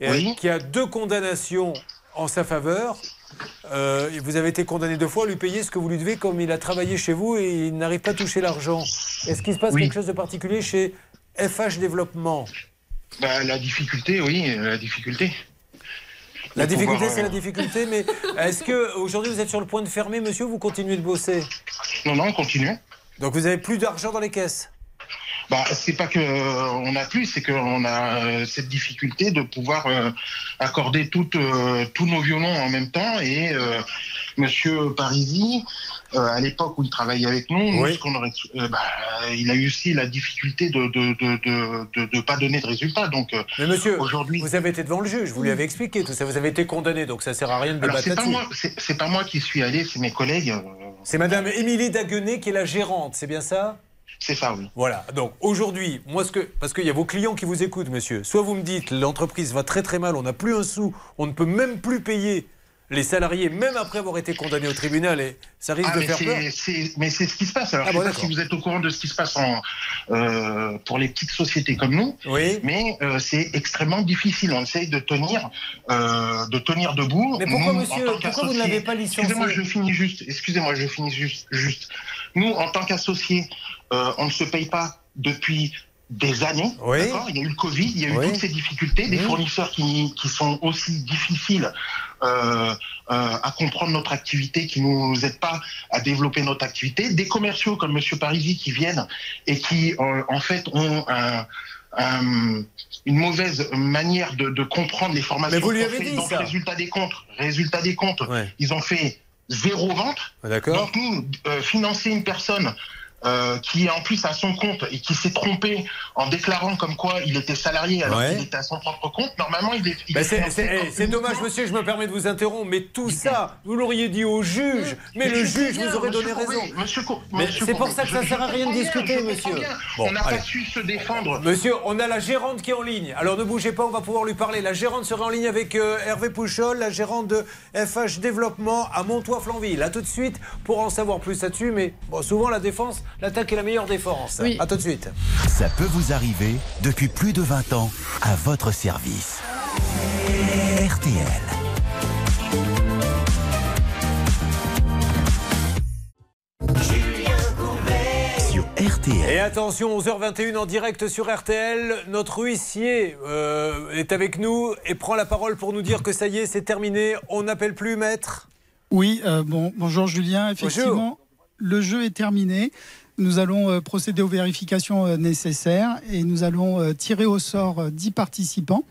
Oui. qui a deux condamnations en sa faveur. Euh, vous avez été condamné deux fois à lui payer ce que vous lui devez, comme il a travaillé chez vous et il n'arrive pas à toucher l'argent. Est-ce qu'il se passe Oui. quelque chose de particulier chez FH Développement? Bah, la difficulté, oui, la difficulté. La De difficulté, pouvoir, c'est la euh, difficulté, mais est-ce que aujourd'hui vous êtes sur le point de fermer, monsieur, ou vous continuez de bosser? Non, non, continuez. Donc vous avez plus d'argent dans les caisses? Bah, c'est pas que euh, on a plus, c'est qu'on a euh, cette difficulté de pouvoir euh, accorder toutes, euh, tous nos violons en même temps. Et euh, Monsieur Parisi, euh, à l'époque où il travaillait avec nous, Oui. ce qu'on aurait, bah, il a eu aussi la difficulté de de de de, de, de pas donner de résultats. Donc Mais monsieur, aujourd'hui, vous avez été devant le juge, vous lui avez expliqué tout ça, vous avez été condamné, donc ça sert à rien de débattre c'est pas moi, c'est pas moi qui suis allé, c'est mes collègues. C'est madame Émilie Daguenet qui est la gérante, c'est bien ça? C'est ça, oui. Voilà, donc aujourd'hui, moi, ce que, parce qu'il y a vos clients qui vous écoutent, monsieur, soit vous me dites l'entreprise va très très mal, on n'a plus un sou, on ne peut même plus payer les salariés, même après avoir été condamné au tribunal, et ça risque Ah, de faire peur. mais c'est ce qui se passe. Alors, Ah je bon, sais pas si vous êtes au courant de ce qui se passe en, euh, pour les petites sociétés comme nous, Oui. mais euh, c'est extrêmement difficile. On essaye de tenir, euh, de tenir debout. Mais pourquoi, Nous, monsieur, pourquoi vous ne l'avez pas licencié Excusez-moi, je finis juste. Excusez-moi, je finis juste. juste. Nous, en tant qu'associés, euh, on ne se paye pas depuis des années. Oui. Il y a eu le Covid, il y a eu Oui. toutes ces difficultés, des fournisseurs qui, qui sont aussi difficiles euh, euh, à comprendre notre activité, qui nous aident pas à développer notre activité, des commerciaux comme Monsieur Parisi qui viennent et qui euh, en fait ont un- un- une mauvaise manière de, de comprendre les formations. Mais vous lui avez fait. dit ça. résultat des comptes, résultat des comptes, Ouais. ils ont fait zéro vente. D'accord. Donc nous, euh, financer une personne euh, qui est en plus à son compte et qui s'est trompé en déclarant comme quoi il était salarié alors Ouais. qu'il était à son propre compte, normalement il est. est c'est- dommage, monsieur, je me permets de vous interrompre, mais tout ça, vous l'auriez dit au juge, mais, Mais le juge vous aurait donné raison. monsieur monsieur c'est pour ça que ça je- sert à rien de discuter, monsieur. Bon, on n'a pas su se défendre. Monsieur, on a la gérante qui est en ligne. Alors ne bougez pas, on va pouvoir lui parler. La gérante sera en ligne avec euh, Hervé Pouchol, la gérante de FH Développement à Montois-Flanville. A tout de suite pour en savoir plus là-dessus. Mais bon, souvent la défense, l'attaque est la meilleure défense. Oui. À tout de suite. Ça peut vous arriver depuis plus de 20 ans à votre service. RTL. Sur RTL. Et attention, 11h21 en direct sur RTL. Notre huissier euh, est avec nous et prend la parole pour nous dire que ça y est, c'est terminé. On n'appelle plus maître. Oui, euh, bon, bonjour Julien. Effectivement, le jeu est terminé. Nous allons euh, procéder aux vérifications euh, nécessaires et nous allons euh, tirer au sort euh, 10 participants.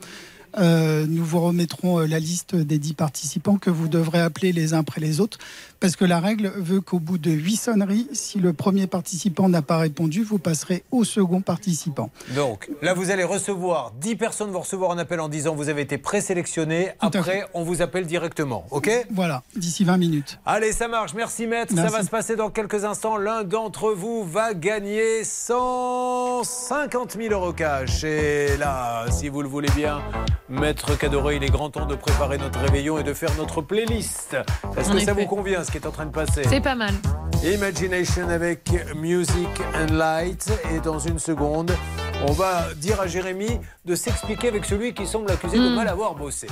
Nous vous remettrons la liste des 10 participants que vous devrez appeler les uns après les autres parce que la règle veut qu'au bout de 8 sonneries, si le premier participant n'a pas répondu, vous passerez au second participant. Donc là, vous allez recevoir 10 personnes vont recevoir un appel en disant vous avez été présélectionné. Après, on vous appelle directement. OK? Voilà, d'ici 20 minutes. Allez, ça marche. Merci, maître. Merci. Ça va se passer dans quelques instants. L'un d'entre vous va gagner 150 000 euros cash. Et là, si vous le voulez bien, maître Cadoré, il est grand temps de préparer notre réveillon et de faire notre playlist. Est-ce que ça vous convient, ce qui est en train de passer C'est pas mal. Imagination avec Music and Light. Et dans une seconde, on va dire à Jérémy de s'expliquer avec celui qui semble accusé de mal avoir bossé.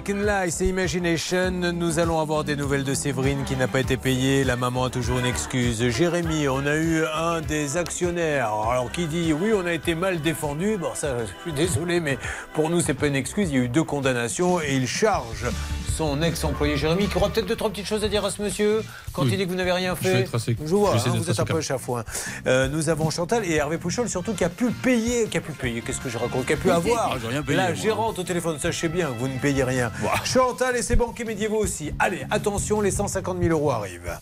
Music and Life et Imagination. Nous allons avoir des nouvelles de Séverine qui n'a pas été payée. La maman a toujours une excuse. Jérémy, on a eu un des actionnaires. Alors qui dit oui, on a été mal défendu. Bon, ça, je suis désolé, mais pour nous, c'est pas une excuse. Il y a eu deux condamnations et il charge son ex-employé Jérémy qui aura peut-être deux, trois petites choses à dire à ce monsieur quand Oui. il dit que vous n'avez rien Je vais fait. être assez- Je vois, je essayer hein, vous êtes un peu calme. chafouin. Euh, nous avons Chantal et Hervé Pouchol surtout qui a pu payer, qui a pu payer, qu'est-ce que je raconte, qui a pu avoir Ah, rien payé, la moi. gérante au téléphone. Sachez bien que vous ne payez rien. Chantal et ses banquiers médiévaux aussi. Allez, attention, les 150 000 euros arrivent.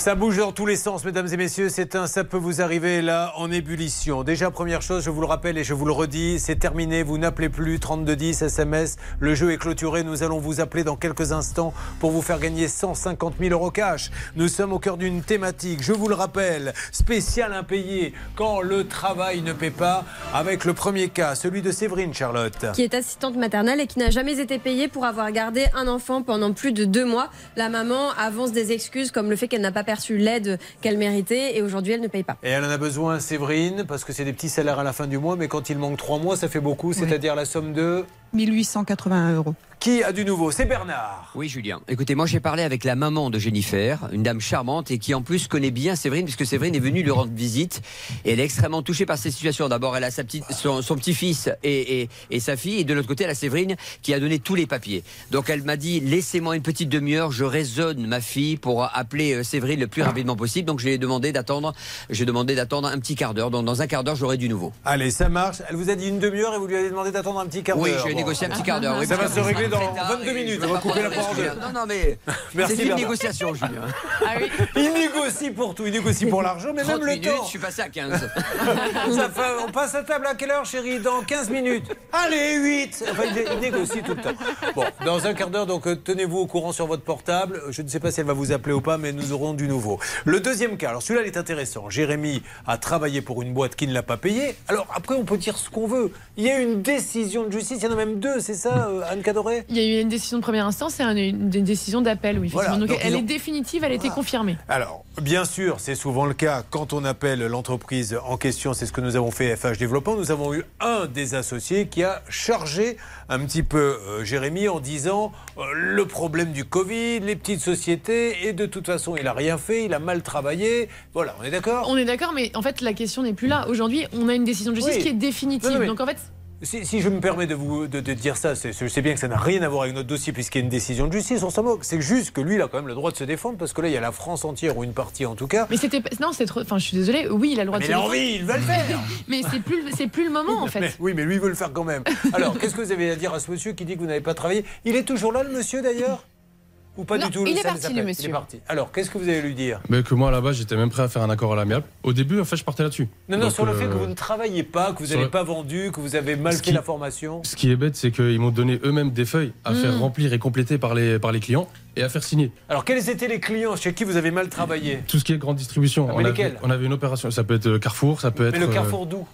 Ça bouge dans tous les sens, mesdames et messieurs. C'est un ça peut vous arriver là en ébullition. Déjà, première chose, je vous le rappelle et je vous le redis, c'est terminé. Vous n'appelez plus 3210 SMS. Le jeu est clôturé. Nous allons vous appeler dans quelques instants pour vous faire gagner 150 000 euros cash. Nous sommes au cœur d'une thématique, je vous le rappelle, spécial impayé quand le travail ne paie pas. Avec le premier cas, celui de Séverine Charlotte. qui est assistante maternelle et qui n'a jamais été payée pour avoir gardé un enfant pendant plus de deux mois. La maman avance des excuses comme le fait qu'elle n'a pas perçu l'aide qu'elle méritait et aujourd'hui elle ne paye pas. Et elle en a besoin, Séverine, parce que c'est des petits salaires à la fin du mois, mais quand il manque trois mois, ça fait beaucoup, c'est-à-dire la somme de... 1881 euros. Qui a du nouveau? C'est Bernard. Oui, Julien. Écoutez, moi j'ai parlé avec la maman de Jennifer, une dame charmante et qui en plus connaît bien Séverine, puisque Séverine est venue lui rendre visite. Et elle est extrêmement touchée par cette situation. D'abord, elle a sa petite, son, son petit-fils et, et, et sa fille, et de l'autre côté, elle a Séverine qui a donné tous les papiers. Donc elle m'a dit laissez-moi une petite demi-heure, je raisonne ma fille pour appeler euh, Séverine le plus rapidement possible. Donc je lui ai demandé d'attendre, j'ai demandé d'attendre un petit quart d'heure. Donc dans un quart d'heure, j'aurai du nouveau. Allez, ça marche. Elle vous a dit une demi-heure et vous lui avez demandé d'attendre un petit quart d'heure. Oui. Négocié un petit quart d'heure. oui, ça va se régler dans très tard 22 et minutes. On va couper la parole. Non, non, mais Merci, c'est une négociation, Julien. Il négocie pour tout. Il négocie pour l'argent, mais 30 même le minutes, temps. je suis passé à 15. Ça fait- on passe à table à quelle heure, chérie Dans 15 minutes? Allez, 8 Enfin, il, il négocie tout le temps. Bon, dans un quart d'heure, donc euh, tenez-vous au courant sur votre portable. Je ne sais pas si elle va vous appeler ou pas, mais nous aurons du nouveau. Le deuxième cas, alors celui-là, il est intéressant. Jérémy a travaillé pour une boîte qui ne l'a pas payé. Alors après, on peut dire ce qu'on veut. Il y a une décision de justice, il y en a même deux, c'est ça, euh, Anne Cadoré Il y a eu une décision de première instance et un- une, une décision d'appel, oui. Voilà, donc, donc elle est définitive, elle a été confirmée. Alors, bien sûr, c'est souvent le cas quand on appelle l'entreprise en question. C'est ce que nous avons fait FH Développement. Nous avons eu un des associés qui a chargé un petit peu euh, Jérémy en disant euh, le problème du Covid, les petites sociétés, et de toute façon, il a rien fait, il a mal travaillé. Voilà, on est d'accord? On est d'accord, mais en fait, la question n'est plus là. Aujourd'hui, on a une décision de justice Oui. qui est définitive. Non, non, mais- Donc en fait, Si, si je me permets de vous de, de dire ça, c'est- je sais bien que ça n'a rien à voir avec notre dossier puisqu'il y a une décision de justice, on s'en moque. C'est juste que lui, il a quand même le droit de se défendre parce que là, il y a la France entière ou une partie en tout cas. mais c'était non, c'est trop. Enfin, je suis désolée. Oui, il a le droit Mais de. se a envie, il va le faire. mais c'est plus, c'est plus le moment en fait. Mais- oui, mais lui, il veut le faire quand même. Alors, qu'est-ce que vous avez à dire à ce monsieur qui dit que vous n'avez pas travaillé? Il est toujours là, le monsieur, d'ailleurs? Ou pas Non, du tout il est parti, appelle le Il monsieur. est parti. Alors, qu'est-ce que vous allez lui dire? Mais que moi, là-bas, j'étais même prêt à faire un accord à l'amiable. Au début, en fait, je partais là-dessus. Non, non, Donc, sur le fait euh, que vous ne travaillez pas, que vous n'avez le- pas vendu, que vous avez mal Ce fait qui- la formation. Ce qui est bête, c'est qu'ils m'ont donné eux-mêmes des feuilles à faire Mm. remplir et compléter par les, par les clients et à faire signer. Alors, quels étaient les clients chez qui vous avez mal travaillé? Tout ce qui est grande distribution. Ah, mais on, lesquels? avait, on avait une opération, ça peut être euh, Carrefour, ça peut être. Mais le euh, carrefour d'où?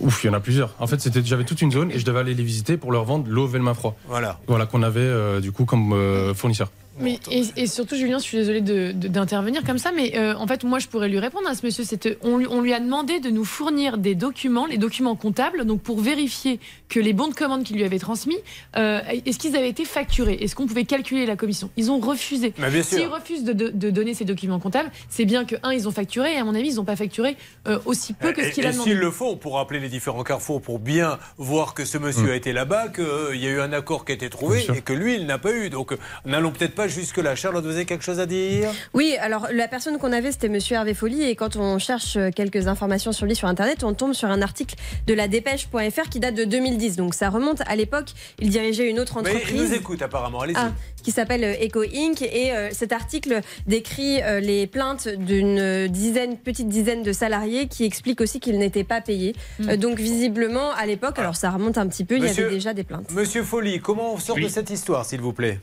Ouf, il y en a plusieurs. En fait, c'était, j'avais toute une zone et je devais aller les visiter pour leur vendre l'eau main froid. Voilà. Voilà, qu'on avait euh, du coup comme euh, fournisseur. Mais, et, et surtout, Julien, je suis désolée de- de- d'intervenir comme ça, mais euh, en fait, moi, je pourrais lui répondre à ce monsieur. C'est on, lui- on lui a demandé de nous fournir des documents, les documents comptables, donc pour vérifier que les bons de commande qu'il lui avait transmis, euh, est-ce qu'ils avaient été facturés? Est-ce qu'on pouvait calculer la commission? Ils ont refusé. Mais bien sûr. S'ils refusent de, de- de donner ces documents comptables, c'est bien que, un, ils ont facturé, et à mon avis, ils n'ont pas facturé euh, aussi peu que ce Et, qu'il et a demandé. s'il le faut, on pourra appeler les différents carrefours pour bien voir que ce monsieur Mm. a été là-bas, qu'il y a eu un accord qui a été trouvé et que lui, il n'a pas eu. Donc, n'allons peut-être pas jusque-là. Charlotte, vous avez quelque chose à dire? Oui, alors la personne qu'on avait, c'était Monsieur Hervé Folly, et quand on cherche euh, quelques informations sur lui sur Internet, on tombe sur un article de la dépêche.fr qui date de 2010. Donc ça remonte à l'époque, il dirigeait une autre Mais il entreprise. nous écoute apparemment. Allez-y. Ah, qui s'appelle euh, Eco Inc. Et euh, cet article décrit euh, les plaintes d'une dizaine, petite dizaine de salariés qui expliquent aussi qu'ils n'étaient pas payés. Euh, donc visiblement, à l'époque, alors ça remonte un petit peu, il y avait déjà des plaintes. Monsieur Folly, comment on sort de cette histoire, s'il vous plaît?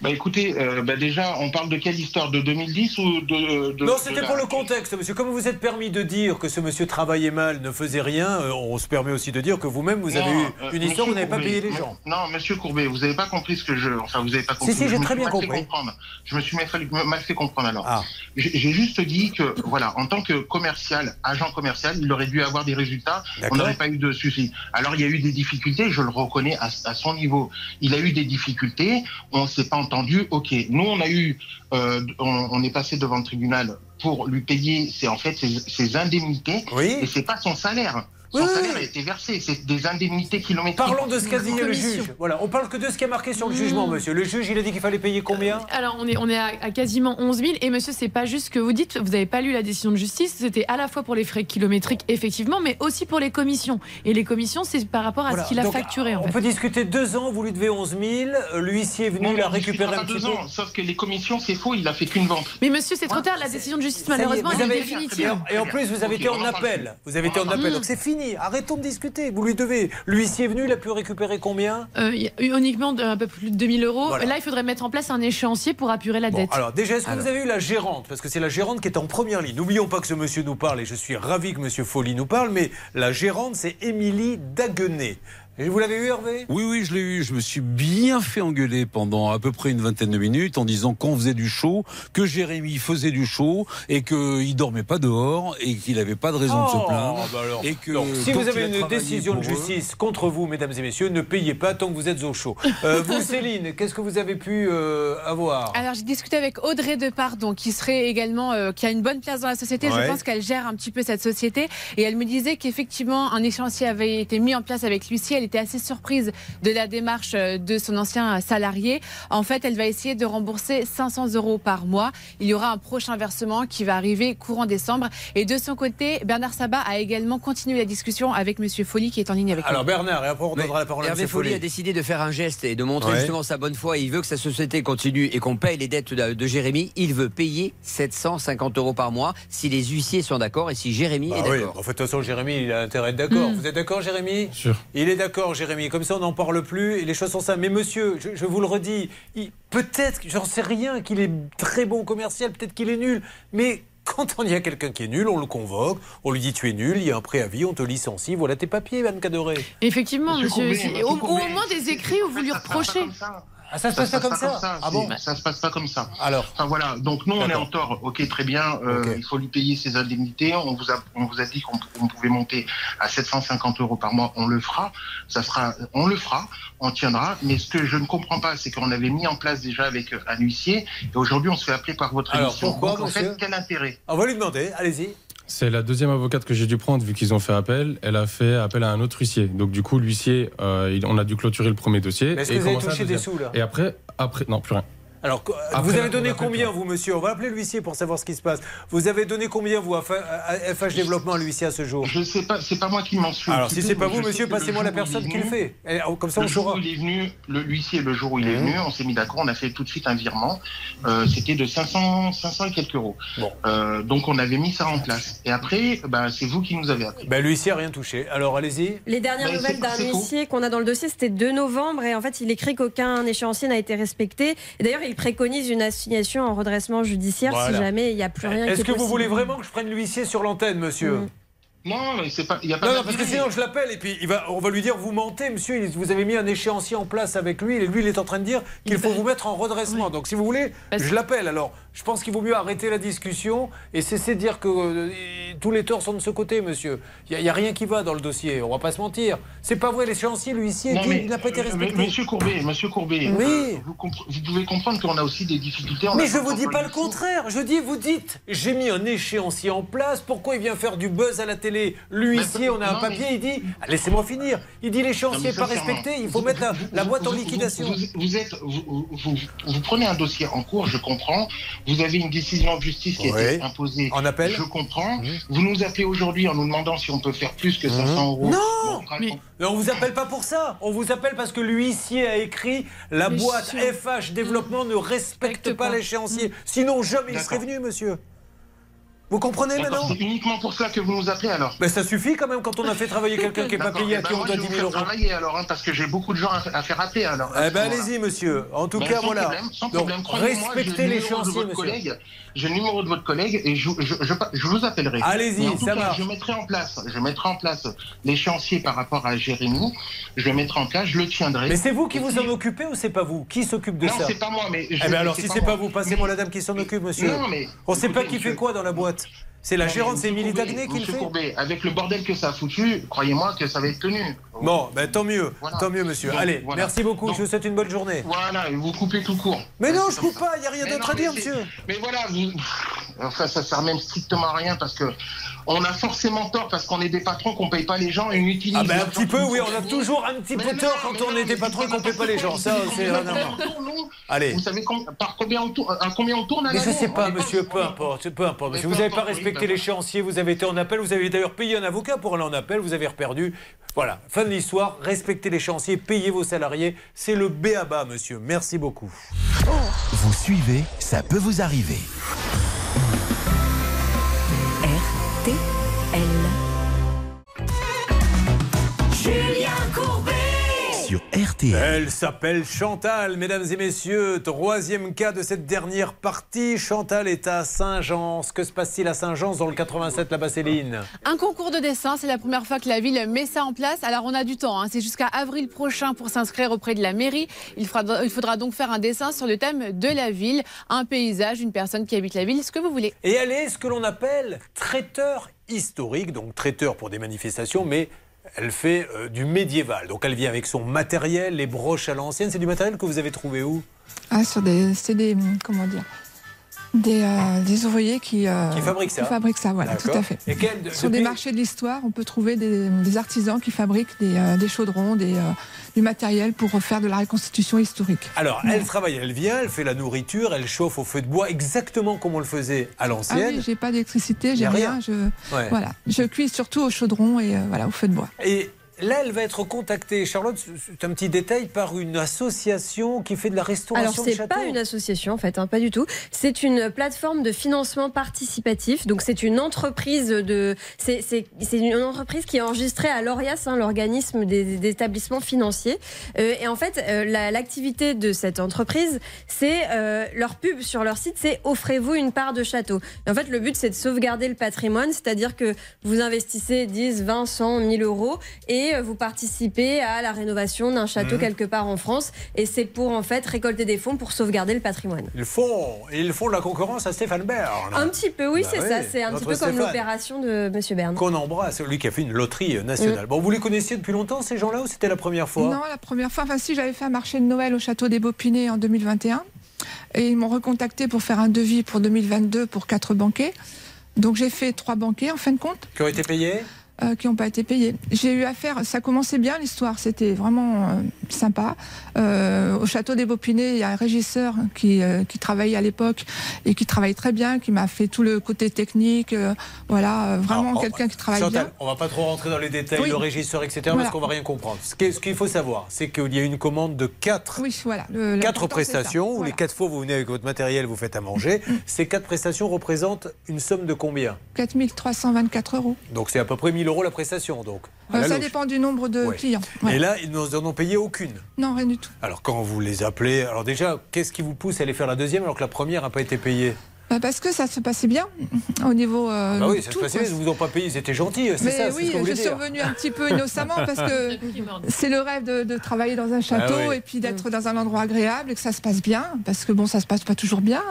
Bah écoutez, euh, bah déjà, on parle de quelle histoire De 2010 ou de... de Non, c'était la- pour le contexte, monsieur. Comme vous vous êtes permis de dire que ce monsieur travaillait mal, ne faisait rien, euh, on se permet aussi de dire que vous-même, vous avez Non, eu euh, une histoire où vous n'avez pas Courbet, payé les gens. Non, monsieur Courbet, vous n'avez pas compris ce que je. Enfin, vous n'avez pas compris. si, j'ai Je me très bien compris. comprendre. Je me suis mal fait, comprendre alors. Ah. J'ai j'ai juste dit que, voilà, en tant que commercial, agent commercial, il aurait dû avoir des résultats. On n'aurait pas eu de soucis. Alors, il y a eu des difficultés, je le reconnais à, à son niveau. Il a eu des difficultés, on ne s'est pas entendu. Ok, nous, on a eu. euh, on, on est passé devant le tribunal pour lui payer, c'est en fait ses, ses indemnités. Oui. Et c'est pas son salaire. Son Oui, salaire oui. a été versé. C'est des indemnités kilométriques. Parlons de ce qu'a dit le juge. Voilà, on parle que de ce qui est marqué sur le jugement, monsieur. Le juge, il a dit qu'il fallait payer combien? Alors, on est, on est à, à quasiment 11 000. Et monsieur, c'est pas juste ce que vous dites. Vous n'avez pas lu la décision de justice. C'était à la fois pour les frais kilométriques, effectivement, mais aussi pour les commissions. Et les commissions, c'est par rapport à Voilà. ce qu'il a Donc, facturé. En On fait. peut discuter deux ans, vous lui devez 11 000. euh, L'huissier est venu, Non, il a non, récupéré il un petit deux peu. ans, Sauf que les commissions, c'est faux, il a fait qu'une vente. Mais monsieur, c'est trop tard. La décision de justice, est, malheureusement, elle est définitive. Et en plus, vous avez été en appel. Vous avez été en appel. Donc c'est fini. Arrêtons de discuter. Vous lui devez. L'huissier est venu, il a pu récupérer combien? Euh, uniquement de- un peu plus de 2000 euros. Voilà. Là, il faudrait mettre en place un échéancier pour apurer la Bon, dette. alors déjà, est-ce que Alors. vous avez eu la gérante? Parce que c'est la gérante qui est en première ligne. N'oublions pas que ce monsieur nous parle et je suis ravi que monsieur Folly nous parle, mais la gérante, c'est Émilie Daguenet. Et Vous l'avez eu, Hervé? Oui, oui, je l'ai eu. Je me suis bien fait engueuler pendant à peu près une vingtaine de minutes en disant qu'on faisait du show, que Jérémy faisait du show et qu'il dormait pas dehors et qu'il n'avait pas de raison de Oh, se plaindre. bah alors. Et que Donc, si vous avez a une décision de eux- justice contre vous, mesdames et messieurs, ne payez pas tant que vous êtes au chaud. Euh, vous, Céline, qu'est-ce que vous avez pu euh, avoir? Alors j'ai discuté avec Audrey Depardon, qui serait également, euh, qui a une bonne place dans la société. Ouais. Je pense qu'elle gère un petit peu cette société. Et elle me disait qu'effectivement un échéancier avait été mis en place avec Lucie. Elle était assez surprise de la démarche euh, de son ancien salarié. En fait, elle va essayer de rembourser 500 euros par mois. Il y aura un prochain versement qui va arriver courant décembre. Et de son côté, Bernard Sabat a également continué la discussion avec Monsieur Folly, qui est en ligne avec Alors nous. Bernard, et après on donnera la parole à Hervé M. Folly Folly. a décidé de faire un geste et de montrer Ouais. justement sa bonne foi. Il veut que sa société continue et qu'on paye les dettes de, de Jérémy. Il veut payer 750 euros par mois si les huissiers sont d'accord et si Jérémy Bah est oui, d'accord. en fait, de toute façon, Jérémy, il a intérêt à être d'accord. Mm. Vous êtes d'accord, Jérémy? Sûr. Il est d'accord, Jérémy. Comme ça, on n'en parle plus et les choses sont ça. Mais monsieur, je, je vous le redis, il- peut-être, j'en sais rien, qu'il est très bon commercial, peut-être qu'il est nul, mais. Quand on y a quelqu'un qui est nul, on le convoque, on lui dit tu es nul, il y a un préavis, on te licencie, voilà tes papiers, Van Cadoré. Effectivement, Monsieur Au, au moins des écrits où vous lui reprochez. Ah, ça se passe pas comme ça, Ah bon Ça se passe pas comme ça. Alors. Enfin voilà, donc nous on est en tort, ok très bien, euh, il faut lui payer ses indemnités, on vous a, on vous a dit qu'on on pouvait monter à 750 euros par mois, on le fera, ça sera, on le fera, on tiendra, mais ce que je ne comprends pas, c'est qu'on avait mis en place déjà avec euh, un huissier, et aujourd'hui on se fait appeler par votre Alors, émission. pourquoi, donc en fait, quel intérêt? On va lui demander, allez-y. C'est la deuxième avocate que j'ai dû prendre vu qu'ils ont fait appel. Elle a fait appel à un autre huissier. Donc du coup, l'huissier, euh, on a dû clôturer le premier dossier. Mais est-ce et que vous avez touché des sous, là? Et après, après, non, plus rien. Alors, Après, vous avez donné combien, vous, monsieur On va appeler l'huissier pour savoir ce qui se passe. Vous avez donné combien, vous, à à FH Développement, l'huissier, à ce jour Je sais pas, c'est pas moi qui m'en suis. Alors, si c'est pas vous, monsieur, passez-moi la personne qui le fait. Oh, comme ça, on saura. il est venu, le l'huissier, le jour où il est Mhm. venu, on s'est mis d'accord, on a fait tout de suite un virement. Euh, C'était de 500, 500 et quelques euros. Euh, donc on avait mis ça en place. Et après, bah, c'est vous qui nous avez appelé. Ben, l'huissier a rien touché. Alors, allez-y. Les dernières Mais nouvelles d'un huissier qu'on a dans le dossier, c'était 2 novembre et en fait, il écrit qu'aucun échéancier n'a été respecté. Et d'ailleurs, il préconise une assignation en redressement judiciaire Voilà. si jamais il n'y a plus rien. Est-ce est que vous voulez vraiment que je prenne l'huissier sur l'antenne, monsieur Mm. Non, mais c'est pas, il y a pas Non, non, de- parce que sinon je l'appelle et puis il va, on va lui dire vous mentez, monsieur. Vous avez mis un échéancier en place avec lui et lui il est en train de dire qu'il faut vous mettre en redressement. Donc si vous voulez, je l'appelle. Alors je pense qu'il vaut mieux arrêter la discussion et cesser de dire que euh, tous les torts sont de ce côté, monsieur. Il n'y a, rien qui va dans le dossier. On va pas se mentir. C'est pas vrai l'échéancier, l'huissier, il n'a pas été euh, respecté. mais- Monsieur Courbet, Monsieur Courbet, Oui. euh, vous, pouvez comprendre qu'on a aussi des difficultés. on Mais je vous dis pas le contraire. Je dis, vous dites, j'ai mis un échéancier en place. Pourquoi il vient faire du buzz à la télé? L'huissier, on a un papier, mais- il dit, laissez-moi finir. Il dit l'échéancier n'est pas respecté. Il faut mettre la, la boîte en liquidation. Vous, êtes, vous prenez un dossier en cours, je comprends. Vous avez une décision de justice qui a été imposée. En appel Je comprends. Vous nous appelez aujourd'hui en nous demandant si on peut faire plus que 500 euros. Non Bon, mais, mais on vous appelle pas pour ça. On vous appelle parce que l'huissier a écrit la Mais boîte sûr. FH Développement ne respecte pas l'échéancier. Sinon jamais il serait venu, monsieur. Vous comprenez maintenant C'est uniquement pour cela que vous nous appelez alors Mais ça suffit quand même quand on a fait travailler quelqu'un qui n'est pas payé, à eh ben qui on doit je 10 vais 000 vous faire euros. travailler alors, hein, parce que j'ai beaucoup de gens à, à faire appeler alors. à Eh ben allez-y, monsieur. En tout Ben, cas, sans voilà. Problème, sans Donc, problème. Respectez le les chantiers, monsieur. J'ai le numéro de votre collègue et je, je, je, je vous appellerai. Allez-y, ça marche. Je mettrai en place, je mettrai en place l'échéancier par rapport à Jérémy. Je le mettrai en place, je le tiendrai. Mais c'est vous qui vous en occupez ou c'est pas vous? Qui s'occupe de Non, ça? c'est pas moi, mais Eh je- ben alors, si pas c'est pas vous, passez-moi la dame qui s'en occupe, monsieur. Non, mais- On sait pas qui fait quoi dans la boîte. C'est la gérante, c'est Émilie Dagné qui le fait. Courbet, avec le bordel que ça a foutu, croyez-moi que ça va être tenu. Bon, ben tant mieux, Voilà. tant mieux, monsieur. Donc, Allez, voilà. merci beaucoup. Donc- je vous souhaite une bonne journée. Voilà, vous coupez tout court. Mais non, je coupe pas. Il y a rien d'autre à dire, monsieur. Mais voilà, vous... enfin, ça sert même strictement à rien parce que on a forcément tort parce qu'on est des patrons qu'on paye pas les gens et on utilise. Ah ben un petit peu, oui, on a toujours un petit Mais peu tort mais quand on non, était mais patron et c'est qu'on paye pas les gens. Ça, c'est. Allez. Vous savez par combien on tourne, à combien on tourne à Mais je sais pas, On est monsieur, peu importe, peu importe. Monsieur, vous n'avez pas respecté l'échéancier, vous avez été en appel, vous avez d'ailleurs payé un avocat pour aller en appel, vous avez reperdu. Voilà, fin de l'histoire, respectez l'échéancier, payez vos salariés. C'est le B à bas, monsieur. Merci beaucoup. Vous suivez, ça peut vous arriver. RTL. Elle s'appelle Chantal, mesdames et messieurs. Troisième cas de cette dernière partie. Chantal est à Saint-Jean. Que se passe-t-il à Saint-Jean dans le 87, la Céline? Un concours de dessin, c'est la première fois que la ville met ça en place. Alors on a du temps, hein. c'est jusqu'à avril prochain pour s'inscrire auprès de la mairie. Il, fera- il faudra donc faire un dessin sur le thème de la ville, un paysage, une personne qui habite la ville, ce que vous voulez. Et elle est ce que l'on appelle traiteur historique, donc traiteur pour des manifestations, mais elle fait euh, du médiéval. Donc elle vient avec son matériel, les broches à l'ancienne. C'est du matériel que vous avez trouvé où? Ah, sur des, c'est des, comment dire, des, euh, des ouvriers qui, euh, Qui fabriquent ça. qui fabriquent ça, voilà, tout à fait. Et quel- de- Sur des marchés de l'histoire, on peut trouver des, des artisans qui fabriquent des, euh, des chaudrons, des, du matériel pour faire de la reconstitution historique. Alors, elle travaille, elle vient, elle fait la nourriture, elle chauffe au feu de bois, exactement comme on le faisait à Ah l'ancienne. oui, j'ai pas d'électricité, j'ai rien. rien. Je, Ouais. voilà, je cuis surtout au chaudron et voilà, au feu de bois. Et là, elle va être contactée, Charlotte, c'est un petit détail, par une association qui fait de la restauration Alors, c'est pas une association, en fait, hein, pas du tout. C'est une plateforme de financement participatif. Donc, c'est une entreprise de. C'est une entreprise qui est enregistrée à l'ORIAS, hein, l'organisme des, des établissements financiers. Euh, et en fait, euh, la- l'activité de cette entreprise, c'est euh, leur pub sur leur site, c'est offrez-vous une part de château. Et en fait, le but, c'est de sauvegarder le patrimoine, c'est-à-dire que vous investissez 10, 20, 100, 1000 euros et euh, vous participez à la rénovation d'un château Mhm. quelque part en France. Et c'est pour en fait récolter des fonds pour sauvegarder le patrimoine. Ils font, ils font de la concurrence à Stéphane Bern. Un petit peu, oui, Bah c'est oui, ça. C'est un petit peu comme l'opération de Monsieur Bern. Qu'on embrasse, lui qui a fait une loterie nationale. Mm. Bon, vous les connaissiez depuis longtemps, ces gens-là, ou c'était la première fois? Non, la première fois, enfin si j'avais fait un marché de Noël au château des Beaupinets en 2021 et ils m'ont recontacté pour faire un devis pour 2022 pour quatre banquets. Donc j'ai fait trois banquets en fin de compte Qui ont été payés? Euh, qui n'ont pas été payés. J'ai eu affaire, ça commençait bien l'histoire, c'était vraiment euh, sympa. Euh, au château des Beaupinets, il y a un régisseur qui, qui travaillait à l'époque et qui travaille très bien, qui m'a fait tout le côté technique. voilà, vraiment quelqu'un qui travaille Chantal, bien. on va pas trop rentrer dans les détails, Oui. le régisseur, etc., Voilà. parce qu'on va rien comprendre. Ce qu'il faut savoir, c'est qu'il y a une commande de quatre, Oui, voilà. le- quatre prestations, où Voilà. les quatre fois vous venez avec votre matériel, vous faites à manger. Ces quatre prestations représentent une somme de combien? 4324 euros. Donc c'est à peu près 1000 euros la prestation, donc. Euh, la ça dépend du nombre de Ouais. clients. Et là, ils n'en ont payé aucune. Non, rien du tout. Alors quand vous les appelez, alors déjà, qu'est-ce qui vous pousse à aller faire la deuxième alors que la première n'a pas été payée? Bah, parce que ça se passait bien au niveau. euh, Bah de oui, ça se passait, ils vous ont pas payé, ils étaient gentils, c'est Mais ça, oui, ce que vous je suis revenue un petit peu innocemment parce que c'est le rêve de, de travailler dans un château Ah oui. et puis d'être dans un endroit agréable et que ça se passe bien parce que bon, ça se passe pas toujours bien.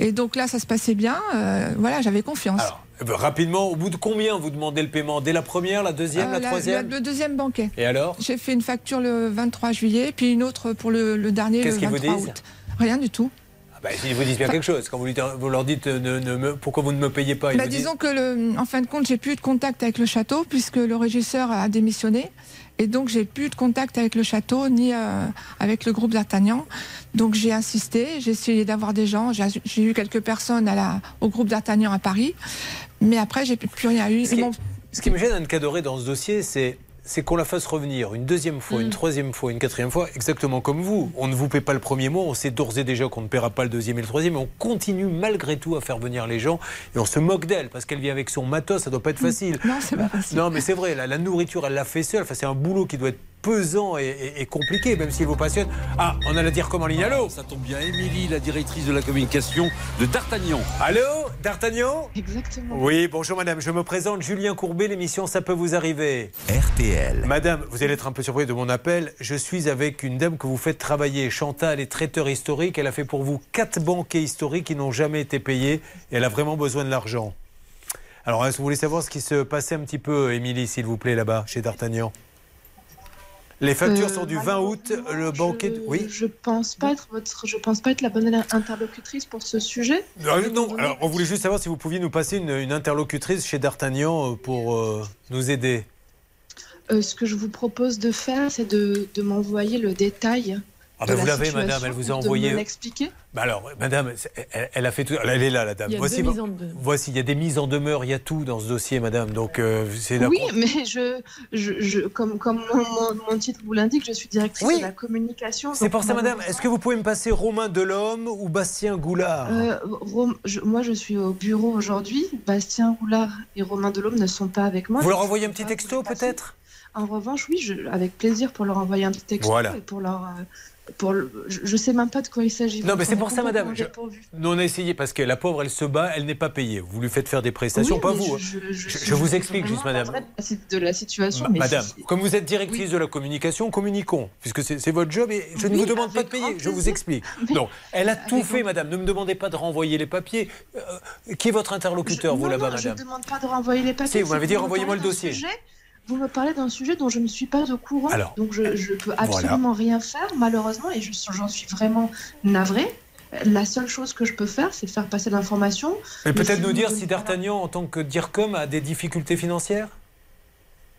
Et donc là, ça se passait bien. euh, voilà, j'avais confiance. Alors, eh ben, rapidement, au bout de combien vous demandez le paiement? Dès la première, la deuxième, Euh, la troisième? le deuxième banquet. Et alors? J'ai fait une facture le 23 juillet, puis une autre pour le, le dernier le Qu'est-ce qu'ils vous 23 disent? août. Rien du tout. Ah bah, Ils vous disent bien quelque chose. Quand vous, lui- vous leur dites euh, ne- ne me- pourquoi vous ne me payez pas, ils Bah, vous disent disons que, le, en fin de compte, j'ai plus eu de contact avec le château puisque le régisseur a démissionné. Et donc, j'ai plus eu de contact avec le château ni euh, avec le groupe d'Artagnan. Donc, j'ai insisté, j'ai essayé d'avoir des gens. J'ai j'ai eu quelques personnes à la, au groupe d'Artagnan à Paris. Mais après, j'ai plus rien eu. Ce qui, ce qui me gêne, Anne Cadoré, dans ce dossier, c'est c'est qu'on la fasse revenir une deuxième fois, Mm. une troisième fois, une quatrième fois, exactement comme vous. On ne vous paie pas le premier mois, on sait d'ores et déjà qu'on ne paiera pas le deuxième et le troisième, mais on continue malgré tout à faire venir les gens et on se moque d'elle parce qu'elle vient avec son matos, ça doit pas être facile. Non, c'est pas facile. Non, mais c'est vrai, la, la nourriture, elle l'a fait seule. Enfin, c'est un boulot qui doit être pesant et, et- et compliqué, même s'il vous passionne. Ah, on a la dire comme en ligne. Allô Ça tombe bien, Émilie, la directrice de la communication de D'Artagnan. Allô D'Artagnan Exactement. Oui, bonjour madame, je me présente Julien Courbet, l'émission Ça peut vous arriver. RTL. Madame, vous allez être un peu surpris de mon appel. Je suis avec une dame que vous faites travailler. Chantal est traiteur historique. Elle a fait pour vous quatre banquets historiques qui n'ont jamais été payés et elle a vraiment besoin de l'argent. Alors, est-ce que vous voulez savoir ce qui se passait un petit peu, Émilie, s'il vous plaît, là-bas, chez D'Artagnan? Les factures Euh, sont du 20 août, le banquet. Oui Je pense pas être votre, je pense pas être la bonne interlocutrice pour ce sujet. Euh, Non, alors on voulait juste savoir si vous pouviez nous passer une, une interlocutrice chez D'Artagnan euh, pour euh, nous aider. Euh, ce que je vous propose de faire, c'est de, de m'envoyer le détail. Ah ben vous la l'avez, madame, elle vous a envoyé. me l'expliquer. Bah alors, madame, elle, elle a fait tout. Elle est là, la dame. Il y a voici, deux en demeure. voici, il y a des mises en demeure, il y a tout dans ce dossier, madame. Donc, euh, c'est Oui, mais je, je, je- comme, comme mon, titre vous l'indique, je suis directrice Oui. de la communication. C'est pour ça, madame. Est-ce que vous pouvez me passer Romain Delhomme ou Bastien Goulard? Euh, je- moi, je suis au bureau aujourd'hui. Bastien Roulard et Romain Delhomme ne sont pas avec moi. Vous leur envoyez un petit texto, vous peut-être? En revanche, oui, je- avec plaisir pour leur envoyer un petit texto. Voilà. Et pour leur, euh, pour le- je, je sais même pas de quoi il s'agit. Non, mais c'est pour ça, madame. Je-. Nous, on a essayé parce que la pauvre, elle se bat, elle n'est pas payée. Vous lui faites faire des prestations, Oui, pas vous. je- hein. je- je vous explique juste, madame. de la situation. Ma- mais Madame, comme vous êtes directrice de la communication, communiquons, puisque c'est votre job et je ne vous demande pas de payer, je vous explique. Donc, elle a tout fait, madame. Ne me demandez pas de renvoyer les papiers. Euh, qui est votre interlocuteur, vous, non, là-bas, non, madame Je ne demande pas de renvoyer les papiers. Si, vous m'avez dit renvoyez-moi le dossier. Vous me parlez d'un sujet dont je ne suis pas au courant. Alors, donc je ne peux voilà. absolument rien faire, malheureusement, et je- j'en suis vraiment navrée. La seule chose que je peux faire, c'est faire passer l'information. Mais Mais peut-être si nous dire si D'Artagnan, en tant que DIRCOM, a des difficultés financières?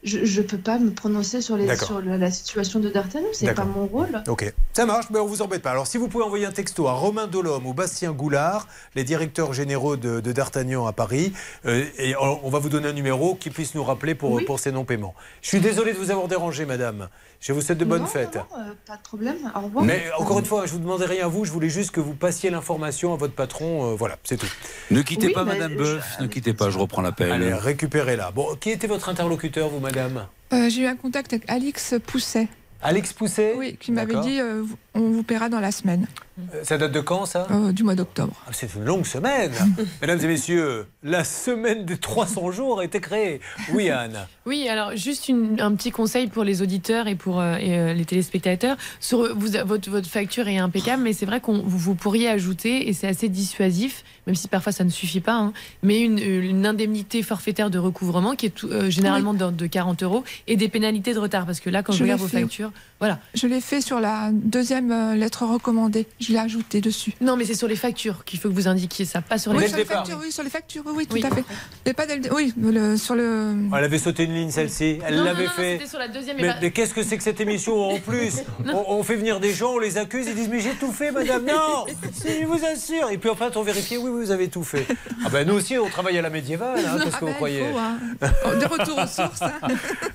Je ne peux pas me prononcer sur, les, D'accord. sur la, la situation de D'Artagnan, c'est pas mon rôle. Ok, ça marche, mais on vous embête pas. Alors, si vous pouvez envoyer un texto à Romain Delhomme ou Bastien Goulard, les directeurs généraux de, de D'Artagnan à Paris, euh, et on, on va vous donner un numéro qui puisse nous rappeler pour, pour ces non-paiements. Je suis désolé de vous avoir dérangé, madame. Je vous souhaite de bonnes Non, fêtes. non, euh, pas de problème. Au revoir. Mais encore une fois, je vous demandais rien à vous, je voulais juste que vous passiez l'information à votre patron. euh, voilà, c'est tout. Ne quittez Oui, pas, Madame je- Boeuf, ne quittez pas, je reprends l'appel. Allez, récupérez-la. Bon, qui était votre interlocuteur, vous, madame Euh, J'ai eu un contact avec Alix Pousset. Alex Pousset Oui, qui m'avait dit euh, on vous paiera dans la semaine, Euh, Ça date de quand, ça? Euh, du mois d'octobre. Ah, C'est une longue semaine. Mesdames et messieurs, la semaine des 300 jours a été créée. Oui, Anne. Oui, alors juste une- un petit conseil pour les auditeurs et pour euh, et, euh, les téléspectateurs. Sur, vous, votre, votre facture est impeccable, mais c'est vrai qu'on vous, vous pourriez ajouter, et c'est assez dissuasif, même si parfois ça ne suffit pas, hein, mais une, une indemnité forfaitaire de recouvrement qui est tout- euh, généralement de 40 euros et des pénalités de retard. Parce que là, quand je, Je regarde vos factures, voilà. Je l'ai fait sur la deuxième euh, lettre recommandée. Je l'ai ajouté dessus. Non, mais c'est sur les factures qu'il faut que vous indiquiez ça, pas sur Oui, les sur les factures, oui, sur les factures, oui, oui, tout Oui. à fait. Mais pas dès le- oui, le- sur le. Elle avait sauté une ligne, celle-ci. Elle Non, l'avait non, non, fait. c'était sur la deuxième Mais, mais qu'est-ce que c'est que cette émission en plus on, on fait venir des gens, on les accuse, ils disent Mais j'ai tout fait, madame. Non Si, Je vous assure. Et puis en fait, on vérifie Oui, vous avez tout fait. Ah ben nous aussi, on travaille à la médiévale. hein, Qu'est-ce Ah que ben, vous croyez faut, hein. Des retours aux sources. hein.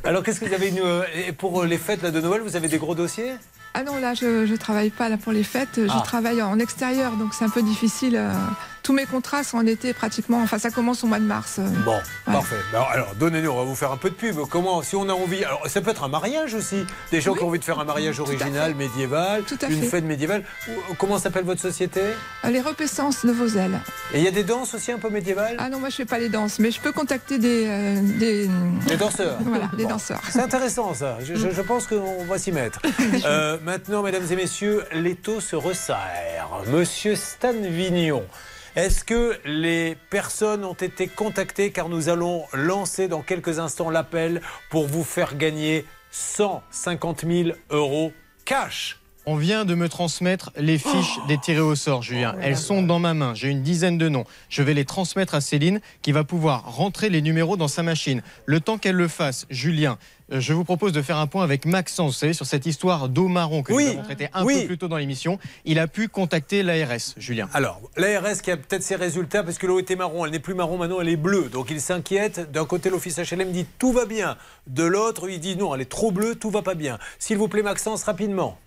Alors, qu'est-ce que vous avez une, euh, et Pour les fêtes là, de Noël, vous avez des gros dossiers? Ah non, là, je ne travaille pas là pour les fêtes. Je Ah. travaille en extérieur, donc c'est un peu difficile. euh. Tous mes contrats sont en été pratiquement. Enfin, ça commence au mois de mars. euh. Bon, parfait. Alors, alors, donnez-nous, on va vous faire un peu de pub. Comment, si on a envie. Alors, ça peut être un mariage aussi. Des gens qui ont envie de faire un mariage original, médiéval, à une fait. fête médiévale. Ou- Comment s'appelle votre société? Euh, Les repaissances de vos ailes. Et il y a des danses aussi un peu médiévales? Ah non, moi je fais pas les danses, mais je peux contacter des. euh, des... Danseurs. Voilà, des Bon. danseurs. C'est intéressant ça. Je, je- je pense qu'on va s'y mettre. Euh, maintenant, mesdames et messieurs, l'étau se resserre. Monsieur Stan Vignon. Est-ce que les personnes ont été contactées car nous allons lancer dans quelques instants l'appel pour vous faire gagner 150 000 euros cash? On vient de me transmettre les fiches des tirés au sort, Julien. Elles sont dans ma main. J'ai une dizaine de noms. Je vais les transmettre à Céline qui va pouvoir rentrer les numéros dans sa machine. Le temps qu'elle le fasse, Julien, je vous propose de faire un point avec Maxence, vous savez, sur cette histoire d'eau marron que Oui, nous avons traité un oui. peu plus tôt dans l'émission. Il a pu contacter l'ARS, Julien. Alors, l'ARS qui a peut-être ses résultats, parce que l'eau était marron, elle n'est plus marron maintenant, elle est bleue. Donc il s'inquiète. D'un côté, l'office HLM dit tout va bien. De l'autre, il dit non, elle est trop bleue, tout va pas bien. S'il vous plaît, Maxence, rapidement.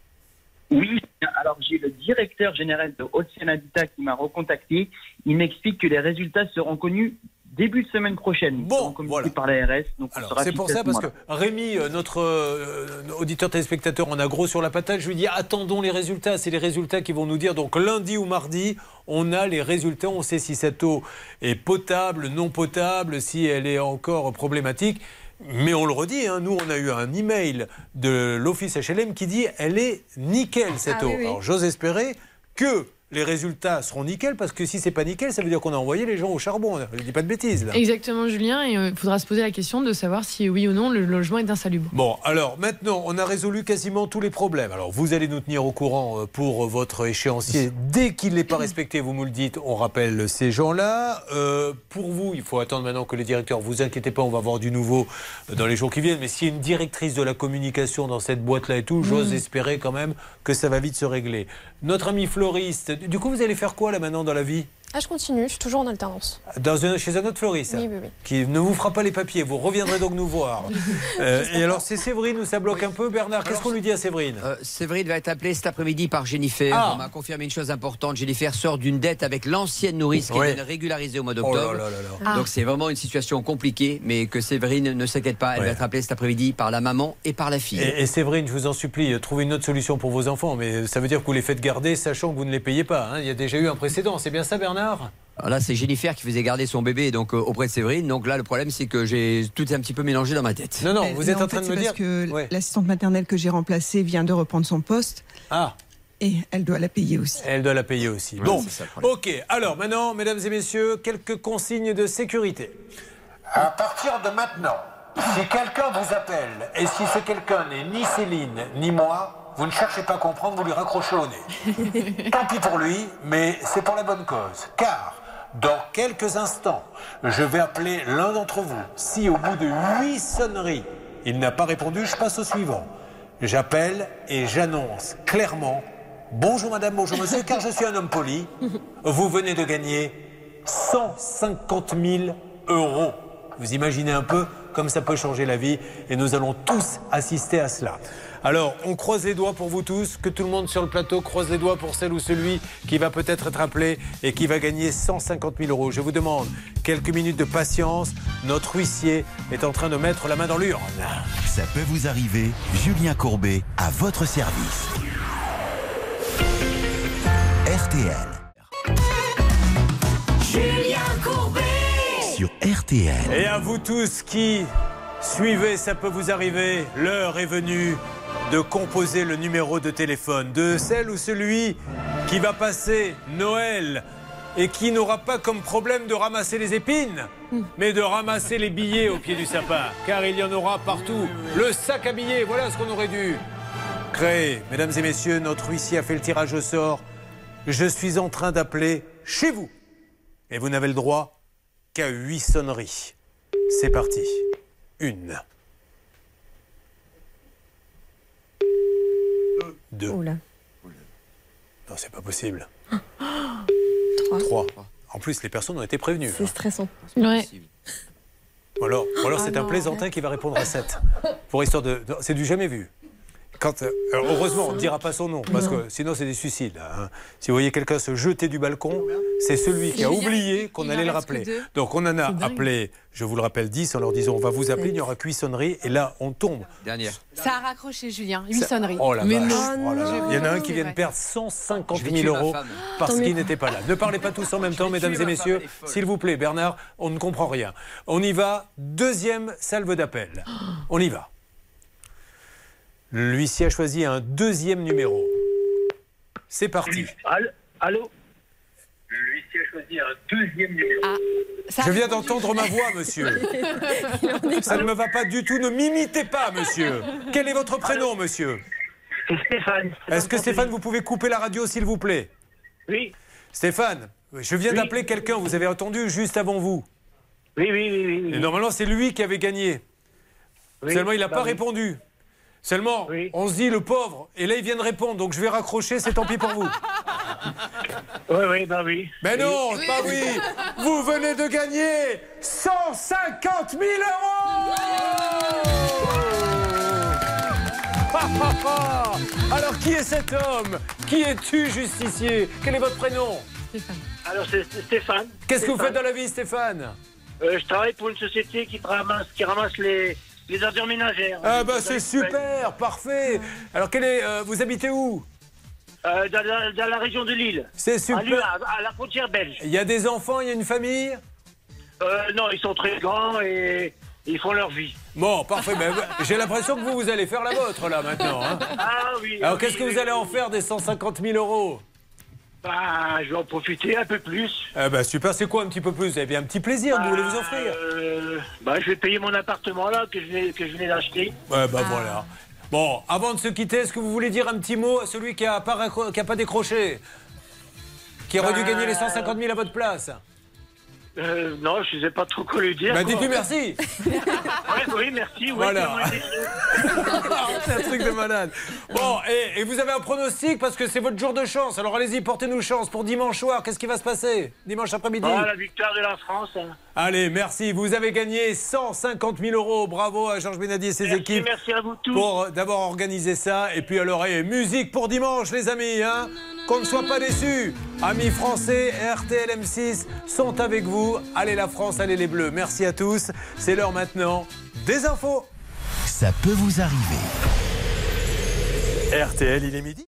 Oui, alors j'ai le directeur général de Haute-Seine Habitat qui m'a recontacté. Il m'explique que les résultats seront connus début de semaine prochaine. Seront communiqués par l'ARS. On C'est pour ça, ce parce que. Rémi, euh, notre euh, auditeur téléspectateur, en a gros sur la patate. Je lui dis attendons les résultats. C'est les résultats qui vont nous dire. Donc lundi ou mardi, on a les résultats. On sait si cette eau est potable, non potable, si elle est encore problématique. Mais on le redit, hein, nous on a eu un email de l'office HLM qui dit elle est nickel cette Ah eau. oui, oui. Alors j'ose espérer que les résultats seront nickel parce que si c'est pas nickel, ça veut dire qu'on a envoyé les gens au charbon. Je dis pas de bêtises là. Exactement, Julien. Et il faudra se poser la question de savoir si oui ou non le logement est insalubre. Bon, alors maintenant, on a résolu quasiment tous les problèmes. Alors, vous allez nous tenir au courant euh, pour votre échéancier. Dès qu'il n'est pas respecté, vous nous le dites, on rappelle ces gens-là. Euh, pour vous, il faut attendre maintenant que les directeurs, vous inquiétez pas, on va avoir du nouveau euh, dans les jours qui viennent. Mais s'il y a une directrice de la communication dans cette boîte-là et tout, j'ose Mhm. espérer quand même que ça va vite se régler. Notre ami floriste, du coup, vous allez faire quoi là maintenant dans la vie? Ah, je continue, je suis toujours en alternance. dans un- chez un autre fleuriste Oui, oui, oui. qui ne vous fera pas les papiers. Vous reviendrez donc nous voir. Euh, et alors, c'est Séverine où ça bloque un peu. Bernard, qu'est-ce qu'on lui dit à Séverine? Euh, Séverine va être appelée cet après-midi par Jennifer. Ah. On m'a confirmé une chose importante. Jennifer sort d'une dette avec l'ancienne nourrice qu'elle vient de régulariser au mois Oh d'octobre. là là là là. Donc Ah. c'est vraiment une situation compliquée, mais que Séverine ne s'inquiète pas. Elle va être appelée cet après-midi par la maman et par la fille. Et, et Séverine, je vous en supplie, euh, trouvez une autre solution pour vos enfants. Mais ça veut dire que vous les faites garder, sachant que vous ne les payez pas. hein. Il y a déjà eu un précédent. C'est bien ça, Bernard? Alors Là, c'est Jennifer qui faisait garder son bébé donc euh, auprès de Séverine. Donc là, le problème, c'est que j'ai tout un petit peu mélangé dans ma tête. Non, non, Mais vous êtes en train fait, de me c'est dire. parce que l'assistante maternelle que j'ai remplacée vient de reprendre son poste. Ah. Et elle doit la payer aussi. Elle doit la payer aussi. Ouais, bon, ça ok. Alors maintenant, mesdames et messieurs, quelques consignes de sécurité. À partir de maintenant, si quelqu'un vous appelle et si ce quelqu'un n'est ni Céline ni moi, vous ne cherchez pas à comprendre, vous lui raccrochez au nez. Tant pis pour lui, mais c'est pour la bonne cause. Car dans quelques instants, je vais appeler l'un d'entre vous. Si au bout de huit sonneries, il n'a pas répondu, je passe au suivant. J'appelle et j'annonce clairement Bonjour madame, bonjour monsieur, car je suis un homme poli. Vous venez de gagner 150 000 euros. Vous imaginez un peu comme ça peut changer la vie et nous allons tous assister à cela. Alors, on croise les doigts pour vous tous, que tout le monde sur le plateau croise les doigts pour celle ou celui qui va peut-être être appelé et qui va gagner 150 000 euros. Je vous demande quelques minutes de patience. Notre huissier est en train de mettre la main dans l'urne. Ça peut vous arriver, Julien Courbet à votre service. RTL. Julien Courbet Sur RTL. Et à vous tous qui suivez, ça peut vous arriver, l'heure est venue de composer le numéro de téléphone de celle ou celui qui va passer Noël et qui n'aura pas comme problème de ramasser les épines, mais de ramasser les billets au pied du sapin, car il y en aura partout. Le sac à billets, voilà ce qu'on aurait dû créer. Mesdames et messieurs, notre huissier a fait le tirage au sort. Je suis en train d'appeler chez vous. Et vous n'avez le droit qu'à huit sonneries. C'est parti. Une. Deux. Oula. Non, c'est pas possible. Trois. Trois. En plus, les personnes ont été prévenues. C'est stressant. Ouais. Ou alors, ou alors Ah c'est un non. plaisantin qui va répondre à 7. Pour histoire de. C'est du jamais vu. Quand, euh, alors, heureusement, on ne dira pas son nom, parce que sinon c'est des suicides. hein. Si vous voyez quelqu'un se jeter du balcon, c'est celui qui a oublié qu'on allait le rappeler. Donc on en a appelé, je vous le rappelle, 10 en leur disant on va vous appeler, il y aura cuissonnerie, et là on tombe. Dernière. Ça a raccroché, Julien. Huit Ça- sonneries. Oh la Mais vache. non. Oh Il y en a un qui vient de perdre 150 Je vais 000 tuer ma euros parce qu'il n'était pas là. Ne parlez pas tous en même temps, mesdames et messieurs. S'il vous plaît, Bernard, on ne comprend rien. On y va. Deuxième salve d'appel. On y va. L'huissier a choisi un deuxième numéro. C'est parti. Allô L'huissier a choisi un deuxième numéro. Ah, ça Je viens d'entendre ma voix, monsieur. Ça ne me va pas du tout. Ne m'imitez pas, monsieur. Quel est votre prénom, monsieur? C'est Stéphane. Est-ce que Stéphane, vous pouvez couper la radio, s'il vous plaît? Oui. Stéphane, je viens d'appeler quelqu'un, vous avez entendu juste avant vous. Oui, oui, oui. oui, oui. Et normalement, c'est lui qui avait gagné. Oui, Seulement, il n'a bah pas oui. répondu. Seulement, on se dit le pauvre, et là il vient de répondre, donc je vais raccrocher, c'est tant pis pour vous. Oui, oui, bah oui. Mais non, Oui. pas oui Vous venez de gagner 150 000 euros Alors qui est cet homme Qui es-tu, justicier Quel est votre prénom Alors, c'est Stéphane. Qu'est-ce que vous Stéphane. faites dans la vie, Stéphane Euh, Je travaille pour une société qui ramasse, qui ramasse les, les ordures ménagères. Ah bah c'est super, parfait Alors quel est, euh, vous habitez où? Euh, dans, la, dans la région de Lille. C'est super. À, Lille, à- à la frontière belge. Il y a des enfants, il y a une famille? Euh, non, ils sont très grands et ils font leur vie. Bon, parfait. Ben, J'ai l'impression que vous, vous allez faire la vôtre là maintenant. hein. Ah oui. Alors oui, qu'est-ce que oui, vous allez en faire des 150 000 euros? Bah, je vais en profiter un peu plus. Eh ben super, c'est quoi un petit peu plus? Vous avez un petit plaisir que vous voulez vous offrir Euh, bah, je vais payer mon appartement là que je venais, que je venais d'acheter. Ouais, bah voilà. Bon, avant de se quitter, est-ce que vous voulez dire un petit mot à celui qui a pas, raccro- qui a pas décroché? Qui aurait dû Bah, gagner les 150 000 à votre place? Euh, non, je sais pas trop quoi lui dire. Bah quoi. dites-lui merci Ouais, oui, merci. Ouais, Voilà. c'est un truc de malade. Bon, et, et vous avez un pronostic parce que c'est votre jour de chance. Alors allez-y, portez-nous chance pour dimanche soir. Qu'est-ce qui va se passer dimanche après-midi? Ah, la victoire de la France. hein. Allez, merci. Vous avez gagné 150 000 euros. Bravo à Georges Benadi et ses Merci, équipes. merci à vous tous. Pour euh, d'avoir organisé ça. Et puis alors, et musique pour dimanche, les amis. Hein Qu'on ne soit pas déçus. Amis français, RTL M6 sont avec vous. Allez la France, allez les Bleus. Merci à tous. C'est l'heure maintenant des infos. Ça peut vous arriver. RTL, il est midi.